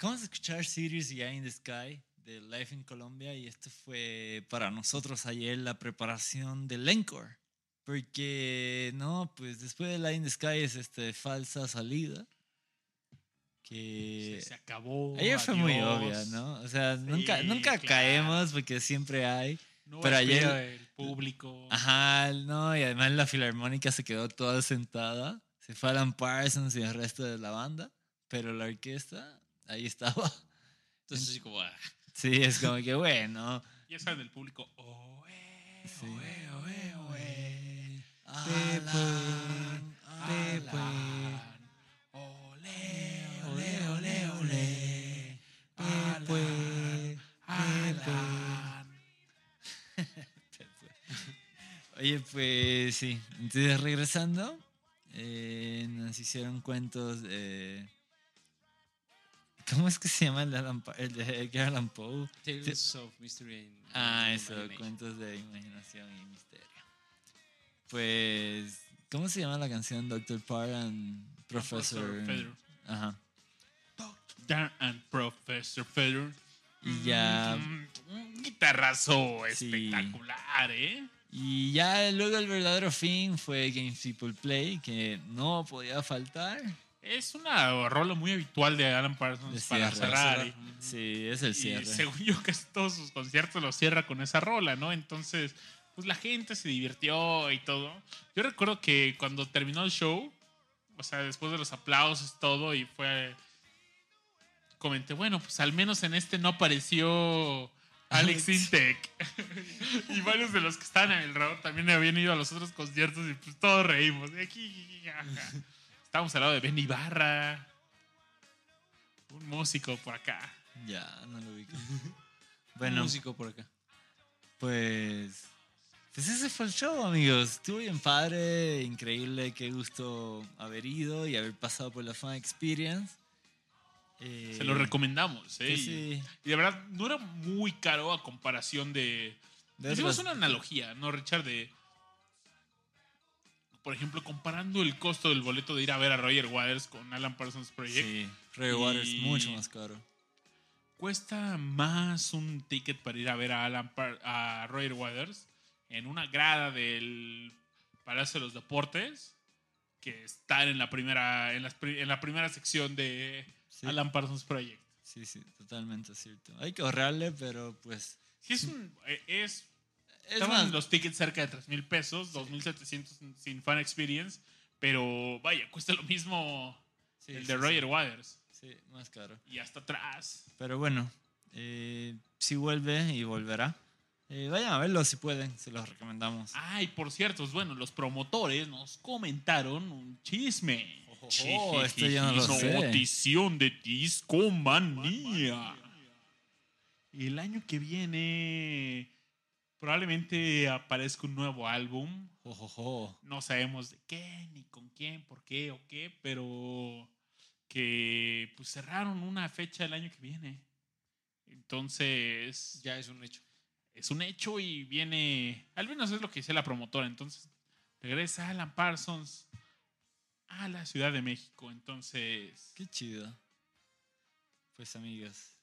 S2: Acabamos de escuchar Cities Guy in the Sky de Life in Colombia y esto fue para nosotros ayer la preparación del encore. Porque, no, pues después de Life in the Sky es este falsa salida. Que
S1: Se acabó.
S2: ayer fue muy
S1: adiós.
S2: obvia, ¿no? O sea, nunca, nunca
S1: claro.
S2: caemos porque siempre hay.
S1: No
S2: Pero ayer-
S1: el público.
S2: Ajá, no, y además la filarmónica se quedó toda sentada. Se fue Alan Parsons y el resto de la banda, pero la orquesta ahí estaba. *laughs*
S3: Entonces, así como, ah,
S2: Sí, es como que bueno.
S1: Ya saben, el público. Oh, eh,
S2: Sí.
S1: oh, eh, oh, eh, oh, eh.
S2: Alan,
S3: Pepe.
S1: Alan. Ole, ole, ole, ole.
S3: Pepe. *laughs*
S2: Oye, pues sí. Entonces, regresando, eh, nos hicieron cuentos. ¿Cómo es que se llama el de, Alan el de Edgar Allan Poe?
S3: Tales of Mystery and
S2: Ah, eso, cuentos de imaginación y misterio. Pues, ¿cómo se llama la canción Doctor Parr and Professor?
S1: Professor Federer.
S2: Ajá.
S1: Doctor and Professor Federer.
S2: Y ya,
S1: Mm, Un guitarrazo
S2: Sí.
S1: espectacular, ¿eh?
S2: y ya luego el verdadero fin fue Games People Play, que no podía faltar.
S1: Es una rola muy habitual de Alan Parsons
S2: De
S1: para
S2: cierre.
S1: cerrar. y-
S2: Sí, es el
S1: Y
S2: cierre.
S1: según yo, casi todos sus conciertos los cierra con esa rola, ¿no? Entonces, pues la gente se divirtió y todo. Yo recuerdo que cuando terminó el show, o sea, después de los aplausos, todo, y fue. Comenté, bueno, pues al menos en este no apareció Alex Intec. *laughs* y varios de los que estaban en el round también habían ido a los otros conciertos y pues todos reímos. Estábamos al lado de Ben Ibarra, un músico por acá.
S2: Ya, no lo ubico. *laughs*
S3: Un músico por acá.
S2: pues. Pues ese fue el show, amigos. Estuvo bien padre, increíble. Qué gusto haber ido y haber pasado por la Fan Experience. Eh,
S1: Se lo recomendamos, ¿eh?
S2: sí,
S1: Y-
S2: sí.
S1: Y, de verdad, no era muy caro a comparación de.
S2: De
S1: Hicimos
S2: otras-
S1: una analogía, ¿no, Richard? De. Por ejemplo, comparando el costo del boleto de ir a ver a Roger Waters con Alan Parsons Project.
S2: Sí, Ray Waters mucho más caro.
S1: Cuesta más un ticket para ir a ver a Alan Par- a Roger Waters en una grada del Palacio de los Deportes que estar en la primera, en las pri- en la primera sección de
S2: Sí.
S1: Alan Parsons Project.
S2: Sí, sí, totalmente cierto. Hay que ahorrarle, pero pues.
S1: Sí, es un. eh, Es estaban
S2: más,
S1: los tickets cerca de 3 mil pesos, 2.700 sin fan experience, pero vaya, cuesta lo mismo
S2: sí,
S1: el
S2: sí,
S1: de
S2: sí.
S1: Roger Waters.
S2: Sí, más caro.
S1: Y hasta atrás.
S2: Pero bueno, eh, si vuelve y volverá. Eh, vayan a verlo si pueden, se los recomendamos.
S1: Ay, por cierto, bueno, los promotores nos comentaron un chisme.
S2: oh, esto yo no lo sé.
S1: Notición de Discomanía. El año que viene probablemente aparezca un nuevo álbum. No sabemos de qué, ni con quién, por qué o qué, pero que pues cerraron una fecha el año que viene. Entonces,
S3: Ya es un hecho.
S1: es un hecho y viene, al menos es lo que dice la promotora, entonces regresa Alan Parsons a la Ciudad de México, entonces
S2: Qué chido. Pues amigos,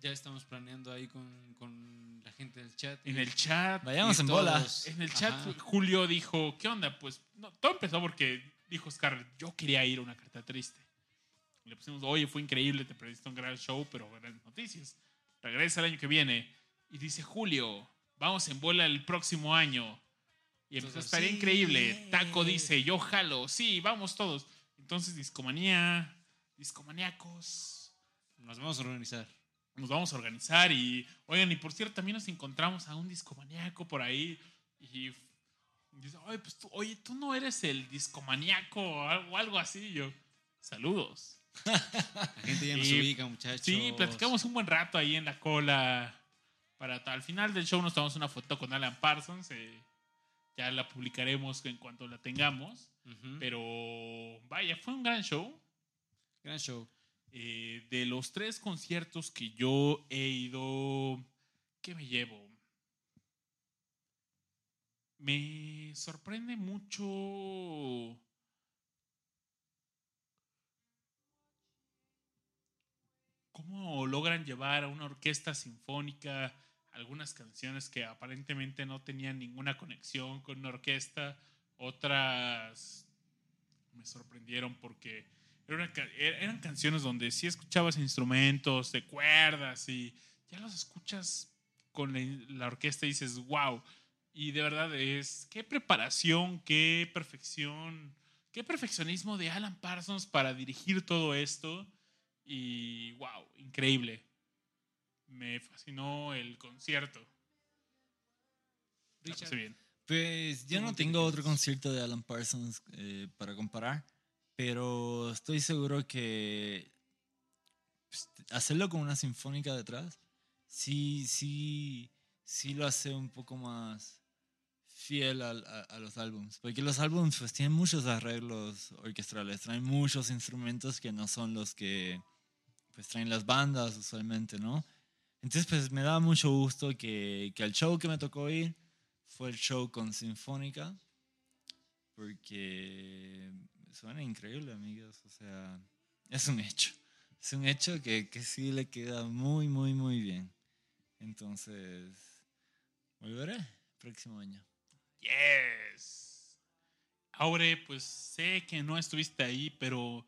S3: Ya estamos planeando ahí con, con la gente del chat.
S1: en el chat,
S2: vayamos en bola.
S3: todos-
S1: en el chat
S3: Ajá.
S1: Julio dijo, ¿qué onda? Pues no, todo empezó porque dijo Scarlett, yo quería ir a una carta triste. Le pusimos, oye, fue increíble, te perdiste un gran show, pero grandes noticias. Regresa el año que viene. Y dice, Julio, vamos en bola el próximo año. Y empezó, estaría
S3: "Sí".
S1: increíble. Taco dice, yo jalo, sí, vamos todos. Entonces, discomanía, discomaníacos,
S3: Nos vamos a organizar.
S1: Nos vamos a organizar. Y, oigan, y por cierto, también nos encontramos a un discomaníaco por ahí. Y dice, oye, pues tú, oye, tú no eres el discomaníaco o algo, así. Y yo, saludos. *laughs*
S3: La gente ya nos
S1: Y-
S3: ubica, muchachos.
S1: Sí, platicamos un buen rato ahí en la cola. Para al final del show nos tomamos una foto con Alan Parsons. eh, ya la publicaremos en cuanto la tengamos. Pero vaya, fue un gran show.
S3: Gran show.
S1: Eh, de los tres conciertos que yo he ido, ¿qué me llevo? Me sorprende mucho cómo logran llevar a una orquesta sinfónica algunas canciones que aparentemente no tenían ninguna conexión con una orquesta, otras me sorprendieron porque era una ca- er- eran canciones donde sí escuchabas instrumentos de cuerdas y ya los escuchas con la, la orquesta y dices, wow. Y de verdad es, qué preparación, qué perfección, qué perfeccionismo de Alan Parsons para dirigir todo esto. Y wow, increíble. Me fascinó el concierto.
S3: Richard.
S1: bien.
S2: Pues yo
S3: ¿Cómo
S2: no
S3: te
S2: tengo otro concierto de Alan Parsons eh, para comparar, pero estoy seguro que pues, hacerlo con una sinfónica detrás, sí, sí, sí lo hace un poco más fiel al- a, a los álbums, porque los álbums pues tienen muchos arreglos orquestrales, traen muchos instrumentos que no son los que pues traen las bandas usualmente, ¿no? Entonces pues me da mucho gusto que, que al show que me tocó ir fue el show con Sinfónica, porque suena increíble, amigos. O sea, es un hecho. Es un hecho que, que sí le queda muy, muy, muy bien. Entonces, volveré próximo año.
S1: Yes. Aure, pues sé que no estuviste ahí, pero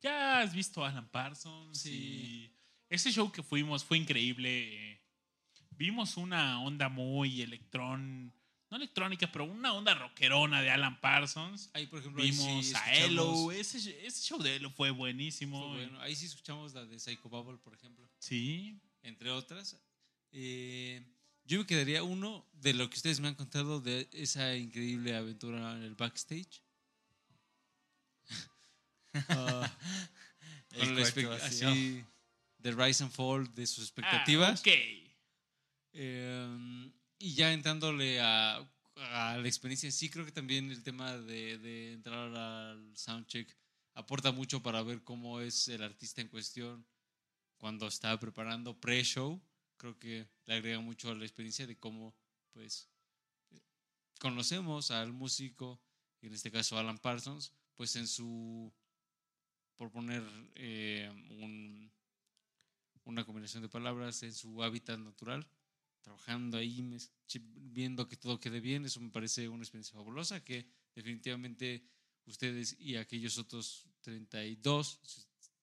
S1: ya has visto a Alan Parsons.
S3: Sí.
S1: Y ese show que fuimos fue increíble. Vimos una onda muy electrón, no electrónica, pero una onda rockerona de Alan Parsons.
S3: Ahí, por ejemplo, sí
S1: Vimos a Elo. Ese, ese show de Elo fue buenísimo.
S3: fue bueno. Ahí sí escuchamos la de Psycho Bubble, por ejemplo,
S1: Sí.
S3: entre otras. Eh, yo me quedaría uno de lo que ustedes me han contado de esa increíble aventura en el backstage. *laughs* Ah,
S2: El
S3: así, de Rise and Fall, de sus
S1: Ah,
S3: expectativas.
S1: ok.
S3: Eh, y ya entrándole a, la experiencia en sí, creo que también el tema de, entrar al soundcheck aporta mucho para ver cómo es el artista en cuestión cuando está preparando pre-show. Creo que le agrega mucho a la experiencia de cómo, pues, conocemos al músico, y en este caso Alan Parsons, pues en su, por poner eh, un- una combinación de palabras, en su hábitat natural trabajando ahí, viendo que todo quede bien. Eso me parece una experiencia fabulosa que definitivamente ustedes y aquellos otros 32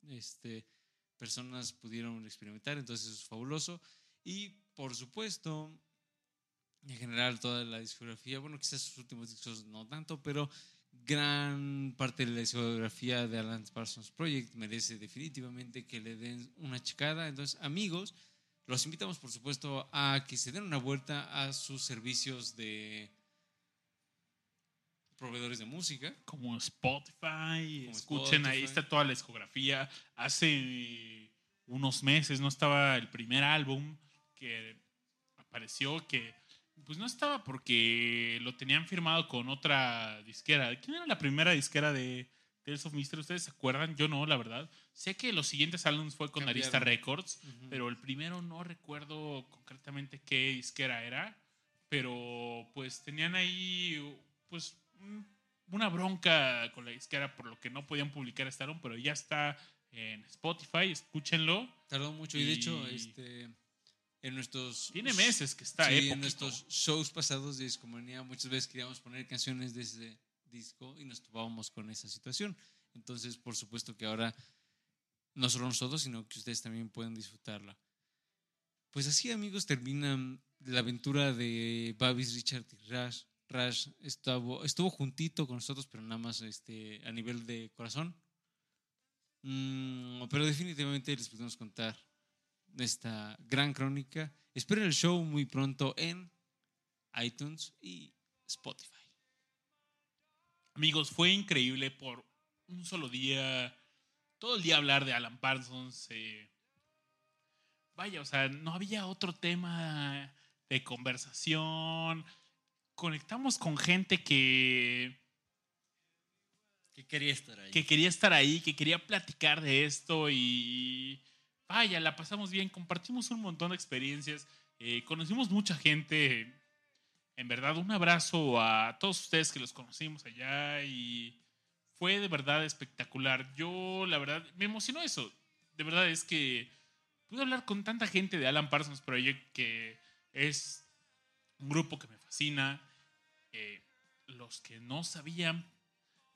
S3: este, personas pudieron experimentar. Entonces eso es fabuloso. Y por supuesto, en general toda la discografía, bueno, quizás sus últimos discos no tanto, pero gran parte de la discografía de Alan Parsons Project merece definitivamente que le den una checada. Entonces, amigos, los invitamos, por supuesto, a que se den una vuelta a sus servicios de proveedores de música.
S1: como Spotify.
S3: Como
S1: Escuchen, ahí está toda la discografía. Hace unos meses no estaba el primer álbum que apareció, que pues no estaba porque lo tenían firmado con otra disquera. ¿Quién era la primera disquera de Tales of Mystery? ¿Ustedes se acuerdan? Yo no, la verdad. Sé que los siguientes álbumes fue con Arista
S3: Cambiaron.
S1: Records, pero el primero no recuerdo concretamente qué disquera era. Pero pues tenían ahí pues un- una bronca con la disquera por lo que no podían publicar este álbum, pero ya está en Spotify, escúchenlo.
S3: Tardó mucho y, de hecho,
S1: Y-
S3: este, en nuestros...
S1: Tiene meses que está,
S3: Sí,
S1: eh,
S3: en nuestros shows pasados de Discomanía muchas veces queríamos poner canciones de ese disco y nos topábamos con esa situación. Entonces, por supuesto que ahora no solo nosotros, sino que ustedes también pueden disfrutarla. Pues así, amigos, termina la aventura de Babis, Richard y Rash. Rash estuvo, estuvo juntito con nosotros, pero nada más este, a nivel de corazón. Mm, pero definitivamente les podemos contar esta gran crónica. Esperen el show muy pronto en iTunes y Spotify.
S1: Amigos, fue increíble por un solo día, todo el día hablar de Alan Parsons. eh, vaya, o sea, no había otro tema de conversación. Conectamos con gente que,
S2: Que quería estar ahí.
S1: que quería estar ahí, que quería platicar de esto y vaya, la pasamos bien, compartimos un montón de experiencias, eh, conocimos mucha gente, en verdad un abrazo a todos ustedes que los conocimos allá y fue de verdad espectacular. Yo, la verdad, me emocionó eso, de verdad es que pude hablar con tanta gente de Alan Parsons Project que es un grupo que me fascina. Eh, los que no sabían,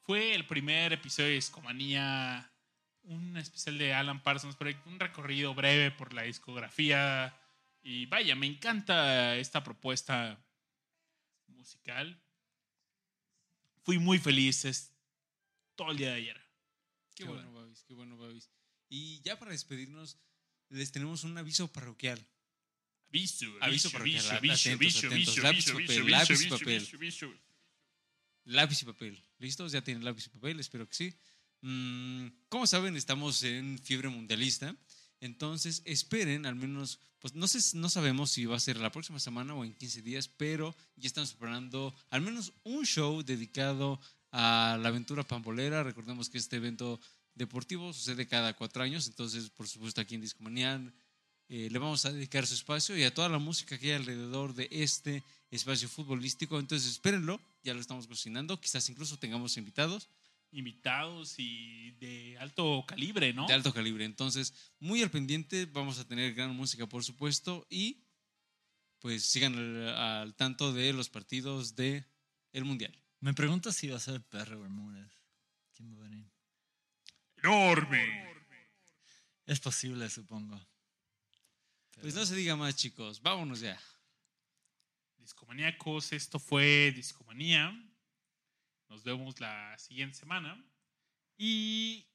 S1: fue el primer episodio de Discomanía, un especial de Alan Parsons Project, un recorrido breve por la discografía. Y vaya, me encanta esta propuesta musical. Fui muy feliz todo el día de ayer.
S3: Qué bueno, Babis, qué bueno, Babis. Y ya para despedirnos, les tenemos un aviso parroquial.
S1: Aviso,
S3: Aviso
S1: aviso, aviso, aviso, aviso,
S3: lápiz,
S1: aviso,
S3: papel, lápiz,
S1: aviso,
S3: papel.
S1: aviso, aviso.
S3: Lápiz y papel. ¿Listos? Ya tienen lápiz y papel, espero que sí. Mm, como saben, estamos en fiebre mundialista. Entonces, esperen, al menos, pues no sé, no sabemos si va a ser la próxima semana o en 15 días, pero ya estamos preparando al menos un show dedicado a la aventura pambolera. Recordemos que este evento deportivo sucede cada cuatro años, entonces, por supuesto, aquí en Discomanía eh, le vamos a dedicar su espacio y a toda la música que hay alrededor de este espacio futbolístico. Entonces, espérenlo, ya lo estamos cocinando. Quizás incluso tengamos invitados
S1: Invitados y de alto calibre, ¿no?
S3: de alto calibre. Entonces, muy al pendiente, vamos a tener gran música, por supuesto, y pues sigan al, al tanto de los partidos de el Mundial.
S2: Me pregunto si va a ser Perro Bermúdez. ¿Quién va a venir?
S1: Enorme.
S2: Es posible, supongo.
S3: Pues no se diga más, chicos. Vámonos ya.
S1: Discomaníacos, esto fue Discomanía. Nos vemos la siguiente semana. Y.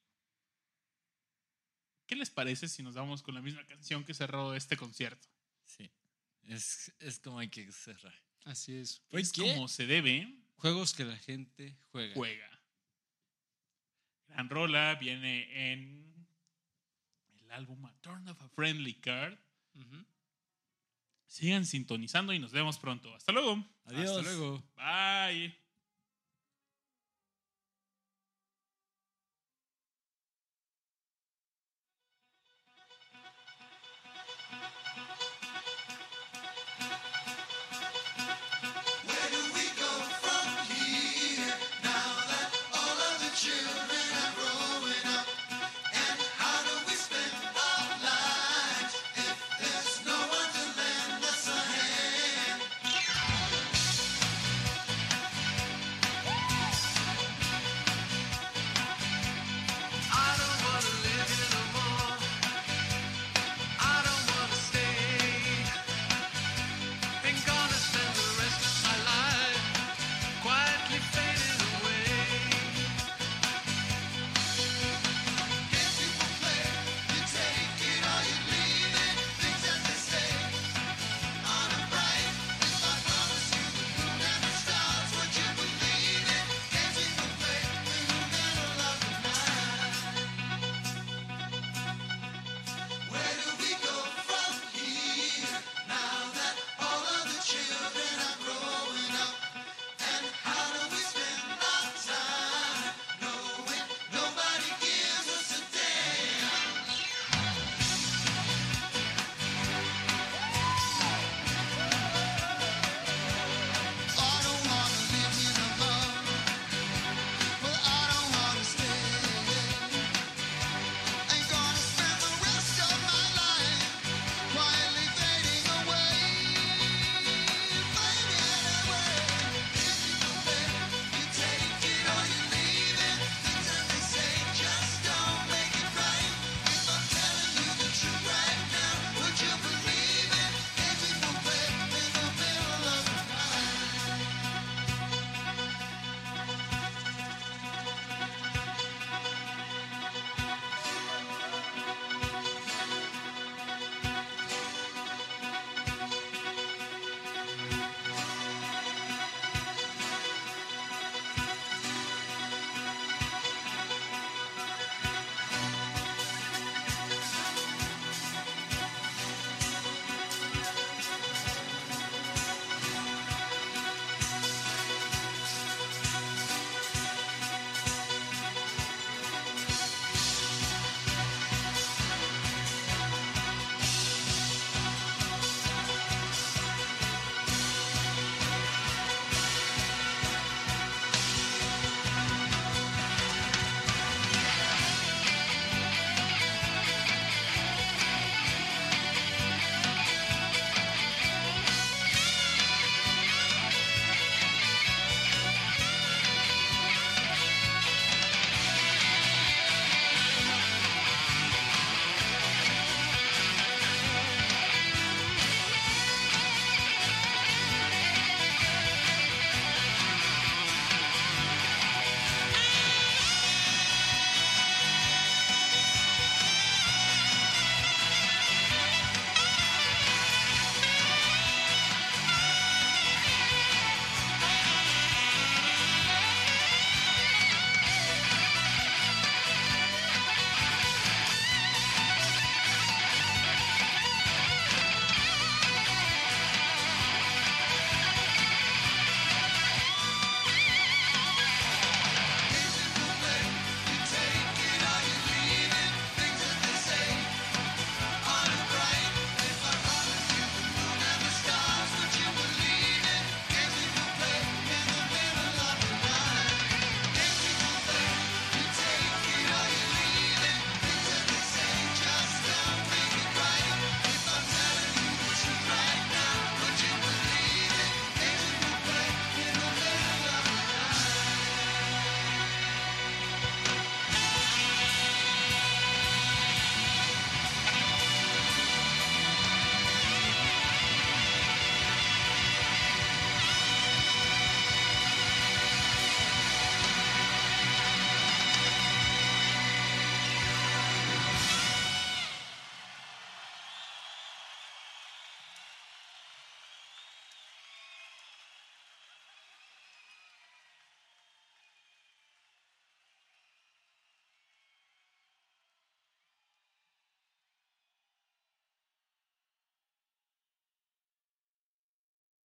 S1: ¿Qué les parece si nos vamos con la misma canción que cerró este concierto?
S2: Sí. Es, es como hay que cerrar.
S3: Así es.
S1: Es como se debe,
S3: Juegos que la gente juega.
S1: juega. Gran rola viene en el álbum A Turn of a Friendly Card. Sigan sintonizando y nos vemos pronto. Hasta luego.
S2: Adiós.
S3: Hasta luego.
S1: Bye.